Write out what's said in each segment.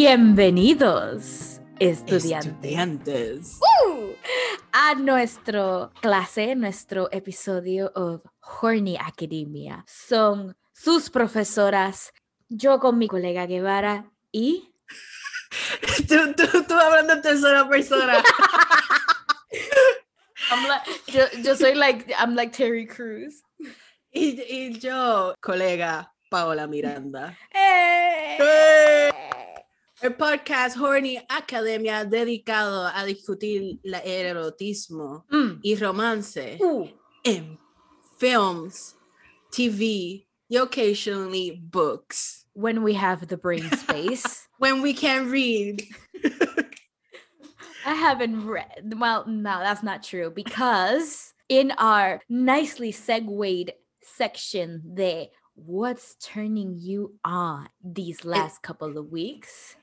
Bienvenidos, estudiantes, Estudiantes. ¡Uh! a nuestro clase, nuestro episodio of Horny Academia. Son sus profesoras, yo con mi colega Guevara y... Tú, tú, tú hablando en tercera persona. I'm like- yo, yo soy like, I'm like Terry Crews. Y, y yo, colega Paola Miranda. ¡Eh! El podcast Horny Academia dedicado a discutir la- el erotismo Mm. y romance Uh, en films, TV y occasionally books. when we have the brain space. When we can read. I haven't read. Well, no, that's not true because in our nicely segued section there, what's turning you on these last couple of weeks.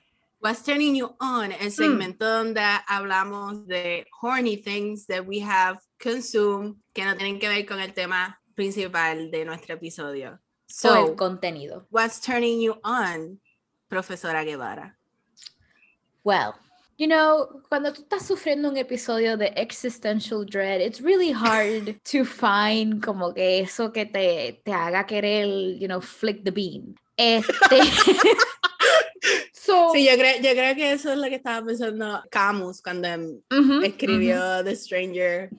What's Turning You On, el segmento donde hablamos de horny things that we have consumed que no tienen que ver con el tema principal de nuestro episodio. So, el So, contenido. what's turning you on, profesora Guevara? Well, you know, cuando tú estás sufriendo un episodio de existential dread, it's really hard to find como que eso que te, te haga querer, you know, flick the bean. Este. so, Sí, yo creo, yo creo que eso es lo que estaba pensando Camus cuando ujú. escribió The Stranger.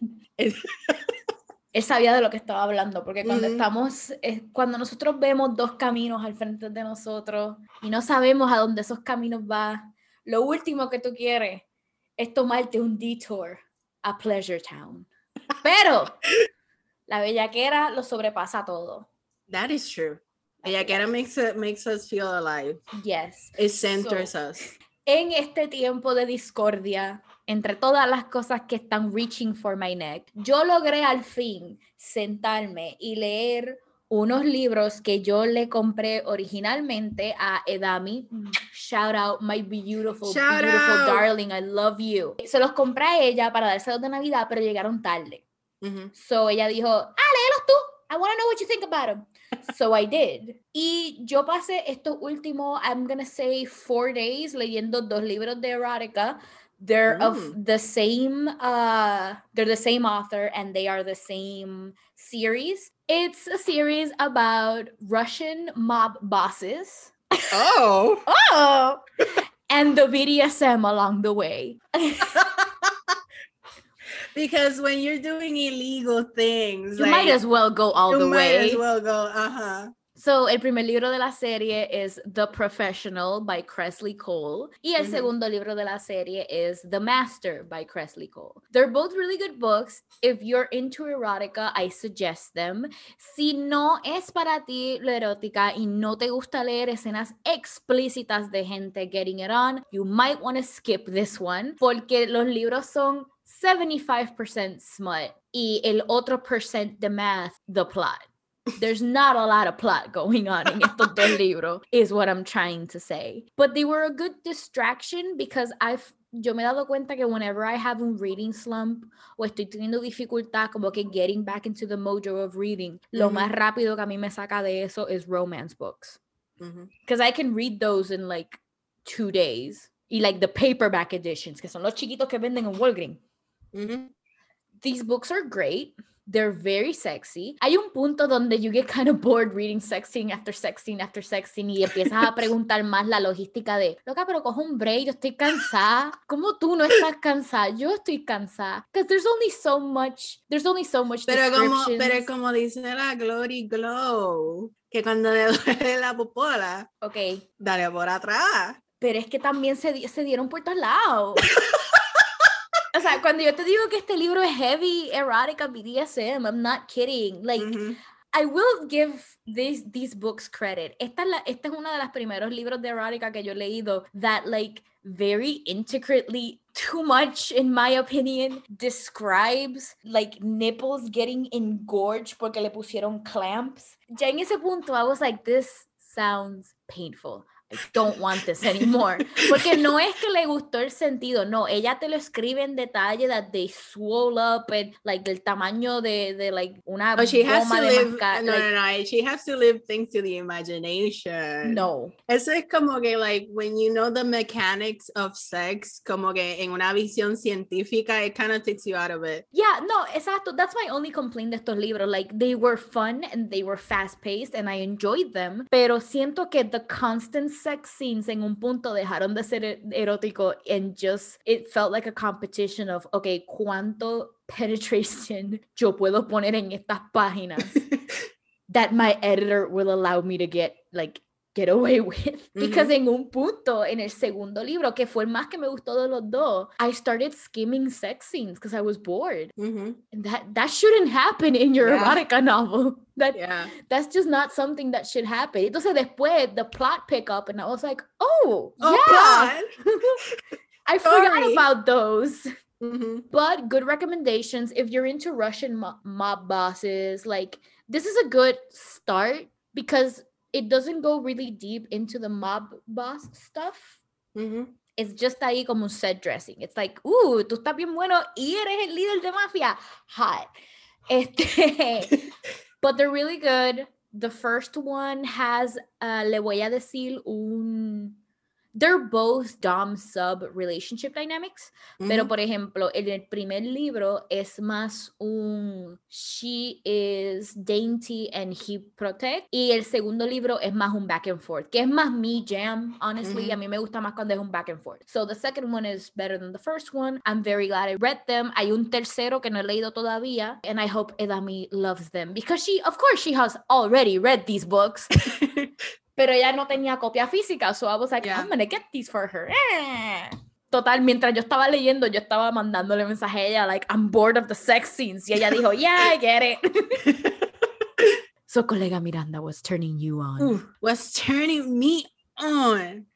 él sabía de lo que estaba hablando, porque cuando Ujú. estamos, eh, cuando nosotros vemos dos caminos al frente de nosotros y no sabemos a dónde esos caminos van, lo último que tú quieres es tomarte un detour a Pleasure Town. Pero la bellaquera lo sobrepasa todo. That is true. Ahora makes, it- makes us feel alive. Yes. It centers So- us. En este tiempo de discordia, entre todas las cosas que están reaching for my neck, yo logré al fin sentarme y leer unos libros que yo le compré originalmente a Edami. Shout out, my beautiful, Shout beautiful out. darling, I love you. Se los compré a ella para dárselos de Navidad, pero llegaron tarde. Ujú. So ella dijo, ah, léelos tú. I want to know what you think about them. So I did. Y yo pasé estos últimos, I'm gonna say, four days leyendo dos libros de erótica. They're of Mm. the same, uh, they're the same author and they are the same series. It's a series about Russian mob bosses. Oh. Oh! and the BDSM along the way. Because when you're doing illegal things, You might as well go all the way. you might as well go, uh-huh. So, el primer libro de la serie es The Professional by Kresley Cole. Y el Ujú. segundo libro de la serie is The Master by Kresley Cole. They're both really good books. If you're into erotica, I suggest them. Si no es para ti la erótica y no te gusta leer escenas explícitas de gente getting it on, you might want to skip this one porque los libros son 75% smut y el otro percent de math, the plot there's not a lot of plot going on in estos dos libros, is what I'm trying to say. But they were a good distraction because I've yo me he dado cuenta que whenever I have un reading slump o estoy teniendo dificultad como que getting back into the mojo of reading, lo más rápido que a mí me saca de eso is romance books. Because I can read those in like two days. Y like the paperback editions, que son los chiquitos que venden en Walgreens. These books are great. They're very sexy. Hay un punto donde you get kind of bored reading sexting after sexting after sexting y empiezas a preguntar más la logística de, loca, pero cojo un break, yo estoy cansada. ¿Cómo tú no estás cansada? Yo estoy cansada. Because there's only so much, there's only so much Pero como, pero como dice la Glory Glow, que cuando le duele la popola, Ok, dale por atrás. pero es que también se, se dieron por todos lados. o sea, cuando yo te digo que este libro es heavy, erotica, BDSM, I'm not kidding. Like. I will give these these books credit. Esta es, la, esta es uno de los primeros libros de erótica que yo he leído that like very intricately too much in my opinion describes like nipples getting engorged porque le pusieron clamps. Ya en ese punto I was like this sounds painful. I don't want this anymore. Porque no es que le gustó el sentido, no, ella te lo escribe en detalle that they swole up and like del tamaño de, de like una Oh, she has to de live. no, no, no. She has to live things to the imagination. no. Eso es como que, like, when you know the mechanics of sex, como que en una visión científica, it kind of takes you out of it. Yeah, no, exacto. That's my only complaint de estos libros. Like, they were fun and they were fast paced and I enjoyed them. Pero siento que the constant sex scenes en un punto dejaron de ser e- erótico and just it felt like a competition of, okay, ¿cuánto penetration yo puedo poner en estas páginas that my editor will allow me to get, like, get away with. Because en un punto, en el segundo libro, que fue el más que me gustó de los dos, I started skimming sex scenes because I was bored. Mhm. And that that shouldn't happen in your Yeah. erotica novel. That Yeah. that's just not something that should happen. Entonces después the plot pick up and I was like, oh, Oh, yeah. I forgot sorry. about those. Mhm. But good recommendations if you're into Russian mo- mob bosses. Like this is a good start because it doesn't go really deep into the mob boss stuff. Mhm. It's just ahí como set dressing. It's like, uh, tú estás bien bueno y eres el líder de mafia. Hot. Este, but they're really good. The first one has, uh, le voy a decir un. They're both Dom sub relationship dynamics. Pero, Mhm. por ejemplo, en el primer libro es más un she is dainty and he protect. Y el segundo libro es más un back and forth, que es más mi jam, honestly. A Ujú. mí me gusta más cuando es un back and forth. So the second one is better than the first one. I'm very glad I read them. Hay un tercero que no he leído todavía. And I hope Edami loves them because she, of course, she has already read these books. pero ella no tenía copia física, so I was like, Yeah. I'm gonna get these for her. Total, mientras yo estaba leyendo, yo estaba mandándole mensaje a ella, like, I'm bored of the sex scenes. Y ella dijo, yeah, I get it. so, colega Miranda was turning you on. Ooh, what's turning me on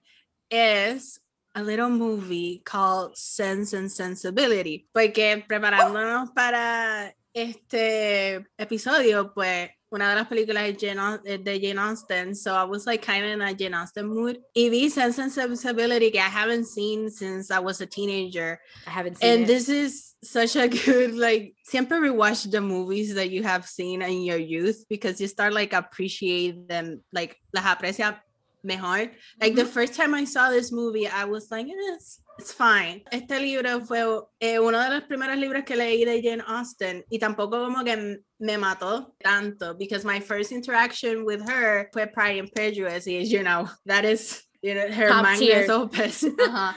is a little movie called Sense and Sensibility. Porque preparándonos para este episodio, pues una de las películas es Jane eh, de Jane Austen, so I was like kind of in a Jane Austen mood. Y vi Sense and Sensibility que I haven't seen since I was a teenager. I haven't seen And it. this is such a good like siempre rewatch the movies that you have seen in your youth because you start like appreciate them like las aprecia mejor. Like the first time I saw this movie, I was like, it's, it's fine. Este libro fue eh, uno de los primeros libros que leí de Jane Austen y tampoco como que me mató tanto because my first interaction with her fue Pride and Prejudice y you know, that is you know, her Top magnus opus. Ajá.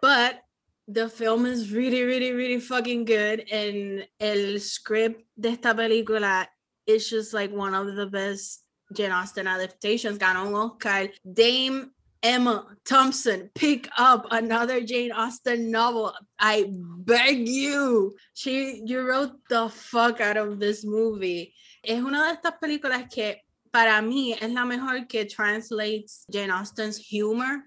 But the film is really, really, really fucking good. And el script de esta película is just like one of the best Jane Austen adaptations. Ganó un. Dame Emma Thompson, pick up another Jane Austen novel. I beg you. She, you wrote the fuck out of this movie. Es una de estas películas que para mí es la mejor que translates Jane Austen's humor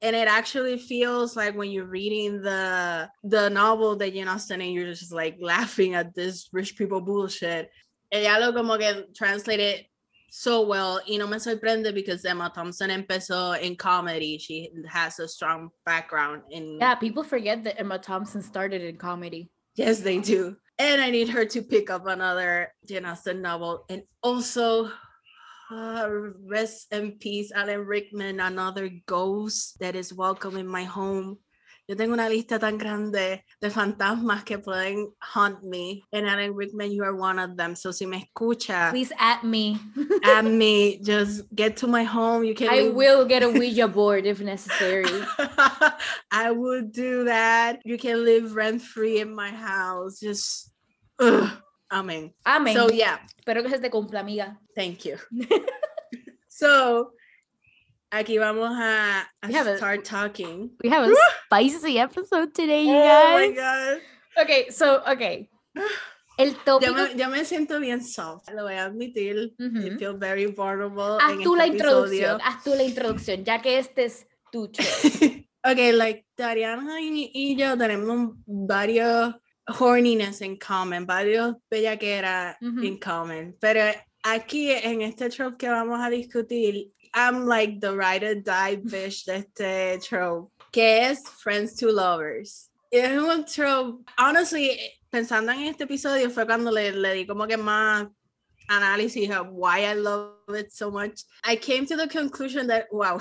and it actually feels like when you're reading the the novel that Jane Austen and you're just like laughing at this rich people bullshit. Ella lo como que translated so well y no me sorprende because Emma Thompson empezó in comedy. She has a strong background in yeah, people forget that Emma Thompson started in comedy. Yes, they do. And I need her to pick up another Jane Austen novel. And also, uh, rest in peace, Alan Rickman, another ghost that is welcome in my home. Yo tengo una lista tan grande de fantasmas que pueden haunt me. And Alan Rickman, you are one of them. So si me escucha, Please at me. at me, just get to my home. You can I leave- will get a Ouija board if necessary. I would do that. You can live rent free in my house. Just, ugh, amen. Amén. So yeah, Espero que se te cumpla, amiga. thank you. so aquí vamos a, a have a- start talking. We have a spicy episode today, you Oh my guys. god. Okay, so, okay. El Yo tópico. me, yo me siento bien soft. Lo voy a admitir. I Ujú. feel very vulnerable. Haz tú este la episodio. introducción, haz tú la introducción, ya que este es tu show. okay, like Dariana y, y yo tenemos varios horniness en common, varios bellaqueras en common, pero aquí en este trope que vamos a discutir, I'm like the ride or die bitch de este trope, que es Friends to Lovers. Es un trope, honestly, pensando en este episodio fue cuando le, le di como que más análisis of why I love it so much. I came to the conclusion that, wow,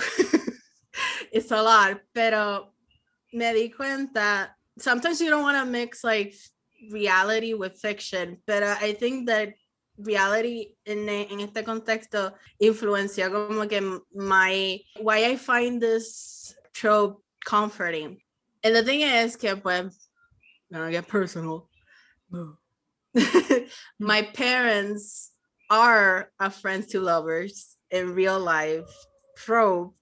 it's a lot, pero me di cuenta, sometimes you don't want to mix like reality with fiction, but I think that reality en, en este contexto influenció como que my why I find this trope comforting. And the thing is que pues gonna get personal. my parents are a friends to lovers in real life trope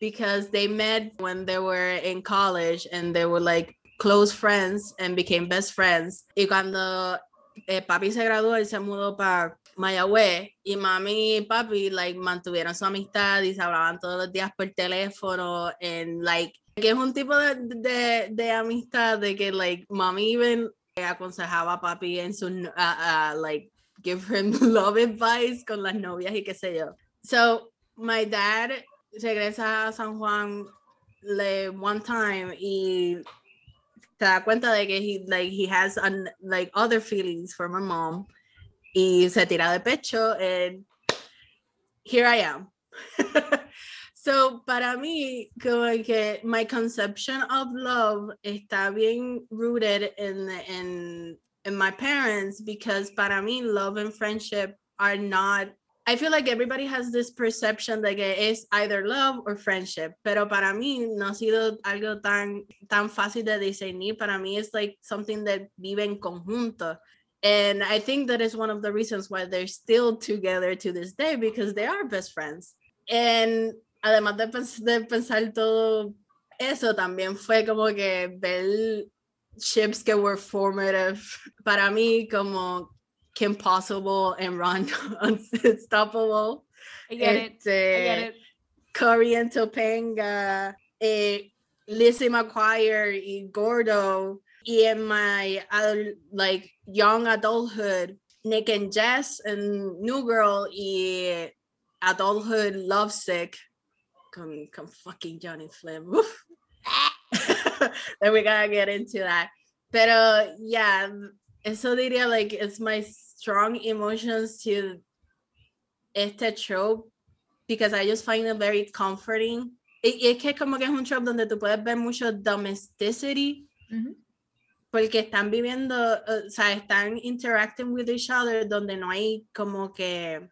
because they met when they were in college and they were like close friends and became best friends. Y cuando eh, papi se graduó, él se mudó para Mayagüez y mami y papi like mantuvieron su amistad y se hablaban todos los días por teléfono en like que es un tipo de, de, de, amistad de que like mami even aconsejaba a papi en su uh, uh, like give him love advice con las novias y qué sé yo. So my dad regresa a San Juan le one time y se da cuenta de que he like he has un, like other feelings for my mom y se tira de pecho and here I am. so para mí como que my conception of love está bien rooted in in in my parents because para mí love and friendship are not I feel like everybody has this perception de que es either love or friendship, pero para mí no ha sido algo tan, tan fácil de discernir. Para mí es like something that vive en conjunto. And I think that is one of the reasons why they're still together to this day because they are best friends. And además de, de pensar todo eso, también fue como que ver ships que were formative para mí como Kim Possible and Ron Unstoppable. I get it. I get it. Cory and Topanga, eh, Lizzie McGuire y Gordo. Y in my uh, like young adulthood, Nick and Jess and New Girl y adulthood lovesick. Come, come fucking Johnny Flynn. then we gotta get into that. Pero yeah, eso diría like it's my strong emotions to este trope because I just find it very comforting. Y, es que como que es un trope donde tú puedes ver mucho domesticity. Porque están viviendo, o sea, están interacting with each other donde no hay como que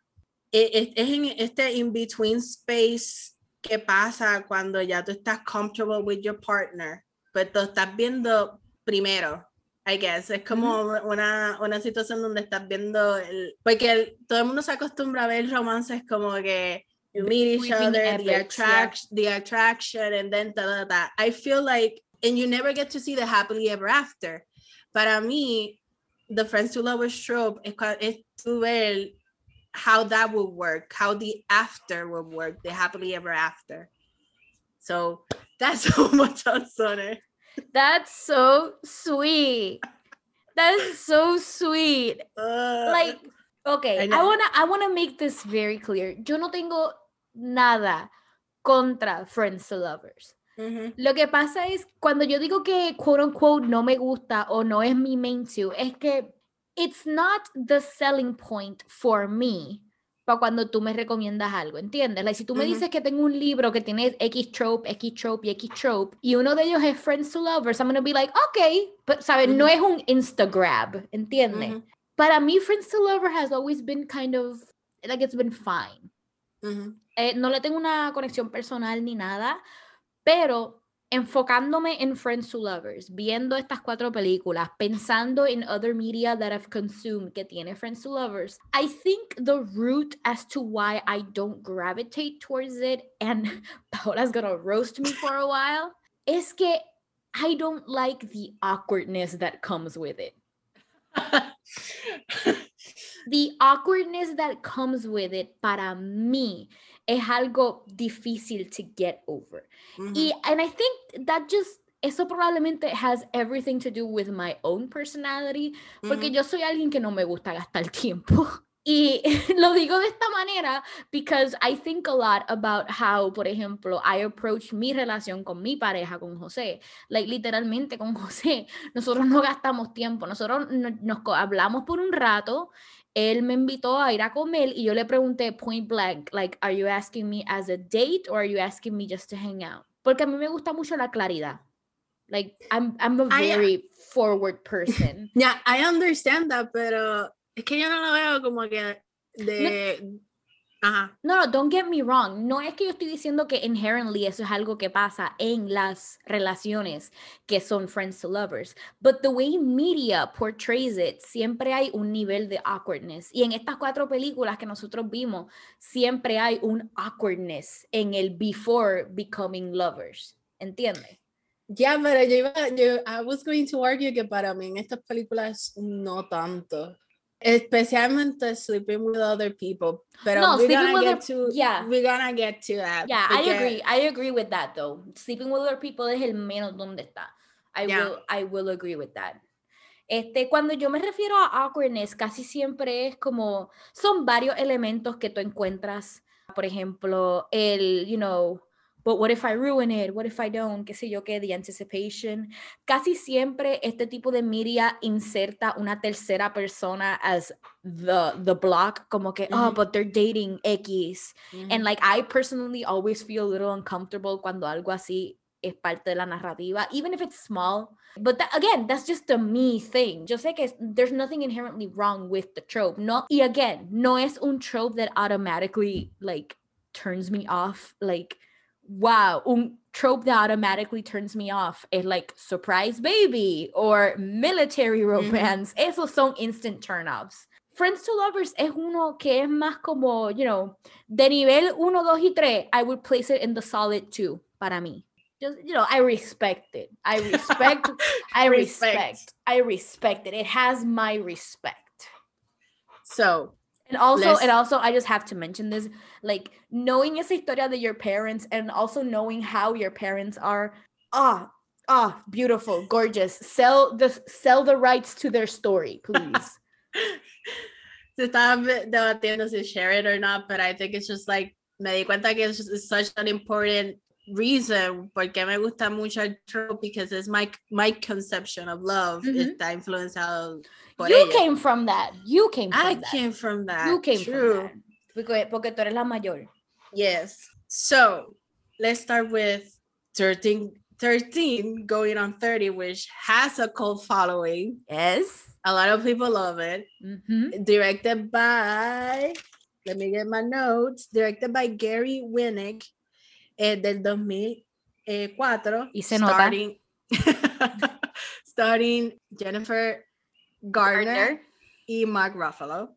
es, es en este in-between space que pasa cuando ya tú estás comfortable with your partner, pero tú estás viendo primero I guess, es como una, una situación donde estás viendo, el, porque el, todo el mundo se acostumbra a ver romances como que you meet each other, the, attraction, yeah. the attraction, and then da, da, da. I feel like, and you never get to see the happily ever after. Para mí, the friends to lovers trope es, es to ver how that would work, how the after would work, the happily ever after. So that's so much on Sonnet. That's so sweet. That's so sweet. Uh, like, okay, I, I, wanna I wanna make this very clear. Yo no tengo nada contra friends to lovers. Mm-hmm. Lo que pasa es cuando yo digo que quote unquote no me gusta o no es mi main two, es que it's not the selling point for me para cuando tú me recomiendas algo, ¿entiendes? Like, si tú me dices que tengo un libro que tiene X trope, X trope y X trope, y uno de ellos es Friends to Lovers, I'm gonna be like, ok, pero, ¿sabes? No es un Instagram, ¿entiendes? Para mí, Friends to Lovers has always been kind of, like, it's been fine. Eh, no le tengo una conexión personal ni nada, pero enfocándome en Friends to Lovers, viendo estas cuatro películas, pensando en other media that I've consumed que tiene Friends to Lovers, I think the root as to why I don't gravitate towards it, and Paola's gonna roast me for a while, es que I don't like the awkwardness that comes with it. the awkwardness that comes with it para mí es algo difícil to get over. Mm-hmm. Y and I think that just eso probablemente has everything to do with my own personality, porque mm-hmm. yo soy alguien que no me gusta gastar tiempo. Y lo digo de esta manera because I think a lot about how, por ejemplo, I approach mi relación con mi pareja, con José. Like, literalmente con José, nosotros no gastamos tiempo, nosotros nos hablamos por un rato, él me invitó a ir a comer y yo le pregunté point blank, like, are you asking me as a date or are you asking me just to hang out? Porque a mí me gusta mucho la claridad. Like, I'm, I'm a very forward person. Yeah, I understand that, pero es que yo no lo veo como que de... No, Ajá. No, no, don't get me wrong. No es que yo estoy diciendo que inherently eso es algo que pasa en las relaciones que son friends to lovers. But the way media portrays it, siempre hay un nivel de awkwardness. Y en estas cuatro películas que nosotros vimos, siempre hay un awkwardness en el before becoming lovers. ¿Entiendes? Ya, pero yo iba, yo, I was going to argue que para mí en estas películas no tanto. Especialmente sleeping with other people. Pero no, we're gonna get to yeah. We're gonna get to that. Yeah, I agree. I agree with that though. Sleeping with other people es el menos donde está. I yeah. will I will agree with that. Este, cuando yo me refiero a awkwardness, casi siempre es como son varios elementos que tú encuentras. Por ejemplo, el, you know, but what if I ruin it? What if I don't? Qué sé yo qué, the anticipation. Casi siempre este tipo de media inserta una tercera persona as the the block, como que, mm -hmm. oh, but they're dating X. Mm -hmm. And like I personally always feel a little uncomfortable cuando algo así es parte de la narrativa, even if it's small. But that, again, that's just a me thing. Yo sé que there's nothing inherently wrong with the trope. No, y again, no es un trope that automatically like turns me off. Like wow, un trope that automatically turns me off is like surprise baby or military romance. Mm-hmm. Esos son instant turn-offs. Friends to Lovers es uno que es más como, you know, de nivel 1, 2 y 3, I would place it in the solid 2 para mí. Just, you know, I respect it. I respect, I respect, respect, I respect it. It has my respect. So, and also, and also, I just have to mention this: like knowing esa historia de your parents, and also knowing how your parents are. Ah, ah, beautiful, gorgeous. Sell the sell the rights to their story, please. Se estaba debatiendo si share it or not, but I think it's just like me di cuenta que it's, just, such an important reason porque me gusta mucho el trope because it's my my conception of love mm -hmm. está influenciado por you ella. came from that you came from I that. came from that you came True. from that porque, porque tú eres la mayor yes so let's start with 13 13 going on 30 which has a cult following yes a lot of people love it mm -hmm. directed by let me get my notes directed by Gary Winick eh, del 2004. Y se starting, nota. starting Jennifer Garner, Garner, y Mark Ruffalo.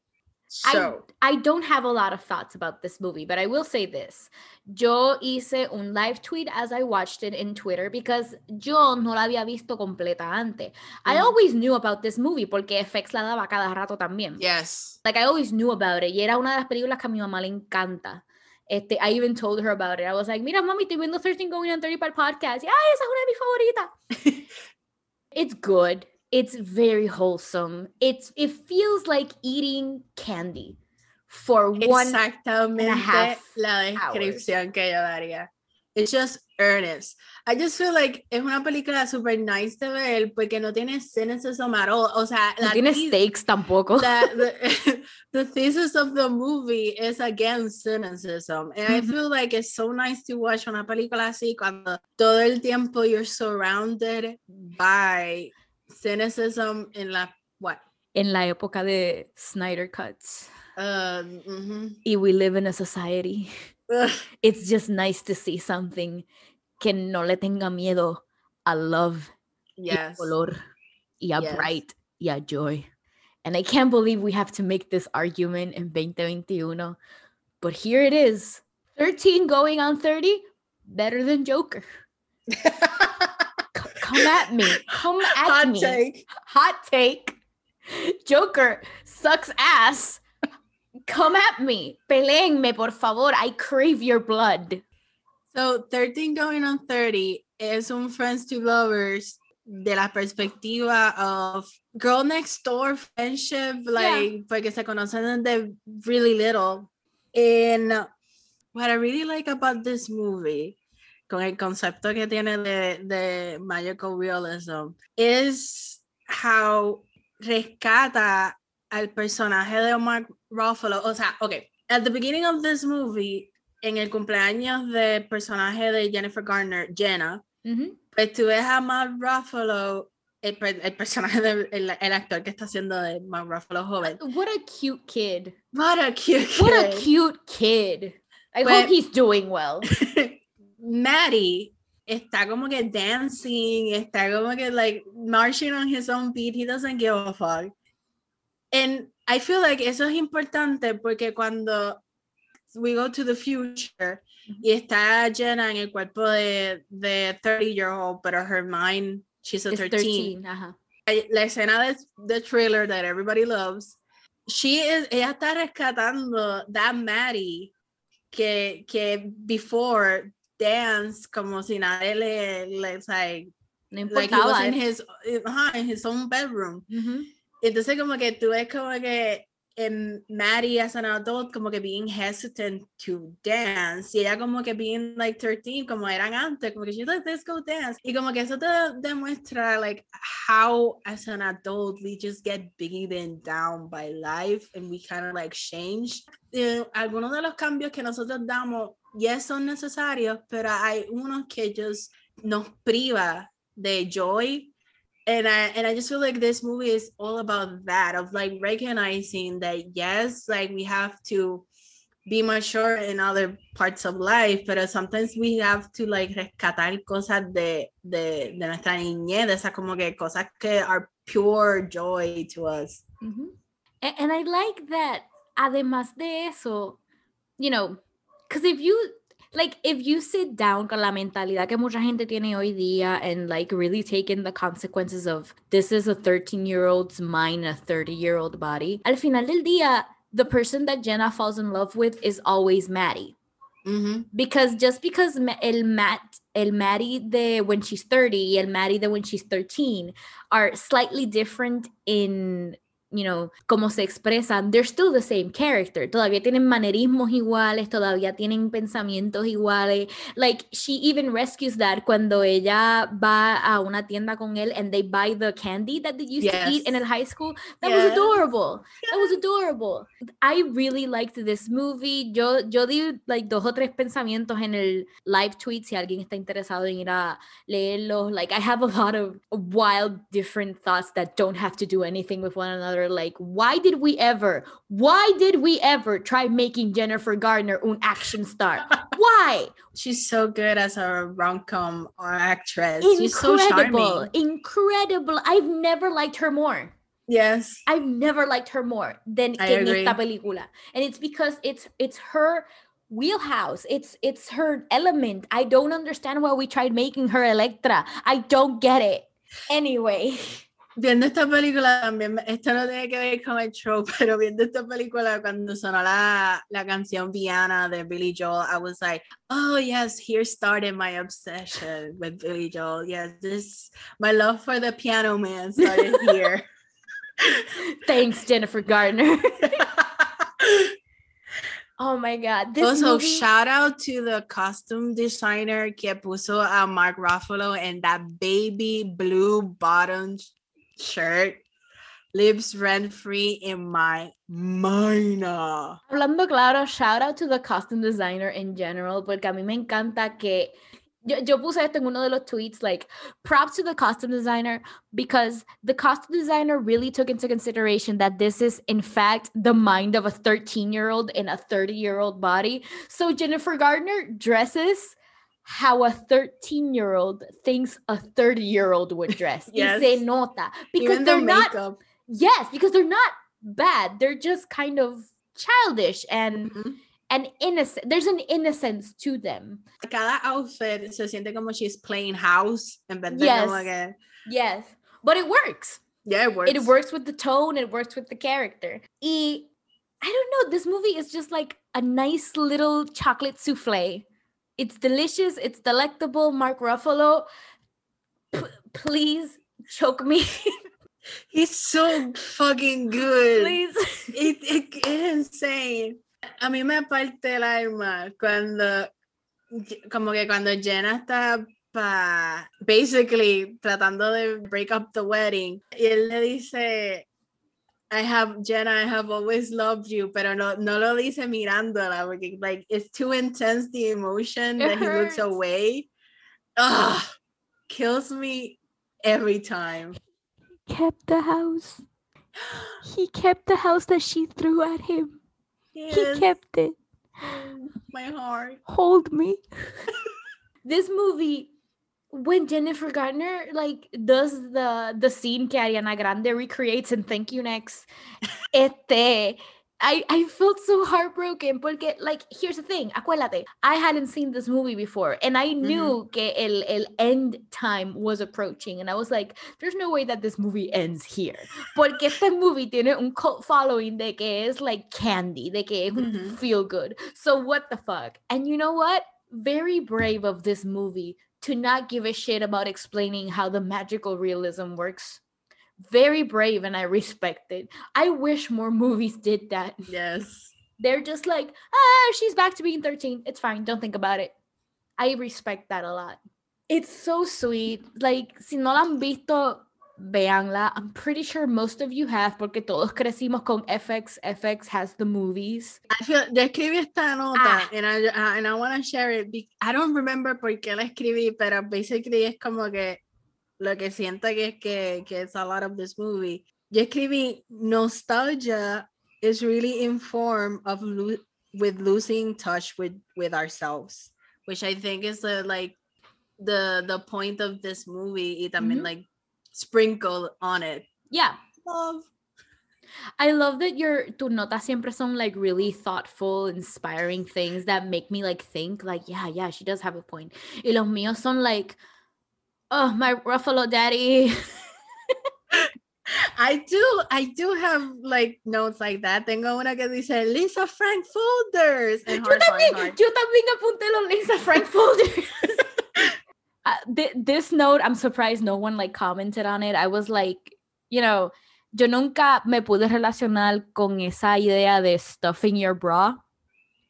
So, I, I don't have a lot of thoughts about this movie, but I will say this. Yo hice un live tweet as I watched it in Twitter because yo no la había visto completa antes. I mm. always knew about this movie porque FX la daba cada rato también. Yes. Like I always knew about it y era una de las películas que a mi mamá le encanta. Este, I even told her about it. I was like, mira, mami, estoy viendo 13 Going on 30 para el podcast. Y, ay, esa es una de mis favoritas. it's good. It's very wholesome. It's it feels like eating candy for one Exactamente and a half la descripción hours. que yo daría. It's just earnest. I just feel like es una película super nice de ver porque no tiene cynicism at all. O sea, no tiene stakes tampoco. the, the, thesis of the movie is against cynicism. And I feel like it's so nice to watch una película así cuando todo el tiempo you're surrounded by cynicism in la, what? En la época de Snyder Cuts. Uh, mm -hmm. Y we live in a society. It's just nice to see something que no le tenga miedo a love, yes. y color, y a yes. bright, y a joy. And I can't believe we have to make this argument in 2021. But here it is 13 going on 30, better than Joker. come at me. Come at Hot me. Take. Hot take. Joker sucks ass. Come at me. Peleenme, por favor. I crave your blood. So 13 going on 30 es un Friends to Lovers de la perspectiva of girl next door friendship, like, yeah. porque se conocen desde really little. And what I really like about this movie, con el concepto que tiene de, de magical realism, is how rescata al personaje de Mark Ruffalo. O sea, ok, at the beginning of this movie, en el cumpleaños del personaje de Jennifer Garner, Jenna, pues tú ves a Mark Ruffalo, el, el personaje del el, el, actor que está haciendo de Mark Ruffalo joven. What a cute kid. What a cute kid. What a cute kid. I pues, hope he's doing well. Maddie está como que dancing, está como que like marching on his own beat. He doesn't give a fuck. And I feel like eso es importante porque cuando we go to the future y está Jenna en el cuerpo de, de 30 year old, pero her mind, she's a 13. 13 uh-huh. La escena de, the trailer that everybody loves, she is, ella está rescatando that Maddie que, que before dance como si nadie le, le like, no like he was in his, uh, in his own bedroom. Uh-huh. Entonces como que tú ves como que um, Maddie as an adult como que being hesitant to dance. Y ella como que being like 13 como eran antes como que she's like let's go dance. Y como que eso te demuestra like how as an adult we just get beaten down by life and we kind of like change. Eh, algunos de los cambios que nosotros damos yes son necesarios pero hay unos que just nos priva de joy and I and I just feel like this movie is all about that of like recognizing that yes, like we have to be mature in other parts of life, but sometimes we have to like rescatar cosas de, de, de nuestra niñez, de esas como que cosas que are pure joy to us. Mm-hmm. And, and I like that, además de eso, you know, because if you like if you sit down con la mentalidad que mucha gente tiene hoy día and like really take in the consequences of this is a 13 year old's mind a 30 year old body al final del día the person that Jenna falls in love with is always Matty mm-hmm. because just because el Matt el Matty de when she's 30 and el Matty de when she's 13 are slightly different in you know, cómo se expresan, they're still the same character. Todavía tienen manerismos iguales, todavía tienen pensamientos iguales. Like, she even rescues that cuando ella va a una tienda con él and they buy the candy that they used yes. to eat in high school. That yes. was adorable. That was adorable. I really liked this movie. Yo, yo di like dos o tres pensamientos en el live tweet si alguien está interesado en ir a leerlos. Like, I have a lot of wild, different thoughts that don't have to do anything with one another like why did we ever why did we ever try making jennifer gardner an action star? Why? She's so good as a rom-com actress. Incredible she's so charming. incredible. I've never liked her more. Yes. I've never liked her more than I en esta película. And it's because it's it's her wheelhouse. It's it's her element. I don't understand why we tried making her Elektra. I don't get it. Anyway viendo esta película también, esto no tiene que ver con el show, pero viendo esta película cuando sonó la, la canción Vienna de Billy Joel, I was like, oh yes, here started my obsession with Billy Joel. Yes, this, my love for the piano man started here. Thanks, Jennifer Gardner. Oh my god. This also, movie... shout out to the costume designer que puso a Mark Ruffalo and that baby blue bottoms shirt lives rent free in my mind. Hablando claro, shout out to the costume designer in general, porque a mí me encanta que yo, yo puse esto en uno de los tweets, like props to the costume designer because the costume designer really took into consideration that this is in fact the mind of a 13 year old in a 30 year old body. So Jennifer Gardner dresses how a 13 year old thinks a 30 year old would dress. yes. se nota. Because Even they're not. Yes, because they're not bad. They're just kind of childish and. Mm-hmm. And innocent, there's an innocence to them. Cada outfit se siente como she's playing house en vez de yes. como que... Yes, but it works. Yeah, it works. It works with the tone, it works with the character. I don't know, this movie is just like a nice little chocolate souffle it's delicious. It's delectable. Mark Ruffalo. p- please choke me. He's so fucking good. please. It, it, it's insane. A mí me parte el alma cuando, como que cuando Jenna está pa, basically tratando de break up the wedding y él le dice, I have, Jenna, I have always loved you, pero no, no lo dice mirándola porque like it's too intense the emotion It that he looks away. Ugh, kills me every time. He kept the house. He kept the house that she threw at him. Yes, He kept it. my heart. Hold me. this movie, when Jennifer Garner like does the the scene que Ariana Grande recreates in Thank You Next, este, I, I felt so heartbroken porque like here's the thing, acuérdate, I hadn't seen this movie before and I knew que el, el end time was approaching and I was like, there's no way that this movie ends here. Porque este movie tiene un cult following de que es like candy, de que Mhm. feel good. So what the fuck? And you know what? Very brave of this movie to not give a shit about explaining how the magical realism works. Very brave and I respect it. I wish more movies did that. Yes. They're just like, ah, she's back to being 13. It's fine. Don't think about it. I respect that a lot. It's so sweet. Like, si no la han visto, véanla. I'm pretty sure most of you have, porque todos crecimos con FX. FX has the movies. I feel yo escribí esta nota Ah. and I uh, and I want to share it. I don't remember por qué la escribí, pero basically es como que lo que siento que es que, que it's a lot of this movie. Yo escribí nostalgia is really in form of lo- with losing touch with with ourselves, which I think is the like the the point of this movie. Y también Mhm. like sprinkle on it. Yeah. Love. I love that your tus notas siempre son like really thoughtful, inspiring things that make me like think like, yeah, yeah, she does have a point. Y los míos son like, oh, my Ruffalo daddy. I do, I do have like notes like that. Tengo una que dice Lisa Frank folders. and Yo también, yo también apunté los Lisa Frank folders. Uh, thi- this note, I'm surprised no one like commented on it. I was like, you know, yo nunca me pude relacionar con esa idea de stuffing your bra.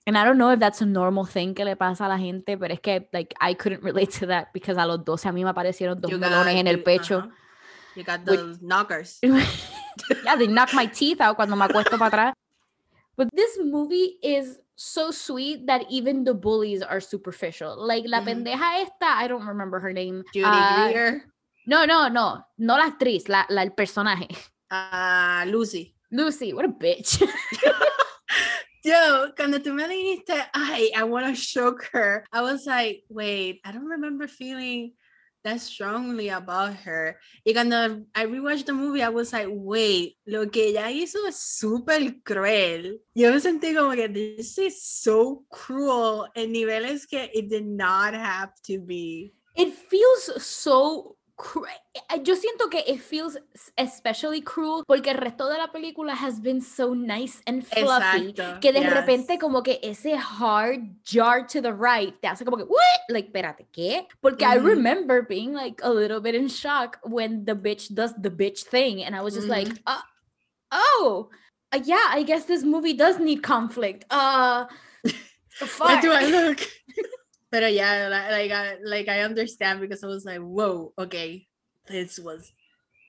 And I don't know if that's a normal thing que le pasa a la gente, pero es que like I couldn't relate to that because a los 12 a mí me aparecieron dos melones en el pecho. ajá. You got Which- those knockers. yeah, they knock my teeth out cuando me acuesto para atrás. But this movie is so sweet that even the bullies are superficial. Like la Mhm. pendeja esta, I don't remember her name. Judy Ah, Greer, no, no, no, no la actriz, la, la el personaje. uh, Lucy. Lucy, what a bitch. Yo, cuando tú me dijiste, ay, I want to choke her, I was like, wait, I don't remember feeling that strongly about her. Y cuando I rewatched the movie, I was like, wait, lo que ella hizo es súper cruel. Yo me sentí como que this is so cruel en niveles que it did not have to be. it feels so yo siento que it feels especially cruel porque el resto de la película has been so nice and fluffy Exacto. que de yes. repente como que ese hard jar to the right te hace como que what like espérate qué porque I Ujú. remember being like a little bit in shock when the bitch does the bitch thing and I was just like uh, oh uh, yeah I guess this movie does need conflict uh Where do. I look? Pero yeah, like I like I understand because I was like, whoa, okay, this was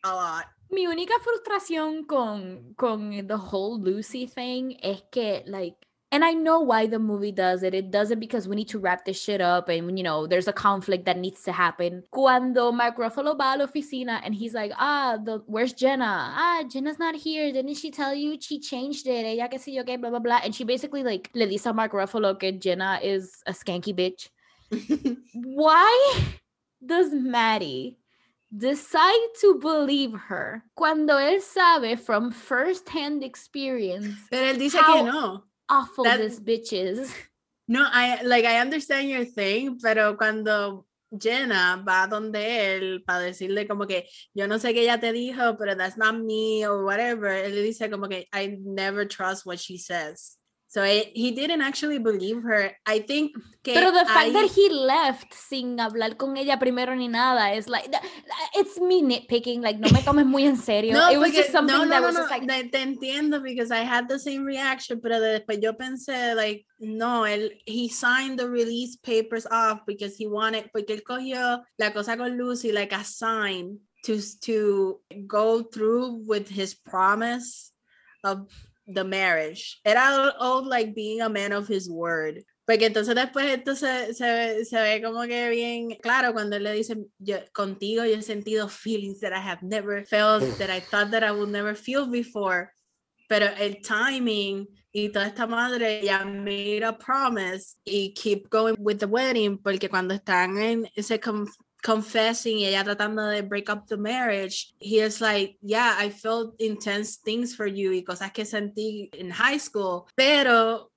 a lot. Mi única frustración con, con the whole Lucy thing es que, like, and I know why the movie does it. It does it because we need to wrap this shit up and, you know, there's a conflict that needs to happen. Cuando Mark Ruffalo va a la oficina and he's like, ah, the, where's Jenna? Ah, Jenna's not here. Didn't she tell you she changed it? Ella que sé yo qué, blah, blah, blah. And she basically, like, le dice a Mark Ruffalo que Jenna is a skanky bitch. Why does Matty decide to believe her cuando él sabe from first-hand experience Pero él dice How- que no. Awful That- this bitch is? No, I like I understand your thing, pero cuando Jenna va donde él para decirle como que yo no sé qué ella te dijo, pero that's not me or whatever, él le dice como que I never trust what she says. So it, he didn't actually believe her. I think que Pero the fact ahí- that he left sin hablar con ella primero ni nada is like it's me nitpicking like no me tomes muy en serio. no, it was just something no, no, that no, was no, just like te, te entiendo because I had the same reaction, pero después yo pensé like no, él he signed the release papers off because he wanted porque él cogió la cosa con Lucy like a sign to to go through with his promise of the marriage. Era all like being a man of his word. Porque entonces después esto se, se, se ve como que bien claro cuando él le dice, yo, contigo yo he sentido feelings that I have never felt, that I thought that I would never feel before. Pero el timing y toda esta madre ya made a promise y keep going with the wedding porque cuando están en ese con- confessing y ella tratando de break up the marriage, he is like, yeah, I felt intense things for you y cosas que sentí in high school, pero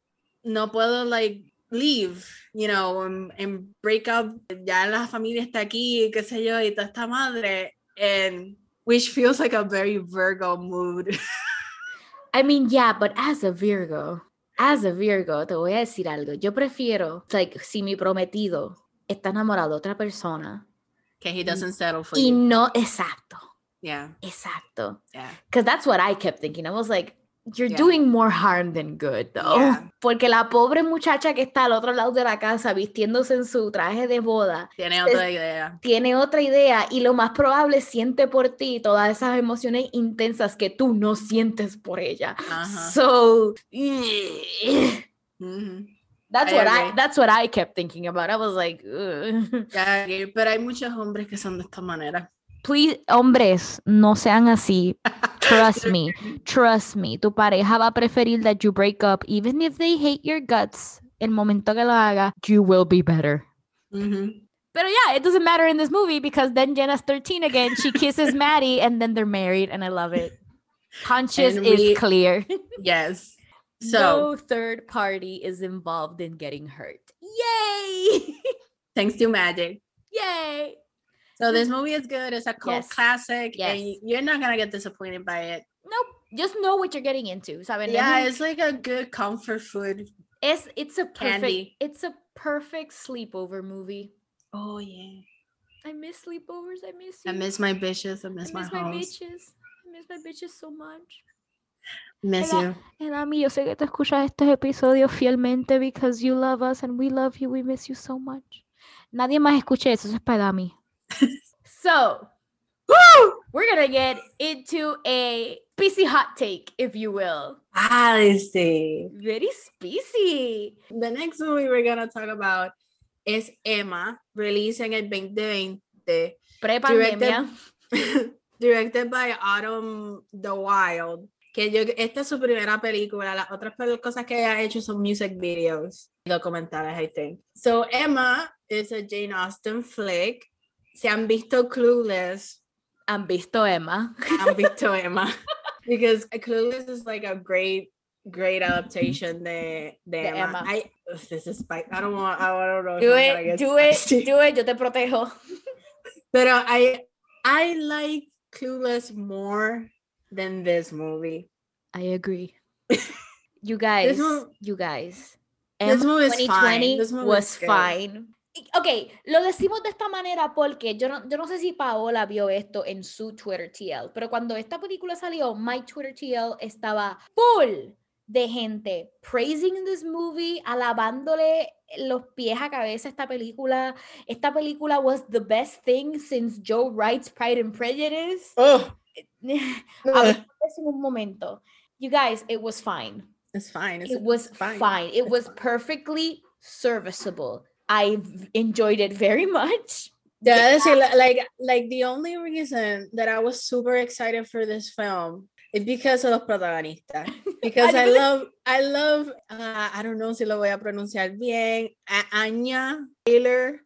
no puedo like leave, you know, and, and break up, ya la familia está aquí, qué sé yo, y toda esta madre, and which feels like a very Virgo mood. I mean, yeah, but as a Virgo, as a Virgo, te voy a decir algo. Yo prefiero, like, si mi prometido está enamorado de otra persona Okay, he doesn't settle for y you. no, exacto, Yeah, exacto. yeah. Because that's what I kept thinking. I was like, you're Yeah. doing more harm than good, though. Yeah. Porque la pobre muchacha que está al otro lado de la casa vistiéndose en su traje de boda Tiene Es- otra idea. tiene otra idea y lo más probable siente por ti todas esas emociones intensas que tú no sientes por ella. Ajá. So Ujú. That's I what I that's what I kept thinking about. I was like, y- eh, Pero hay muchos hombres que son de esta manera. please, hombres, no sean así. Trust me, trust me. Tu pareja va a preferir that you break up, even if they hate your guts. El momento que lo haga, you will be better. Ujú. But yeah, it doesn't matter in this movie because then Jenna's 13 again. She kisses Matty and then they're married, and I love it. Conscious And is clear. Yes. So no third party is involved in getting hurt. Yay! thanks to Magic. Yay! So this movie is good. It's a cult Yes. classic, and Yes. you're not gonna get disappointed by it. Nope. Just know what you're getting into. ¿saben? Yeah, it's like a good comfort food. Es, it's a perfect Candy. it's a perfect sleepover movie. Oh yeah. I miss sleepovers. I miss you. I miss my bitches. I I miss, miss my my bitches. I miss my bitches so much. Miss Hola. you. And Ami, yo sé que te escuchas estos episodios fielmente because you love us and we love you. We miss you so much. Nadie más escuche eso, eso es para Ami. so, woo, we're gonna get into a spicy hot take, if you will. I see. Very spicy. The next movie we're gonna talk about is Emma, released en el 2020. Pre-pandemia. directed by Autumn de Wilde. Que yo, esta es su primera película. Las otras cosas que ella ha hecho son music videos, documentales, I think. So Emma is a Jane Austen flick. Se han visto Clueless, Han visto Emma. han visto Emma. Because Clueless is like a great, great adaptation de, de, De Emma. Emma. I, this is. I don't want, I don't know. Do it, do it, spicy. do it. Yo te protejo. Pero I I like Clueless more than this movie. I agree. You guys, you guys. this movie is fine. 2020 This movie was is good. fine. Ok, lo decimos de esta manera porque yo no, yo no sé si Paola vio esto en su Twitter TL, pero cuando esta película salió, my Twitter TL estaba full de gente praising this movie, alabándole los pies a cabeza a esta película. Esta película was the best thing since Joe Wright's Pride and Prejudice. Oh, Hablamos de en un momento. You guys, it was fine. it's fine. It's, It was fine. fine. It was perfectly serviceable. I enjoyed it very much. Debo decir, like, like the only reason that I was super excited for this film is because of los protagonistas. Because I love, I love, uh, I don't know si lo voy a pronunciar bien, A- Anya Taylor.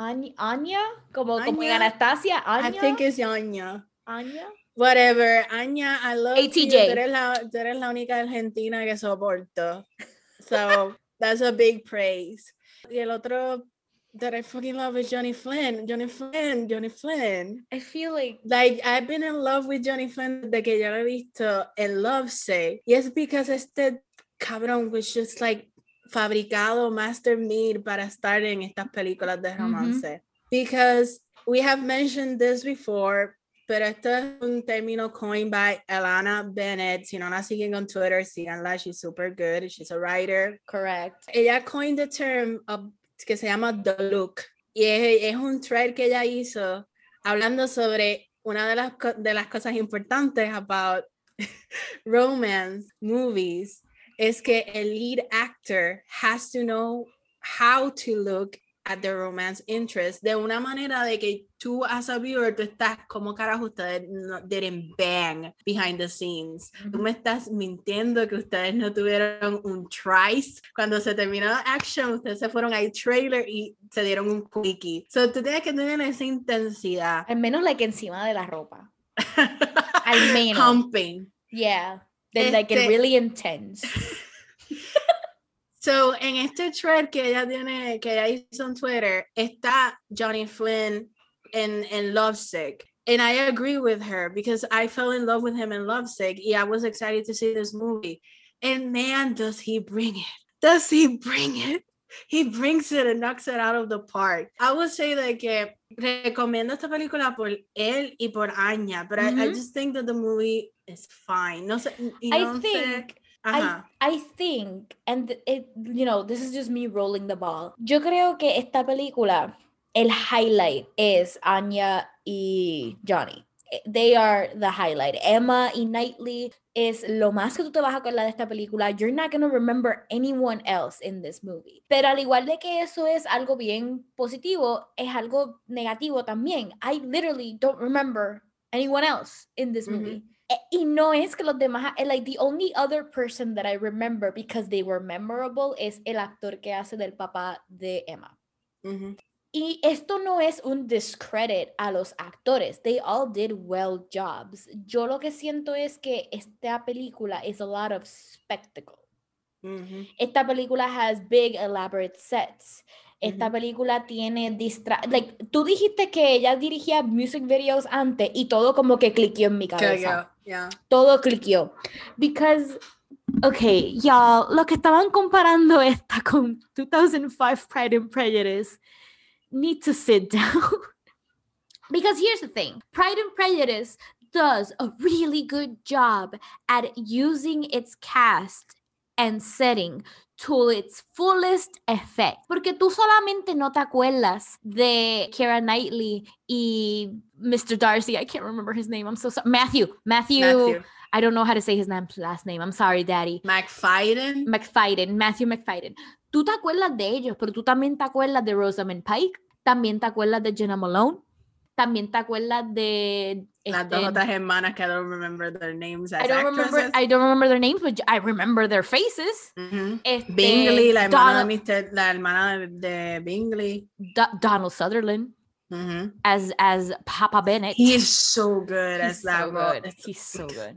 Anya, Anya como, como en Anya, Anastasia, I Anya, think it's Anya. Anya. Whatever, Anya, I love you. ATJ. Tú eres, la, tú eres la única argentina que soporto. So that's a big praise. Y el otro that I fucking love is Johnny Flynn. Johnny Flynn, Johnny Flynn. I feel like Like I've been in love with Johnny Flynn desde que yo lo he visto en Lovesick. Y es because este cabrón, was just like fabricado, master made para estar en estas películas de romance. Mm -hmm. Because we have mentioned this before, pero esto es un término coined by Elana Bennett. Si no la siguen on Twitter, síganla. She's super good. She's a writer. Correct. Ella coined the term of, que se llama the look. Y es, es un thread que ella hizo hablando sobre una de las, de las cosas importantes about romance movies es que el lead actor has to know how to look at the romance interest de una manera de que tú as a viewer tú estás como carajo ustedes no, didn't bang behind the scenes. Tú me estás mintiendo que ustedes no tuvieron un trice. Cuando se terminó la action ustedes se fueron al trailer y se dieron un quickie. So tú tienes que tener esa intensidad. Al menos like encima de la ropa. Al menos. Humping. Yeah. Then este, like it really intense So, en este thread que ella tiene, que ella hizo en Twitter, está Johnny Flynn in, in Lovesick. And I agree with her because I fell in love with him in Lovesick. Yeah, I was excited to see this movie. And man, does he bring it. Does he bring it? He brings it and knocks it out of the park. I would say that que recomiendo esta película por él y por Anya, but mm -hmm. I, I, mm-hmm. just think that the movie is fine. No sé, you know I I, I think, and it, you know, this is just me rolling the ball. Yo creo que esta película, el highlight es Anya y Johnny. Eh, they are the highlight. Emma y Knightley es lo más que tú te vas a acordar de esta película. You're not going to remember anyone else in this movie. Pero al igual de que eso es algo bien positivo, es algo negativo también. I literally don't remember anyone else in this movie. Mm -hmm. Y no es que los demás, eh, like the only other person that I remember because they were memorable es el actor que hace del papá de Emma. Y esto no es un discredit a los actores. They all did well jobs. Yo lo que siento es que esta película is a lot of spectacle. Esta película has big elaborate sets. Esta película tiene distra like tú dijiste que ella dirigía music videos antes y todo como que cliqueó en mi cabeza. Yeah. Todo cliqueó. Because okay, y'all, lo que estaban comparando esta con 2005 Pride and Prejudice need to sit down. because here's the thing. Pride and Prejudice does a really good job at using its cast and setting to its fullest effect. Porque tú solamente no te acuerdas de Keira Knightley y Mr. Darcy. I can't remember his name. I'm so sorry. Matthew. Matthew. Matthew. I don't know how to say his name, last name. I'm sorry, Daddy. Macfadyen. Macfadyen. Matthew Macfadyen. Tú te acuerdas de ellos, pero tú también te acuerdas de Rosamund Pike. También te acuerdas de Jena Malone. También te acuerdas de las dos otras hermanas que I don't remember their names as I don't actresses. remember I don't remember their names, but I remember their faces. Mm -hmm. este, Bingley, la hermana Donald, de Mr. la hermana de Bingley. Do Donald Sutherland. Mm -hmm. As as Papa Bennett. He's so good He's as that so. Good. He's so good.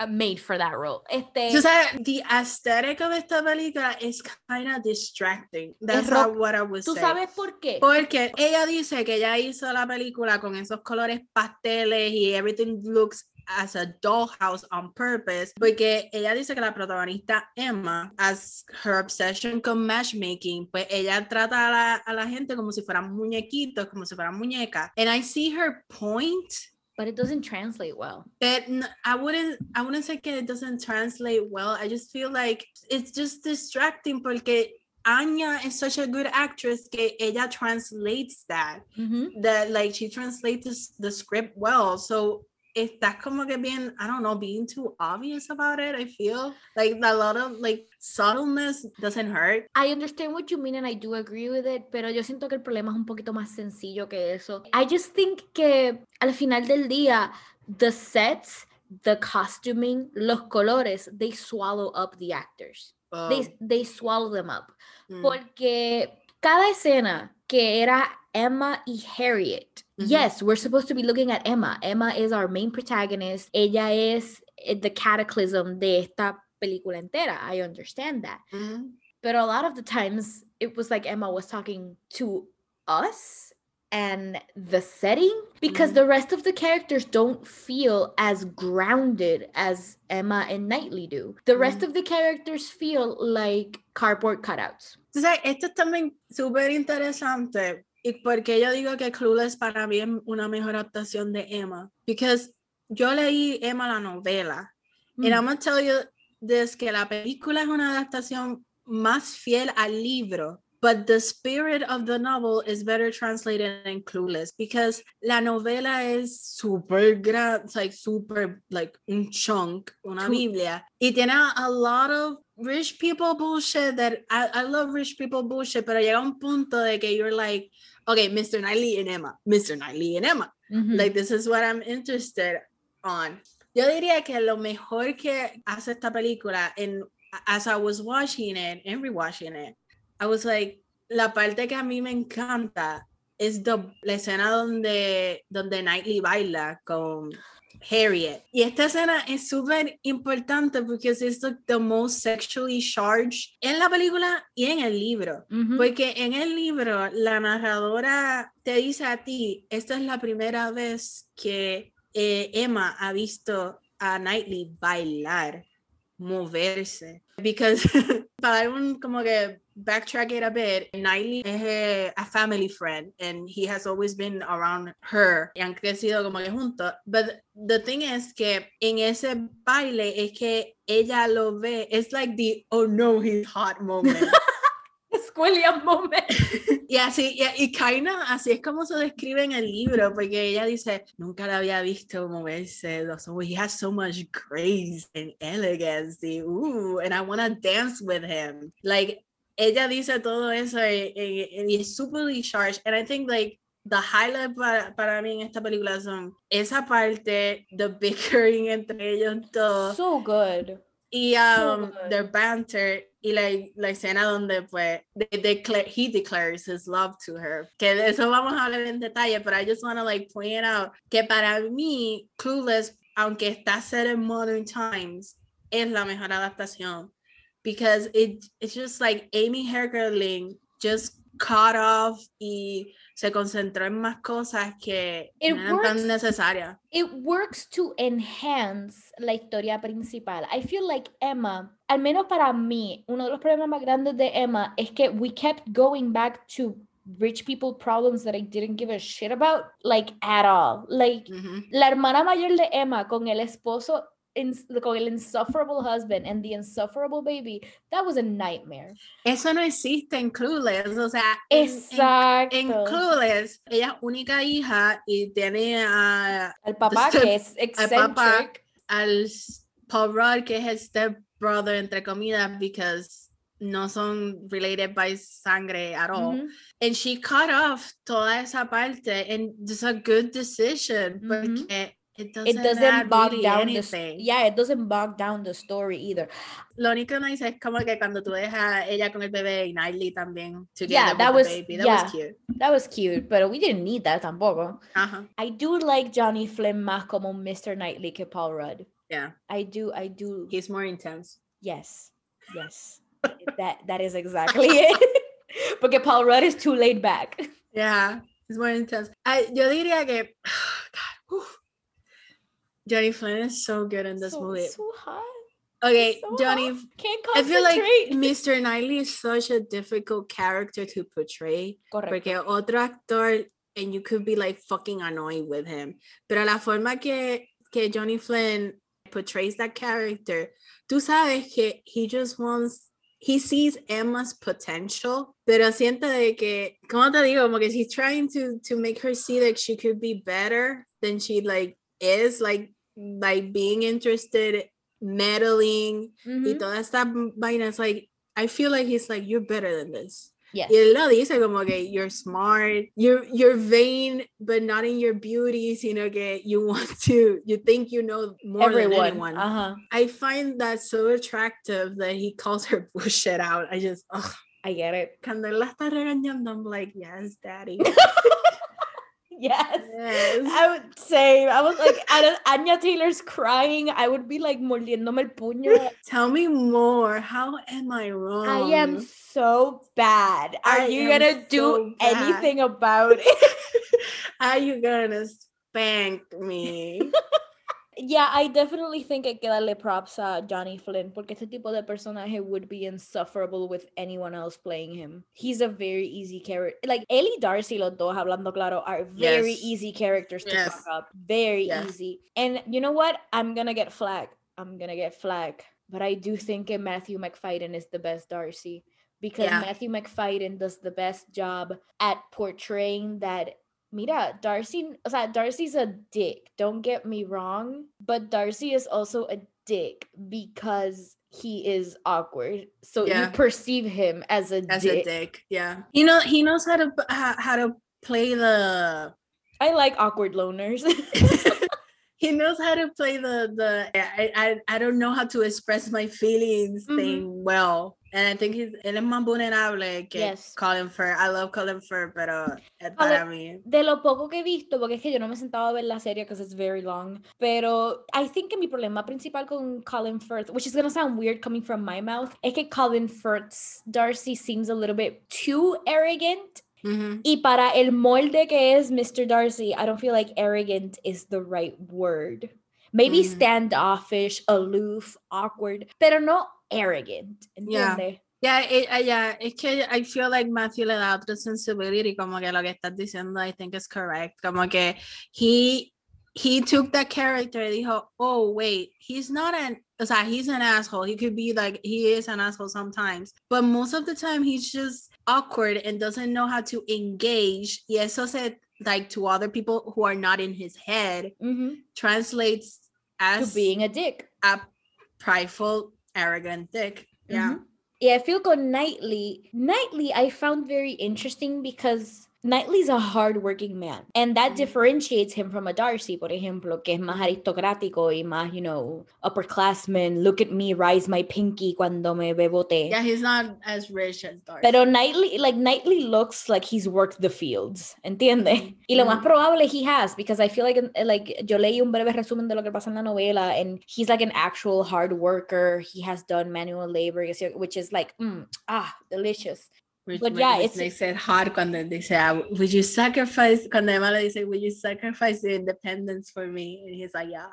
Uh, made for that role. Este, so, the aesthetic of esta película is kind of distracting. That's not what I was ¿Tú sabes por qué? Porque ella dice que ella hizo la película con esos colores pasteles y everything looks as a dollhouse on purpose, porque ella dice que la protagonista Emma, as her obsession con matchmaking, pues ella trata a la, a la gente como si fueran muñequitos, como si fueran muñecas. And I see her point but it doesn't translate well. But I wouldn't I wouldn't say that it doesn't translate well. I just feel like it's just distracting porque Anya is such a good actress que ella translates that. Mm-hmm. That like she translates the script well. So that como que bien, I don't know, being too obvious about it, I feel like a lot of like subtleness doesn't hurt. I understand what you mean and I do agree with it, pero yo siento que el problema es un poquito más sencillo que eso. I just think que al final del día, the sets, the costuming, los colores, they swallow up the actors. Oh. They, they swallow them up. Mm. Porque cada escena que era Emma y Harriet. Mm-hmm. Yes, we're supposed to be looking at Emma. Emma is our main protagonist. Ella es eh, the cataclysm de esta película entera. I understand that. Mm-hmm. But a lot of the times it was like Emma was talking to us and the setting because Mhm. the rest of the characters don't feel as grounded as Emma and Knightley do. The rest Mm. of the characters feel like cardboard cutouts. Sabes, esto es también súper interesante. Y porque yo digo que Clueless para mí es una mejor adaptación de Emma. Because yo leí Emma la novela. And I'm Mm. gonna tell you this, que la película es una adaptación más fiel al libro. But the spirit of the novel is better translated in Clueless because la novela es super grande, it's like super, like un chunk, una Biblia. Y tiene a lot of rich people bullshit that I, I love rich people bullshit, pero llega un punto de que you're like, okay, Mr. Knightley and Emma, Mr. Knightley and Emma. Mhm. Like, this is what I'm interested on. Yo diría que lo mejor que hace esta película, and as I was watching it and rewatching it, I was like, la parte que a mí me encanta es the, la escena donde, donde Knightley baila con Harriet. Y esta escena es súper importante porque es the, the most sexually charged en la película y en el libro. Mhm. Porque en el libro la narradora te dice a ti, esta es la primera vez que eh, Emma ha visto a Knightley bailar, moverse. Because para un como que backtrack it a bit, Knightley es eh, a family friend and he has always been around her y han crecido como que juntos. But the thing is que en ese baile es que ella lo ve, it's like the oh no, he's hot moment. Squilliam moment. Y así, y, y kinda así es como se describe en el libro, porque ella dice, nunca la había visto moverse, los ojos, he has so much grace and elegance, ooh, and I want to dance with him. Like, ella dice todo eso y, y- y es superly charged, and I think like, the highlight para, para mí en esta película son esa parte, the bickering entre ellos dos, So good. y So um, good. their banter y la, la escena donde pues they declare, he declares his love to her que de eso vamos a hablar en detalle pero I just want to like point out que para mí Clueless aunque está set in modern times es la mejor adaptación because it it's just like Amy Heckerling just cut off y se concentró en más cosas que It no eran works. tan necesarias it works to enhance la historia principal. I feel like Emma, al menos para mí, uno de los problemas más grandes de Emma es que we kept going back to rich people problems that I didn't give a shit about, like at all. Like Ujú. la hermana mayor de Emma con el esposo, ins- con el insufferable husband and the insufferable baby, that was a nightmare. Eso no existe en Clueless, o sea, en, en- en Clueless, ella es única hija y tiene a, Al papá step- que es papá. eccentric. al s- Paul Rudd, que es el step brother, entre comillas, because no son related by sangre at all. Ujú. And she cut off toda esa parte, and it's a good decision, Ujú. porque it doesn't, It doesn't bog really down the anything. yeah, it doesn't bog down the story either. Lo único que no dice es como que cuando tú dejas ella con el bebé y Knightley también together Yeah, with that the was- baby, that yeah. was cute. That was cute, but we didn't need that tampoco. Ajá, I do like Johnny Flynn más como Mr. Knightley que Paul Rudd. yeah. I do, I do. He's more intense. Yes, yes. that that is exactly it. Porque Paul Rudd is too laid back. Yeah, he's more intense. I, yo diría que, God, whew. Johnny Flynn is so good in this so, movie. so hot. Okay, so Johnny, hot. Can't I feel like. Mr. Knightley is such a difficult character to portray. Correcto. Porque otro actor, and you could be like fucking annoyed with him. Pero la forma que, que Johnny Flynn portrays that character, tú sabes que he just wants, he sees Emma's potential, pero siente de que, ¿cómo te digo? Como que he's trying to, to make her see that she could be better than she like is, like, like being interested, meddling, y Mhm. toda esta vaina. It's like, I feel like he's like, you're better than this. Yes. Y él lo dice como que you're smart, you're, you're vain, but not in your beauty, sino que you want to, you think you know more Everyone. than anyone. Uh-huh. I find that so attractive that he calls her bullshit out. I just, ugh. I get it. Cuando él la está regañando, I'm like, yes, daddy. yes. Yes. I would say I was like Anya Taylor's crying. I would be like mordiéndome el puño. Tell me more. How am I wrong? I am so bad. Are I you gonna do bad. anything about it? Are you gonna spank me? yeah, I definitely think hay que darle props a Johnny Flynn porque este tipo de personaje would be insufferable with anyone else playing him. He's a very easy character. Like Ellie Darcy, los dos hablando claro, are very Yes. easy characters to Yes. fuck up. Very Yes. easy. And you know what? I'm gonna get flag. I'm gonna get flag. But I do think Matthew Macfadyen is the best Darcy because Yeah. Matthew Macfadyen does the best job at portraying that Mira, Darcy, o sea, Darcy's a dick. Don't get me wrong, but Darcy is also a dick because he is awkward. So Yeah. you perceive him as a As dick. a dick, yeah. You know, he knows how to how, how to play the. I like awkward loners. he knows how to play the the. I I, I don't know how to express my feelings Mhm. thing well, and I think he's él es más vulnerable que Yes. Colin Firth. I love Colin Firth, pero eh, Colin- para mí. de lo poco que he visto, porque es que yo no me he sentado a ver la serie because it's very long, pero I think que mi problema principal con Colin Firth, which is gonna sound weird coming from my mouth, es que Colin Firth's Darcy seems a little bit too arrogant. Mhm. Y para el molde que es Mr. Darcy, I don't feel like arrogant is the right word. Maybe Mm. standoffish, aloof, awkward, pero no arrogant. Yeah. ¿Entiendes? Yeah, it, uh, yeah, es que I feel like Matthew le da sensibility, como que lo que estás diciendo, I think is correct. Como que he he took that character y dijo, oh wait, he's not an, o sea, he's an asshole. He could be like, he is an asshole sometimes, but most of the time he's just awkward and doesn't know how to engage. Y eso se like to other people who are not in his head Mhm. translates To as being a dick. a prideful, arrogant dick. Yeah. Mhm. Yeah, feel con Knightley. Knightley, I found very interesting because Knightley's a hardworking man, and that Mhm. differentiates him from a Darcy, por ejemplo, que es más aristocrático y más, you know, upperclassman. Look at me, rise my pinky cuando me bebo té. Yeah, he's not as rich as Darcy. Pero Knightley, like Knightley looks like he's worked the fields, ¿entiende? Y lo más Mhm. probable he has, because I feel like, like yo leí un breve resumen de lo que pasa en la novela, and he's like an actual hard worker. He has done manual labor, which is like, mm, ah, delicious. Which But yeah, it's- makes it hard cuando dice, ah, would you sacrifice, cuando Emma le dice, would you sacrifice your independence for me? And he's like, yeah,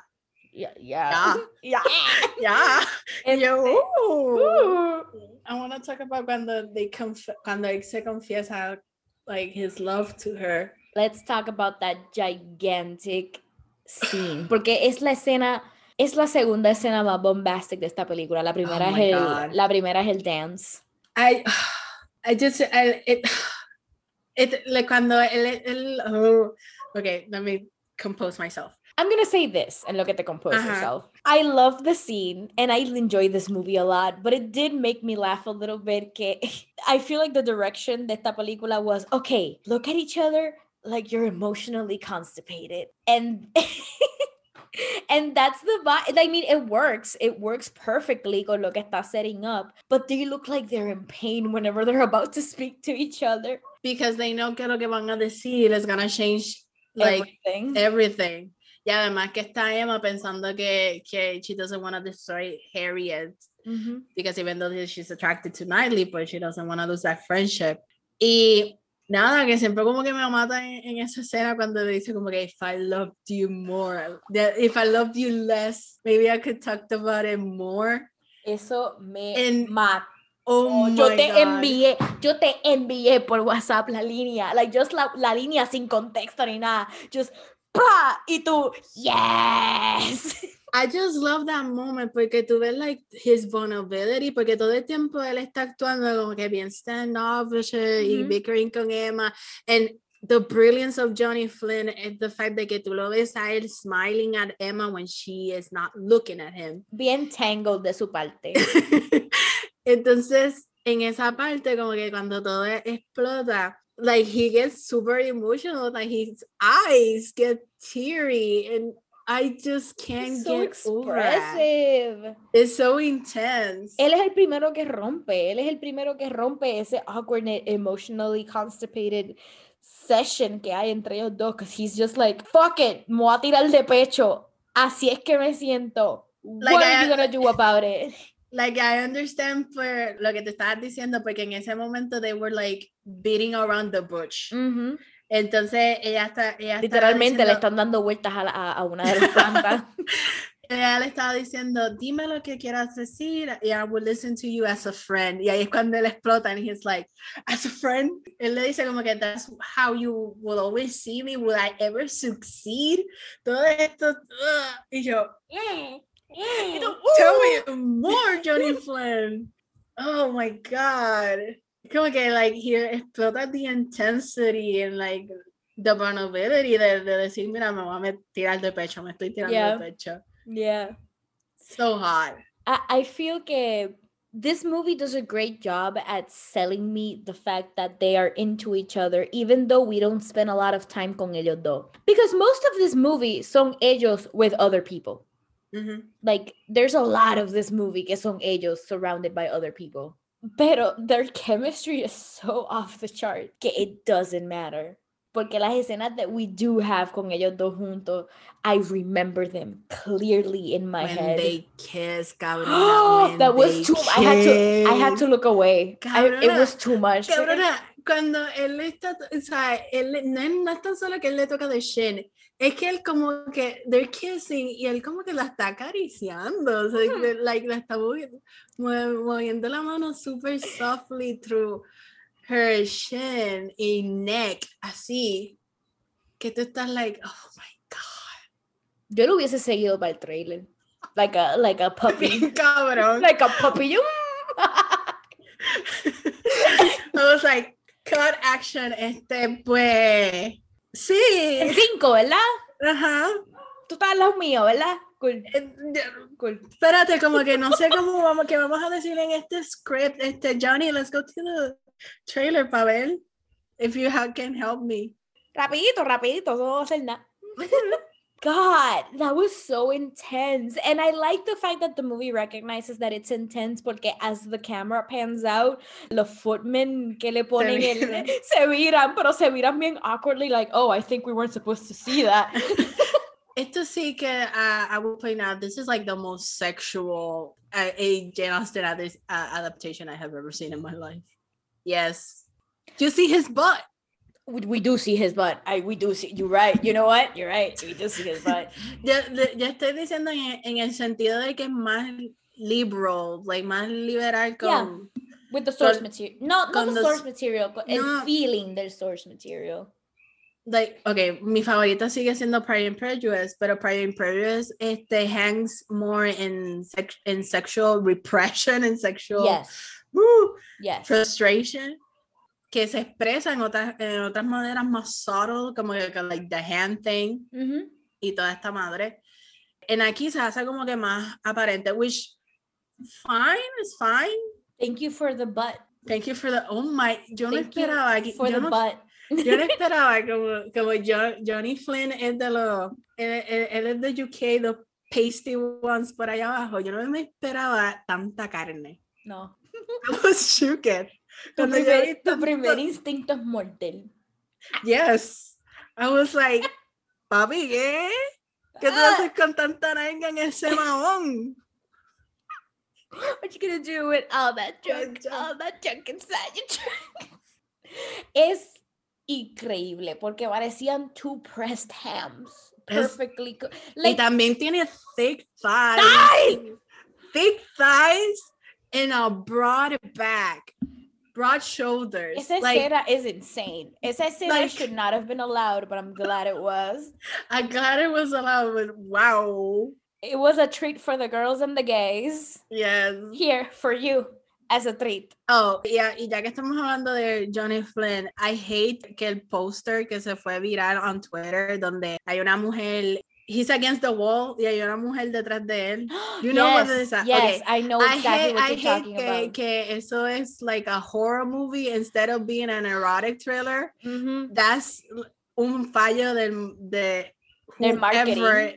Yeah, yeah, yeah, yeah. And yo, ooh. I want to talk about cuando, they conf- cuando se confiesa like his love to her. Let's talk about that gigantic scene, porque es la escena. Es la segunda escena más bombastic de esta película. La primera, Oh es, el, God. la primera es el dance. I, I just, I, it, it, like cuando él, él, oh, okay, let me compose myself. I'm gonna say this and look at the compose Uh-huh. yourself. I love the scene and I enjoy this movie a lot, but it did make me laugh a little bit. Que I feel like the direction de esta película was okay, look at each other like you're emotionally constipated. And and that's the vibe. I mean, it works. It works perfectly con lo que está setting up, but they look like they're in pain whenever they're about to speak to each other. Because they know que lo que van a decir is gonna change like Everything. everything. Y además que está Emma pensando que, que she doesn't want to destroy Harriet Mhm. because even though she's attracted to Knightley, but she doesn't want to lose that friendship. Y nada, que siempre como que me mata en, en esa escena cuando le dice como que if I loved you more, if I loved you less, maybe I could talk about it more. Eso me And- mata. Oh, yo te God. envié, yo te envié por WhatsApp la línea, like just la, la línea sin contexto ni nada, just ¡pla! y tú, yes. I just love that moment porque tú ves like his vulnerability porque todo el tiempo él está actuando como que bien standoffish y Ujú. bickering con Emma and the brilliance of Johnny Flynn is the fact that tú lo ves a él smiling at Emma when she is not looking at him Bien tangled de su parte. entonces en esa parte como que cuando todo explota like he gets super emotional like his eyes get teary and I just can't so get over expressive. It's so intense. Él es el primero que rompe, él es el primero que rompe ese awkward, emotionally constipated obsession que hay entre ellos dos, because he's just like, fuck it, me voy a tirar de pecho. Así es que me siento. Like, What I- are you gonna do about it? Like I understand por lo que te estabas diciendo, porque en ese momento they were like beating around the bush. Ujú. Entonces ella está, ella Literalmente le diciendo- están dando vueltas a, la- a- una de las plantas. ella le estaba diciendo, dime lo que quieras decir, y I will listen to you as a friend. Y ahí es cuando él explota, and he's like, as a friend. Él le dice como que that's how you will always see me, will I ever succeed? Todo esto, ugh. y yo, "Mm, mm, tell me more, Johnny Flynn. Oh my God. Como que like here explota the intensity and like the vulnerability de, de decir, mira, me voy a met- tirar de pecho, me estoy tirando Yeah. de pecho. Yeah. So hot. I, I feel que this movie does a great job at selling me the fact that they are into each other, even though we don't spend a lot of time con ellos dos. Because most of this movie son ellos with other people. Mhm. Like, there's a lot of this movie que son ellos surrounded by other people. Pero their chemistry is so off the chart que it doesn't matter. Porque las escenas that we do have con ellos dos juntos, I remember them clearly in my when head. they kiss, cabrona. when that was too I had to I had to look away. I- it was too much. Cabrona, cuando él está, o sea, él no es, no es tan solo que él le toca de shin, es que él como que, they're kissing y él como que la está acariciando, o sea, Hmm. like, la está moviendo, moviendo la mano super softly through her shin y neck, así, que tú estás like, oh my god, Yo lo hubiese seguido para el trailer. Like a like a puppy. cabrón. like a puppy. Yo, I was like, cut action, este, pues, sí, El 5, ¿verdad? ajá. Tú estás al lado mío, ¿verdad? Cool. Eh, Cool. Espérate, como que no sé cómo vamos, que vamos a decir en este script, este, Johnny, let's go to the trailer para ver if you can help me. Rapidito, rapidito, no voy a hacer nada. God, that was so intense. And I like the fact that the movie recognizes that it's intense porque as the camera pans out, the footmen que le ponen el, se viran, pero se viran bien awkwardly like, oh, I think we weren't supposed to see that. Esto sí que uh, I will point out, this is like the most sexual uh, a Jane Austen ad- adaptation I have ever seen in my life. Yes. Do you see his butt? We, do see his butt. I we do see. You're right. You know what? You're right. We do see his butt. De- yo estoy diciendo en, en el sentido de que es más liberal, like más liberal Yeah. With the source material, not not con the source material, con el No. feeling del source material. like, okay, mi favorita sigue siendo Pride and Prejudice, pero Pride and Prejudice este, hangs more in, sex, in sexual repression and sexual Yes. woo, Yes. frustration que se expresa en otras, en otras maneras más subtle, como que, que, like the hand thing Mhm. y toda esta madre. En aquí se hace como que más aparente, which fine, is fine. Thank you for the butt. Thank you for the, oh my, yo no Thank you esperaba que, for yo the no butt. Yo no esperaba como, como Jo- Johnny Flynn es de los, él, él- él es de UK, los pasty ones por allá abajo. Yo no me esperaba tanta carne. No. I was shooked. Tu primer, tu primer instinto es morder. Yes. I was like, papi, ¿qué? ¿Qué tú haces con tanta nalga en ese mahón? What you gonna do with all that junk? All that junk inside your trunk. Es increíble porque parecían two pressed hams. Es- Perfectly y like también tiene thick thighs. Thighs! Thick thighs and a broad back. Broad shoulders. esa like, escena is insane. Esa escena like- should not have been allowed, but I'm glad it was. I'm glad it was allowed, but wow. It was a treat for the girls and the gays. Yes. Here for you as a treat. Oh, yeah, y ya que estamos hablando de Johnny Flynn, I hate que el poster que se fue viral on Twitter donde hay una mujer, he's against the wall y hay una mujer detrás de él. You know what yes, it is, uh, Yes, okay. I know I exactly hate, what you're hate talking que, about. que eso es like a horror movie instead of being an erotic thriller. Mhm. That's un fallo del, de whoever,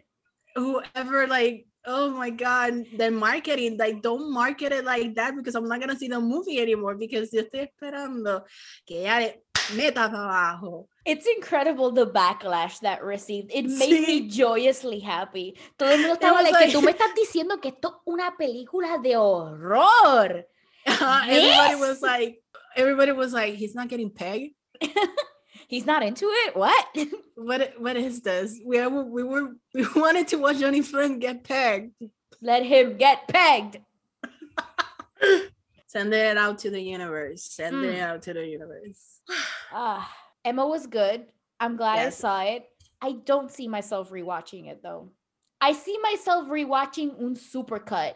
whoever like oh my god the marketing like don't market it like that because i'm not gonna see the movie anymore because yo estoy esperando que ella meta para abajo. It's incredible the backlash that received. It made me joyously happy. Todo el mundo estaba like, like, que tú me estás diciendo que esto es una película de horror. Uh, everybody was like, everybody was like, he's not getting pegged. he's not into it. What? what? What is this? We were, we were we wanted to watch Johnny Flynn get pegged. Let him get pegged. Send it out to the universe. Send mm. it out to the universe. Ah, uh, Emma was good. I'm glad yes. I saw it. I don't see myself rewatching it though. I see myself rewatching un supercut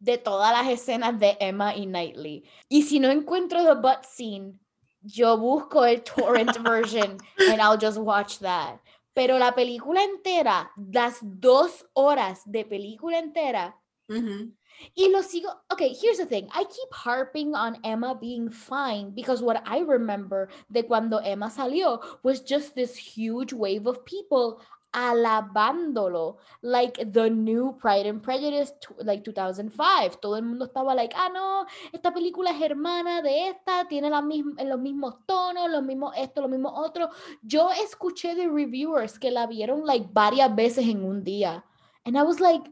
de todas las escenas de Emma y Knightley. Y si no encuentro the butt scene, yo busco el torrent version and I'll just watch that. Pero la película entera, las dos horas de película entera, mm -hmm. Y lo sigo. Okay, here's the thing. I keep harping on Emma being fine because what I remember de cuando Emma salió was just this huge wave of people alabándolo like the new Pride and Prejudice like 2005 todo el mundo estaba like ah no esta película es hermana de esta tiene la misma, los mismos tonos los mismos esto los mismos otro yo escuché de reviewers que la vieron like varias veces en un día and I was like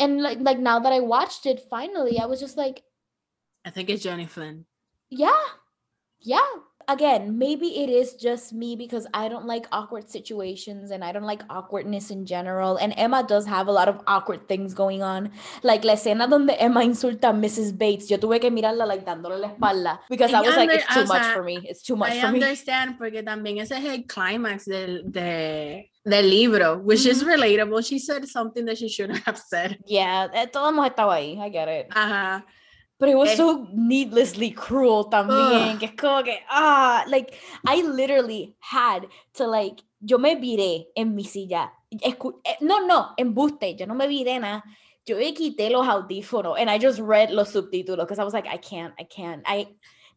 and like like now that I watched it finally, I was just like, I think it's Jenny Flynn. Yeah, yeah. Again, maybe it is just me because I don't like awkward situations and I don't like awkwardness in general. And Emma does have a lot of awkward things going on. Like la escena donde Emma insulta a Mrs. Bates. Yo tuve que mirarla like dándole la espalda because I was under, like, it's too much sea, for me. It's too much I for me. I understand porque también ese es el climax del, de del libro, which mm-hmm. is relatable. She said something that she shouldn't have said. Yeah, eh, todos hemos estado ahí. I get it. Ajá. But it was eh. so needlessly cruel también. Que es como que, ah, like, I literally had to, like, yo me viré en mi silla. Escu eh, no, no, embuste, yo no me viré nada. Yo me quité los audífonos and I just read los subtítulos because I was like, I can't, I can't. I,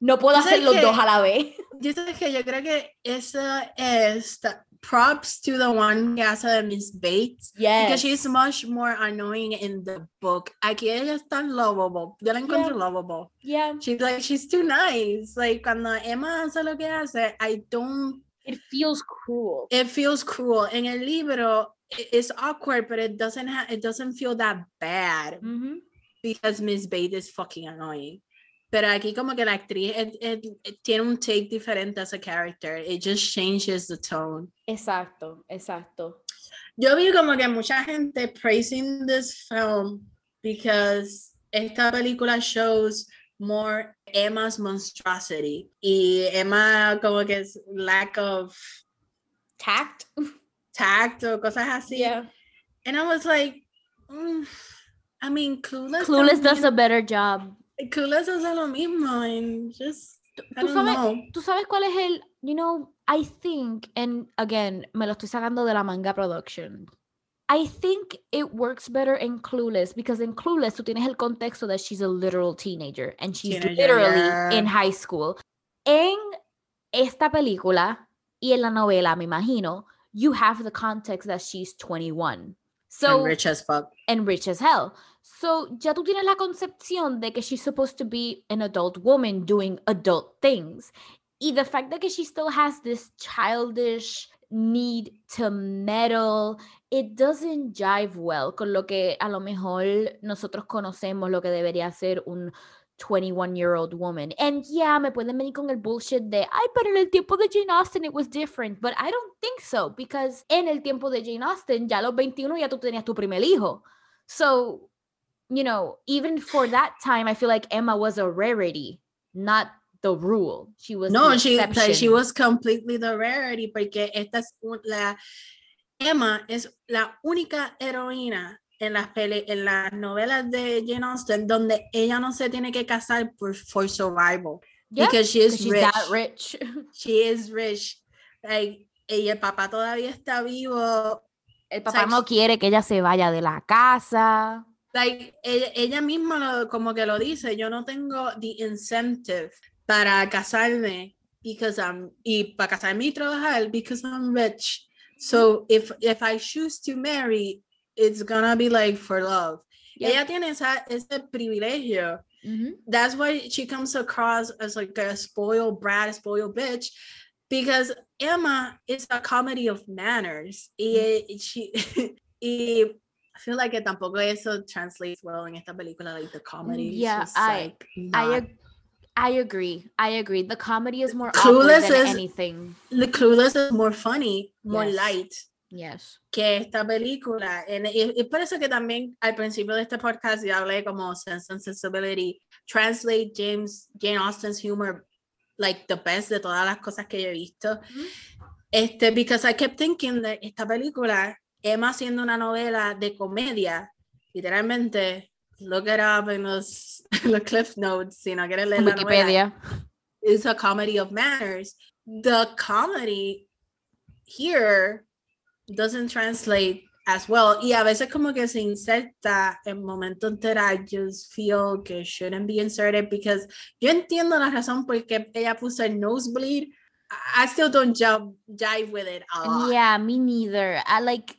no puedo hacer los dos a la vez. Yo que yo creo que esa es props to the one de Miss Bates. Yes. Because she's much more annoying in the book. Aquí ella es tan lovable. Yo la encuentro yeah. lovable. Yeah. She's like, she's too nice. Like, cuando Emma hace lo que hace, I don't. It feels cruel. It feels cruel. En el libro, it's awkward, but it doesn't have, it doesn't feel that bad. Mm-hmm. Because Miss Bates is fucking annoying. Pero aquí como que la actriz it, it, it tiene un take diferente as a character. It just changes the tone. Exacto, exacto. Yo vi como que mucha gente praising this film because esta película shows more Emma's monstrosity y Emma como que es lack of tact tact o cosas así. Yeah. And I was like, mm, I mean, Clueless. Clueless does a better job. Clueless hace lo mismo and just ¿Tú sabes, ¿Tú sabes cuál es el, you know, I think, and again, me lo estoy sacando de la manga production. I think it works better in Clueless because in Clueless tú tienes el contexto that she's a literal teenager and she's teenager, literally yeah. in high school. En esta película y en la novela, me imagino, you have the context that she's 21. So, and rich as fuck. And rich as hell. So, ya tú tienes la concepción de que she's supposed to be an adult woman doing adult things. Y the fact that she still has this childish need to meddle, it doesn't jive well con lo que a lo mejor nosotros conocemos lo que debería ser un 21 year old woman. And yeah, me pueden venir con el bullshit de, ay, pero en el tiempo de Jane Austen it was different. But I don't think so, because en el tiempo de Jane Austen, ya a los 21 ya tú tenías tu primer hijo. So, you know, even for that time, I feel like Emma was a rarity, not the rule. She was no, she she was completely the rarity porque esta es la Emma es la única heroína en las pele en las novelas de Jane Austen donde ella no se tiene que casar por for survival yeah, because she is rich. That rich. she is rich. Like, ella el papá todavía está vivo. El papá like, no quiere que ella se vaya de la casa like, ella, misma lo, como que lo dice, yo no tengo the incentive para casarme because I'm, y para casarme y trabajar because I'm rich. So if, if I choose to marry, it's gonna be like for love. Yep. Ella tiene esa, ese privilegio Mhm. That's why she comes across as like a spoiled brat, spoiled bitch, because Emma is a comedy of manners. Y she y I feel like que tampoco eso translates well en esta película, like the comedy. yeah, I- like, I not- I agree. I agree. The comedy is more Clueless than is- anything. The Clueless is more funny, more Yes. light. Yes. que esta película. Y, y por eso que también al principio de este podcast yo hablé como Sense and Sensibility, translate James, Jane Austen's humor like the best de todas las cosas que yo he visto. Ujú. Este, because I kept thinking that esta película, Emma siendo una novela de comedia, literalmente, look it up en los, los cliff notes, si no quieres leer la novela, Wikipedia. is a comedy of manners. The comedy here doesn't translate as well. Y a veces como que se inserta en momento entero. I just feel que shouldn't be inserted because yo entiendo la razón por qué ella puso el nosebleed. I- still don't jive, jive with it a lot. Yeah, me neither. I like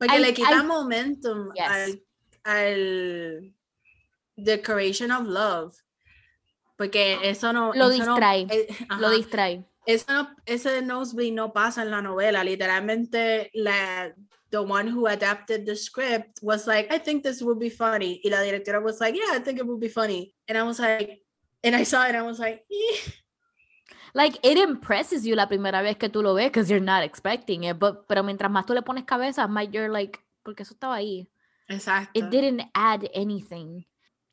Porque I- le quita I- momentum Yes. al, al Decoration of Love. Porque eso no. Lo eso no- distrae, eh, lo distrae. Eso no, ese nosebleed no pasa en la novela. Literalmente, la, the one who adapted the script was like, I think this would be funny. Y la directora was like, yeah, I think it would be funny. And I was like, and I saw it and I was like, "Eh." Like it impresses you la primera vez que tú lo ves because you're not expecting it, but pero mientras más tú le pones cabeza, más you're like, porque eso estaba ahí. exacto. It didn't add anything.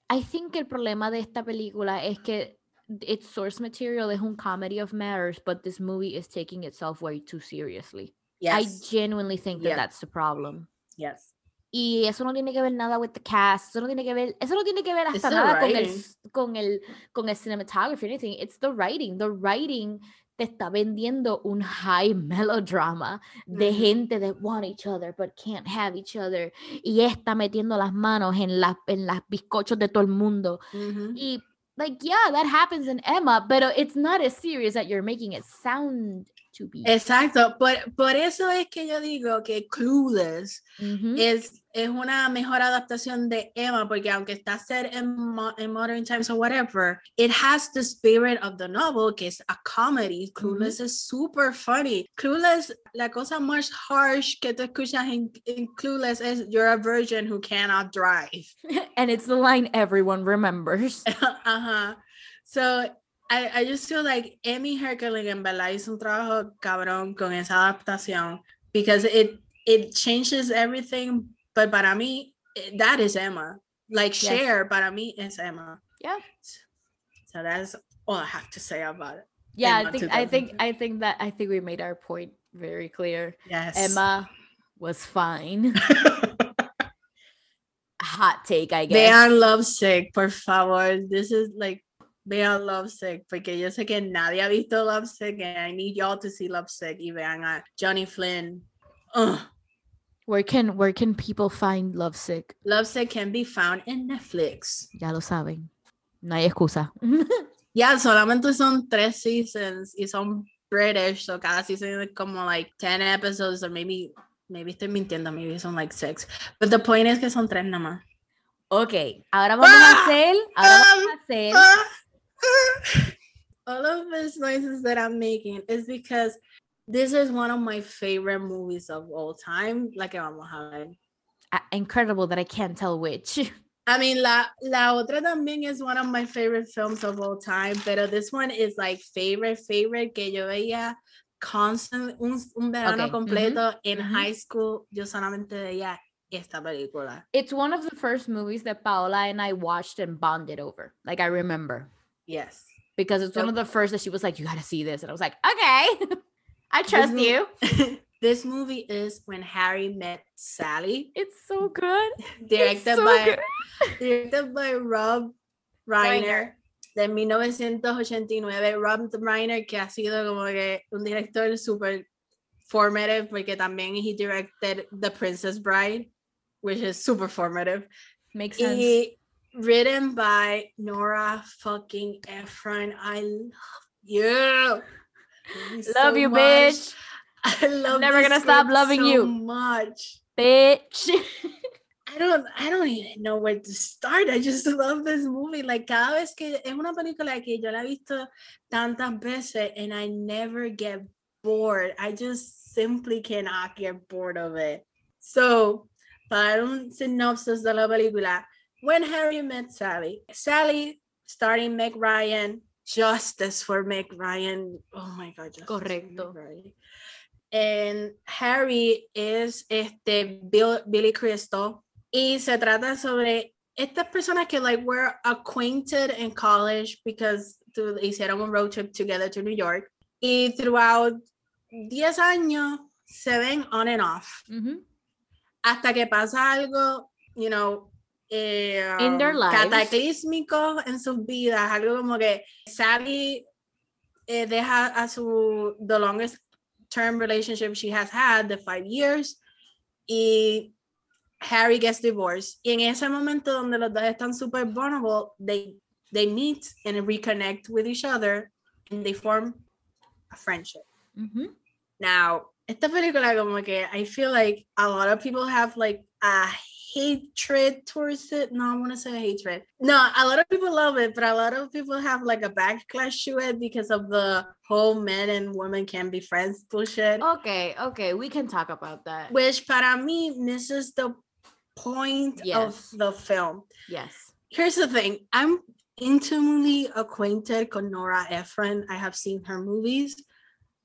I think el problema de esta película es que its source material es un comedy of manners, but this movie is taking itself way too seriously. Yes. I genuinely think that Yeah. that's the problem. yes. Y eso no tiene que ver nada with the cast, eso no tiene que ver, eso no tiene que ver hasta nada con el, con el, con el cinematography or anything. It's the writing. The writing te está vendiendo un high melodrama de Ujú. gente that want each other but can't have each other. Y está metiendo las manos en las en las bizcochos de todo el mundo. Ujú. Y like yeah, that happens in Emma, pero it's not as serious that you're making it sound to be. Exacto. Por, por eso es que yo digo que Clueless Ujú. es, es una mejor adaptación de Emma, porque aunque está set en, mo- en modern times or whatever, it has the spirit of the novel, que es a comedy. Clueless es super funny. Clueless, la cosa más harsh que te escuchas en, en Clueless es you're a virgin who cannot drive. and it's the line everyone remembers. Ajá. So, I, I just feel like Amy Heckerling en verdad hizo un trabajo cabrón con esa adaptación because it it changes everything, but para mí eh, that is Emma. Like Yes. Cher para mí es Emma. Yeah. So that's all I have to say about it. Yeah, I think I think I think that I think we made our point very clear. Yes. Emma was fine. Hot take, I guess. they are Lovesick, por favor. This is like vean Lovesick, porque yo sé que nadie ha visto Lovesick and I need y'all to see Lovesick y vean a Johnny Flynn. Ugh. Where can where can people find Lovesick? Lovesick can be found in Netflix. Ya lo saben. No hay excusa. Ya, solamente son tres seasons y son British, so cada season es como like 10 episodes or maybe, maybe estoy mintiendo, maybe son like six. But the point es que son tres nada más. ok, ahora vamos a Ah, hacer, ahora vamos a hacer. Ah, ah. All of these noises that I'm making is because this is one of my favorite movies of all time. Like que vamos a ver. ah, incredible that I can't tell which. I mean, la, la otra también is one of my favorite films of all time, pero this one is like favorite, favorite, que yo veía constant, un, un verano Okay, completo en ujú. high school, yo solamente veía esta película. It's one of the first movies that Paola and I watched and bonded over. Like I remember. Yes. Because it's one of the first that she was like, You gotta see this. And I was like, Okay. I trust mo- you. this movie is When Harry Met Sally, It's so good. Directed so by good. directed by Rob Reiner. de 1989, Rob Reiner, que ha sido como que un director super formative, porque también he directed The Princess Bride, which is super formative. Makes sense. Y written by Nora fucking Ephron. I love you. Love so you, much. bitch. I love never gonna stop loving so you. much. Bitch. I don't, I don't even know where to start. I just love this movie. Like cada vez que es una película que yo la he visto tantas veces and I never get bored. I just simply cannot get bored of it. So, para un synopsis de la película, when Harry met Sally, Sally starting Meg Ryan, justice for Meg Ryan. Oh my God, justice for Meg Correcto. And Harry es este Bill, Billy Crystal y se trata sobre estas personas que like were acquainted in college because tu- hicieron un road trip together to New York y throughout 10 años se ven on and off Ujú. hasta que pasa algo, you know, eh, In their um, lives. cataclísmico en sus vidas, algo como que Sally eh, deja a su the longest term relationship she has had, the five years, y Harry gets divorced. Y en ese momento donde los dos están super vulnerable, they they meet and reconnect with each other and they form a friendship. Ujú. Now, esta película como que I feel like a lot of people have like a hatred towards it. No, I want to say hatred. No, a lot of people love it, but a lot of people have like a backlash to it because of the whole men and women can be friends bullshit. Okay, okay, we can talk about that. Which para me, misses the point Yes. of the film. Yes. Here's the thing. I'm intimately acquainted with Nora Ephron. I have seen her movies.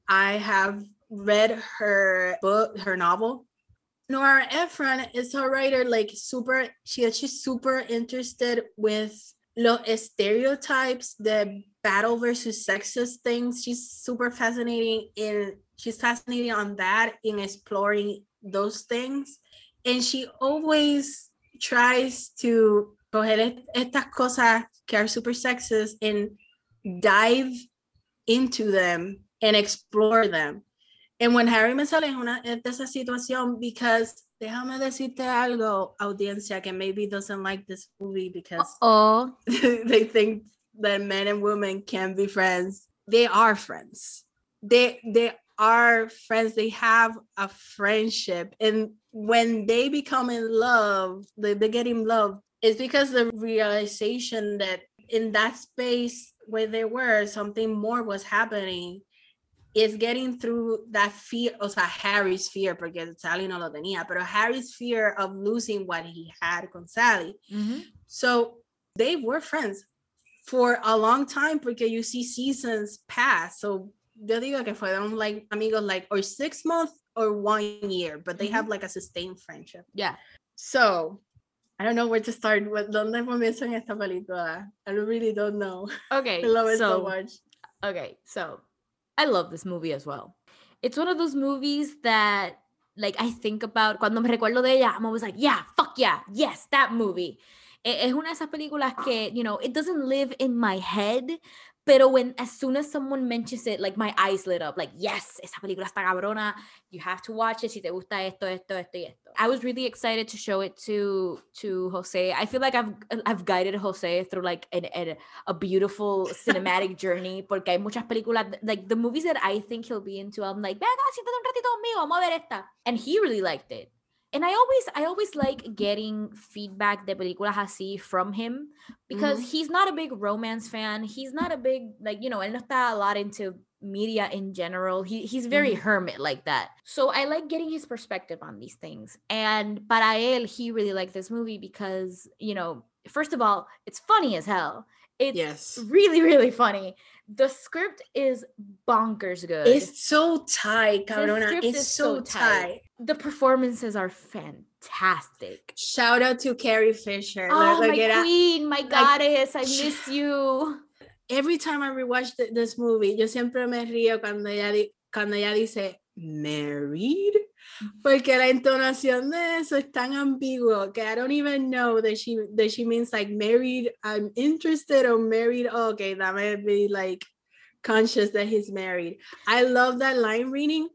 I have read her book, her novel. Nora Ephron is a writer, like super, she she's super interested with los stereotypes, the battle versus sexist things. She's super fascinating in she's fascinating on that in exploring those things. And she always tries to coger est- estas cosas que are super sexist and dive into them and explore them. And when Harry me sale en una eh, de esa situación, because déjame decirte algo, audiencia, que maybe doesn't like this movie because Oh, they think that men and women can be friends. They are friends. They they are friends. They have a friendship, and when they become in love, they, they get in love. It's because the realization that in that space where they were, something more was happening. Is getting through that fear, o sea, Harry's fear, porque Sally no lo tenía, pero Harry's fear of losing what he had con Sally. ujú. So they were friends for a long time porque you see seasons pass. So yo digo que fueron like amigos like or six months or one year, but they have mm-hmm. like a sustained friendship. yeah. So I don't know where to start. With ¿Dónde comienzo en esta película? I really don't know. Okay. I love it so, so much. Okay, so I love this movie as well. It's one of those movies that like I think about cuando me recuerdo de ella, I'm always like, yeah, fuck yeah, yes, that movie. Es una de esas películas que, you know, it doesn't live in my head, pero when as soon as someone mentions it, like my eyes lit up, like, yes, esa película está cabrona, you have to watch it si te gusta esto, esto, esto y esto. I was really excited to show it to to Jose. I feel like I've I've guided Jose through like an, an a beautiful cinematic journey porque hay muchas películas like the movies that I think he'll be into I'm like venga siéntate un ratito conmigo vamos a ver esta and he really liked it and I always I always like getting feedback de películas así from him because he's not a big romance fan he's not a big like you know él no está a lot into media in general he he's very Mhm. hermit like that so I like getting his perspective on these things and para él he really liked this movie because you know first of all it's funny as hell it's Yes. really really funny the script is bonkers good It's so tight, cabrona. It's so, so tight. tight. The performances are fantastic Shout out to Carrie Fisher. oh Like- my like, queen my like- goddess i miss you every time I rewatch th- this movie, yo siempre me río cuando ella, cuando ella dice married, mm-hmm. porque la entonación de eso es tan ambiguo que I don't even know that she that she means like married. I'm interested or married. Oh, okay, that might be like conscious that he's married. I love that line reading.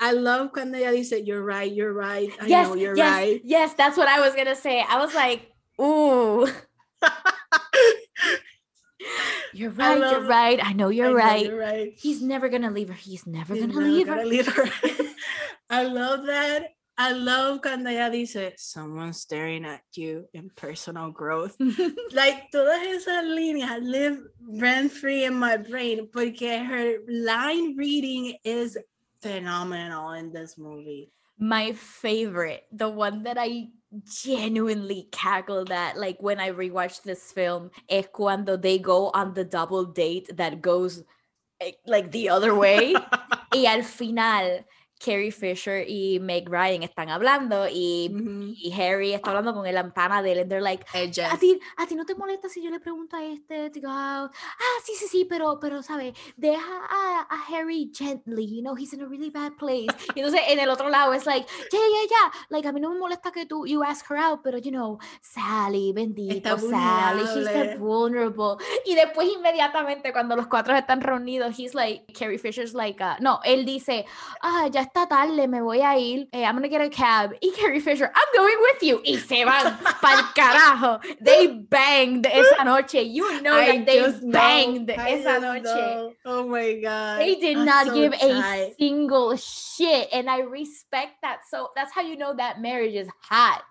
I love cuando ella dice you're right, you're right. I yes know you're yes right. yes that's what i was gonna say i was like ooh you're right you're right i know you're know right You're right. he's never gonna leave her he's never gonna never leave her leave her. I love that. I love cuando ella dice, someone staring at you in personal growth. like, todas esas líneas live rent free in my brain porque her line reading is phenomenal in this movie. My favorite, the one that I genuinely cackled at, like when I rewatched this film, es cuando they go on the double date that goes eh, like the other way. y al final Carrie Fisher y Meg Ryan están hablando y, y Harry está hablando con el pana de él and they're like, Hey, ¿A ti, ¿A ti no te molesta si yo le pregunto a este? Digo, ah, sí, sí, sí, pero, pero, ¿sabes? Deja a, a Harry gently, you know, he's in a really bad place. Y entonces en el otro lado es like, yeah, yeah, yeah, like a mí no me molesta que tú, you ask her out, pero, you know, Sally, bendito, Sally, she's that vulnerable. Y después inmediatamente cuando los cuatro están reunidos, he's like, Carrie Fisher's like, uh, no, él dice, ah, ya está tarde, me voy a ir, eh, I'm gonna get a cab. Y Carrie Fisher, I'm going with you. Y se van pa'l carajo. They banged esa noche. You know I that they know, banged I esa noche. know. Oh my god. They did I'm not so give a single shit. And I respect that. So that's how you know that marriage is hot.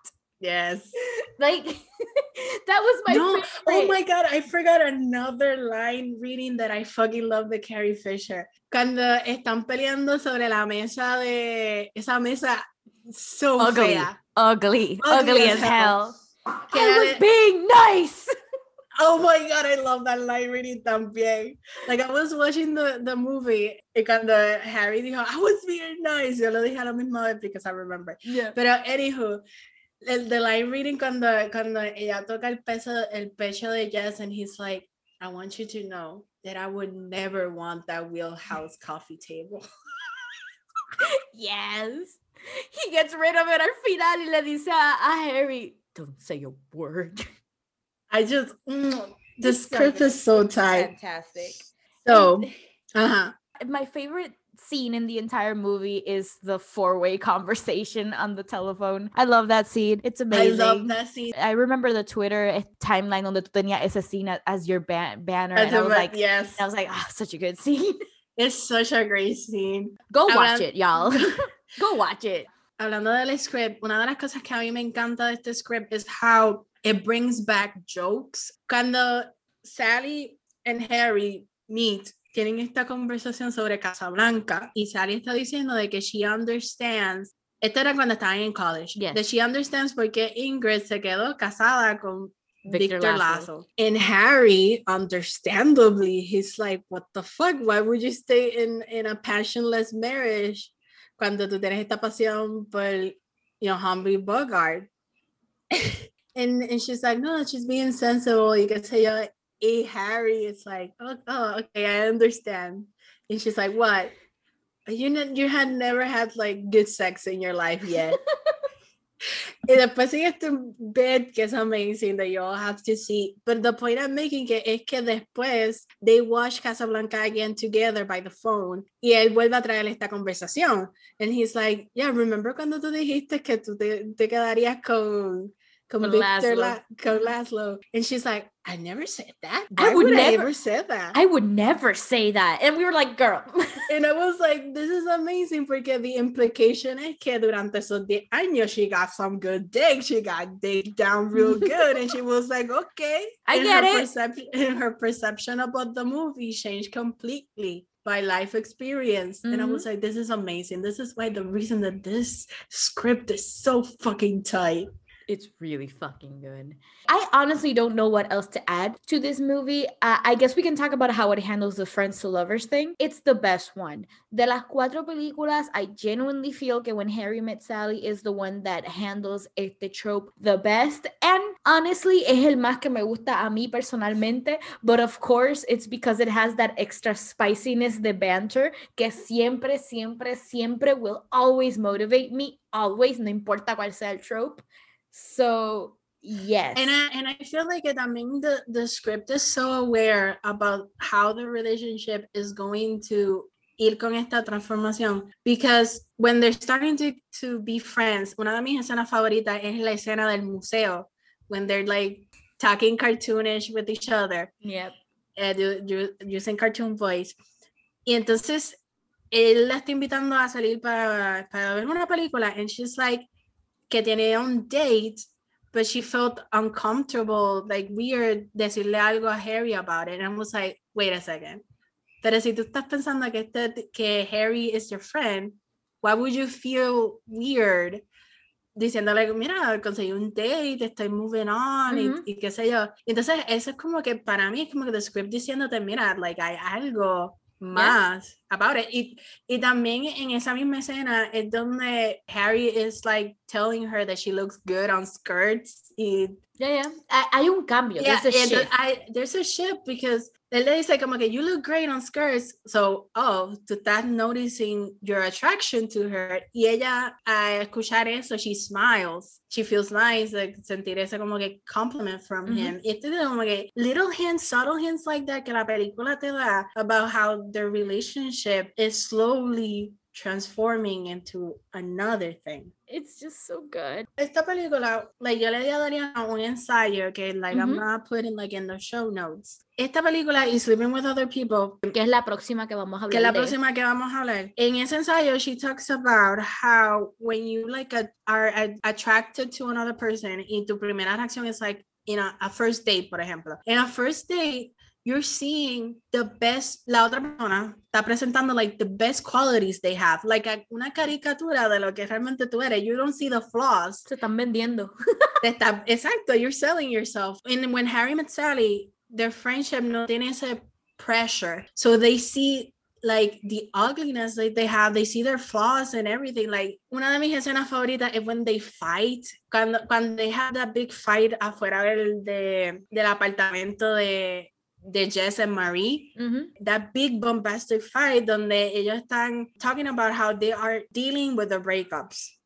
Yes. Like that was my no, oh favorite. oh my god, I forgot another line reading that I fucking love the Carrie Fisher. Cuando están peleando sobre la mesa de esa mesa so Ugly. fea. ugly, Ugly ugly, as as hell. Que I was being nice. Oh my god, I love that line reading también. Like I was watching the, the movie y cuando Harry dijo, I was being nice, yo lo dije a la misma vez because I remember. Yeah. Pero anywho, el the line reading cuando, cuando ella toca el peso, el pecho de Jess and he's like, I want you to know that I would never want that wheelhouse coffee table. Yes. He gets rid of it al final y le dice a, a Harry, don't say a word. I just, mm, the It's so script is so tight. Fantastic. So, uh-huh. My favorite scene in the entire movie is the four-way conversation on the telephone. I love that scene. It's amazing. I love that scene. I remember the Twitter eh, timeline donde tú tenías esa scene as your ban- banner, As and I a was like, yes, I was like, ah, such a good scene. it's such a great scene. Go watch it, y'all. Go watch it. hablando del script, una de las cosas que a mí me encanta de este script is how it brings back jokes. Cuando Sally and Harry meet, tienen esta conversación sobre Casablanca y Sally está diciendo de que she understands. Esto era cuando estaban en college. Yes. That she understands por qué Ingrid se quedó casada con Victor Victor, Lasso. Lasso. And Harry, understandably, he's like, what the fuck? Why would you stay in, in a passionless marriage cuando tú tienes esta pasión por, you know, Humphrey Bogart? and, and she's like, no, she's being sensible. You can say, yo. Hey, Harry is like, oh, oh, okay, I understand. And she's like, what? You, ne- you had never had like good sex in your life yet. Y después sigue este bit que es amazing that you all have to see. But the point I'm making que es que después they watch Casablanca again together by the phone y él vuelve a traer esta conversación. And he's like, yeah, remember cuando tú dijiste que tú te, te quedarías con, con, Victor Laszlo. La- con Laszlo? And she's like, I never said that. I would would never- ever said that? I would never say that. And we were like, girl. And I was like, this is amazing porque the implication es que durante esos 10 años she got some good dick. She got dick down real good. and she was like, okay. I And get her it. Perception, and her perception about the movie changed completely by life experience. And I Mm-hmm. was like, this is amazing. This is why the reason that this script is so fucking tight. It's really fucking good. I honestly don't know what else to add to this movie. Uh, I guess we can talk about how it handles the friends to lovers thing. It's the best one. De las cuatro películas, I genuinely feel que When Harry Met Sally is the one that handles the trope the best. And honestly, es el más que me gusta a mí personalmente. But of course, it's because it has that extra spiciness de banter que siempre, siempre, siempre will always motivate me. Always, no importa cuál sea el trope. So yes. And I and I feel like it, I mean the, the script is so aware about how the relationship is going to ir con esta transformación because when they're starting to, to be friends, una de mis escenas favoritas es la escena del museo when they're like talking cartoonish with each other yep. uh, using cartoon voice. Y entonces él la está invitando a salir para, para ver una película and she's like que tiene un date but she felt uncomfortable like weird decirle algo a Harry about it. And I was like wait a second. Pero si tú estás pensando que este que Harry is your friend why would you feel weird diciéndole, mira, conseguí un date, estoy moving on y, y, qué sé yo. Entonces, eso es como que para mí es como que the script diciéndote, mira, like hay algo más yeah. about it. Y, y también en esa misma escena es donde Harry is like telling her that she looks good on skirts y yeah, yeah. Hay un cambio. Yeah, there's a shift. I, there's a shift because él le dice como que you look great on skirts. So, oh, tú estás noticing your attraction to her. Y ella, a escuchar eso, she smiles. She feels nice, like, sentir ese como que compliment from mm -hmm. him. Este como que little hints, subtle hints like that que la película te da about how their relationship is slowly transforming into another thing. It's just so good. Esta película, like yo le di a Dariana un ensayo que like mm -hmm. I'm not putting like in the show notes. Esta película y Sleeping with Other People, que es la próxima que vamos a hablar. Que es la próxima que vamos a hablar. En ese ensayo she talks about how when you like a, are a, attracted to another person y tu primera reacción es like in a, a first date, por ejemplo. In a first date you're seeing the best, la otra persona está presentando like the best qualities they have, like a, una caricatura de lo que realmente tú eres. You don't see the flaws. Se están vendiendo. está, exacto, you're selling yourself. And when Harry met Sally, their friendship no tiene ese pressure. So they see like the ugliness that they have, they see their flaws and everything. Like una de mis escenas favoritas is when they fight, cuando, cuando they have that big fight afuera del, de, del apartamento de, de Jess and Marie, mm -hmm. that big bombastic fight donde ellos están talking about how they are dealing with the breakups.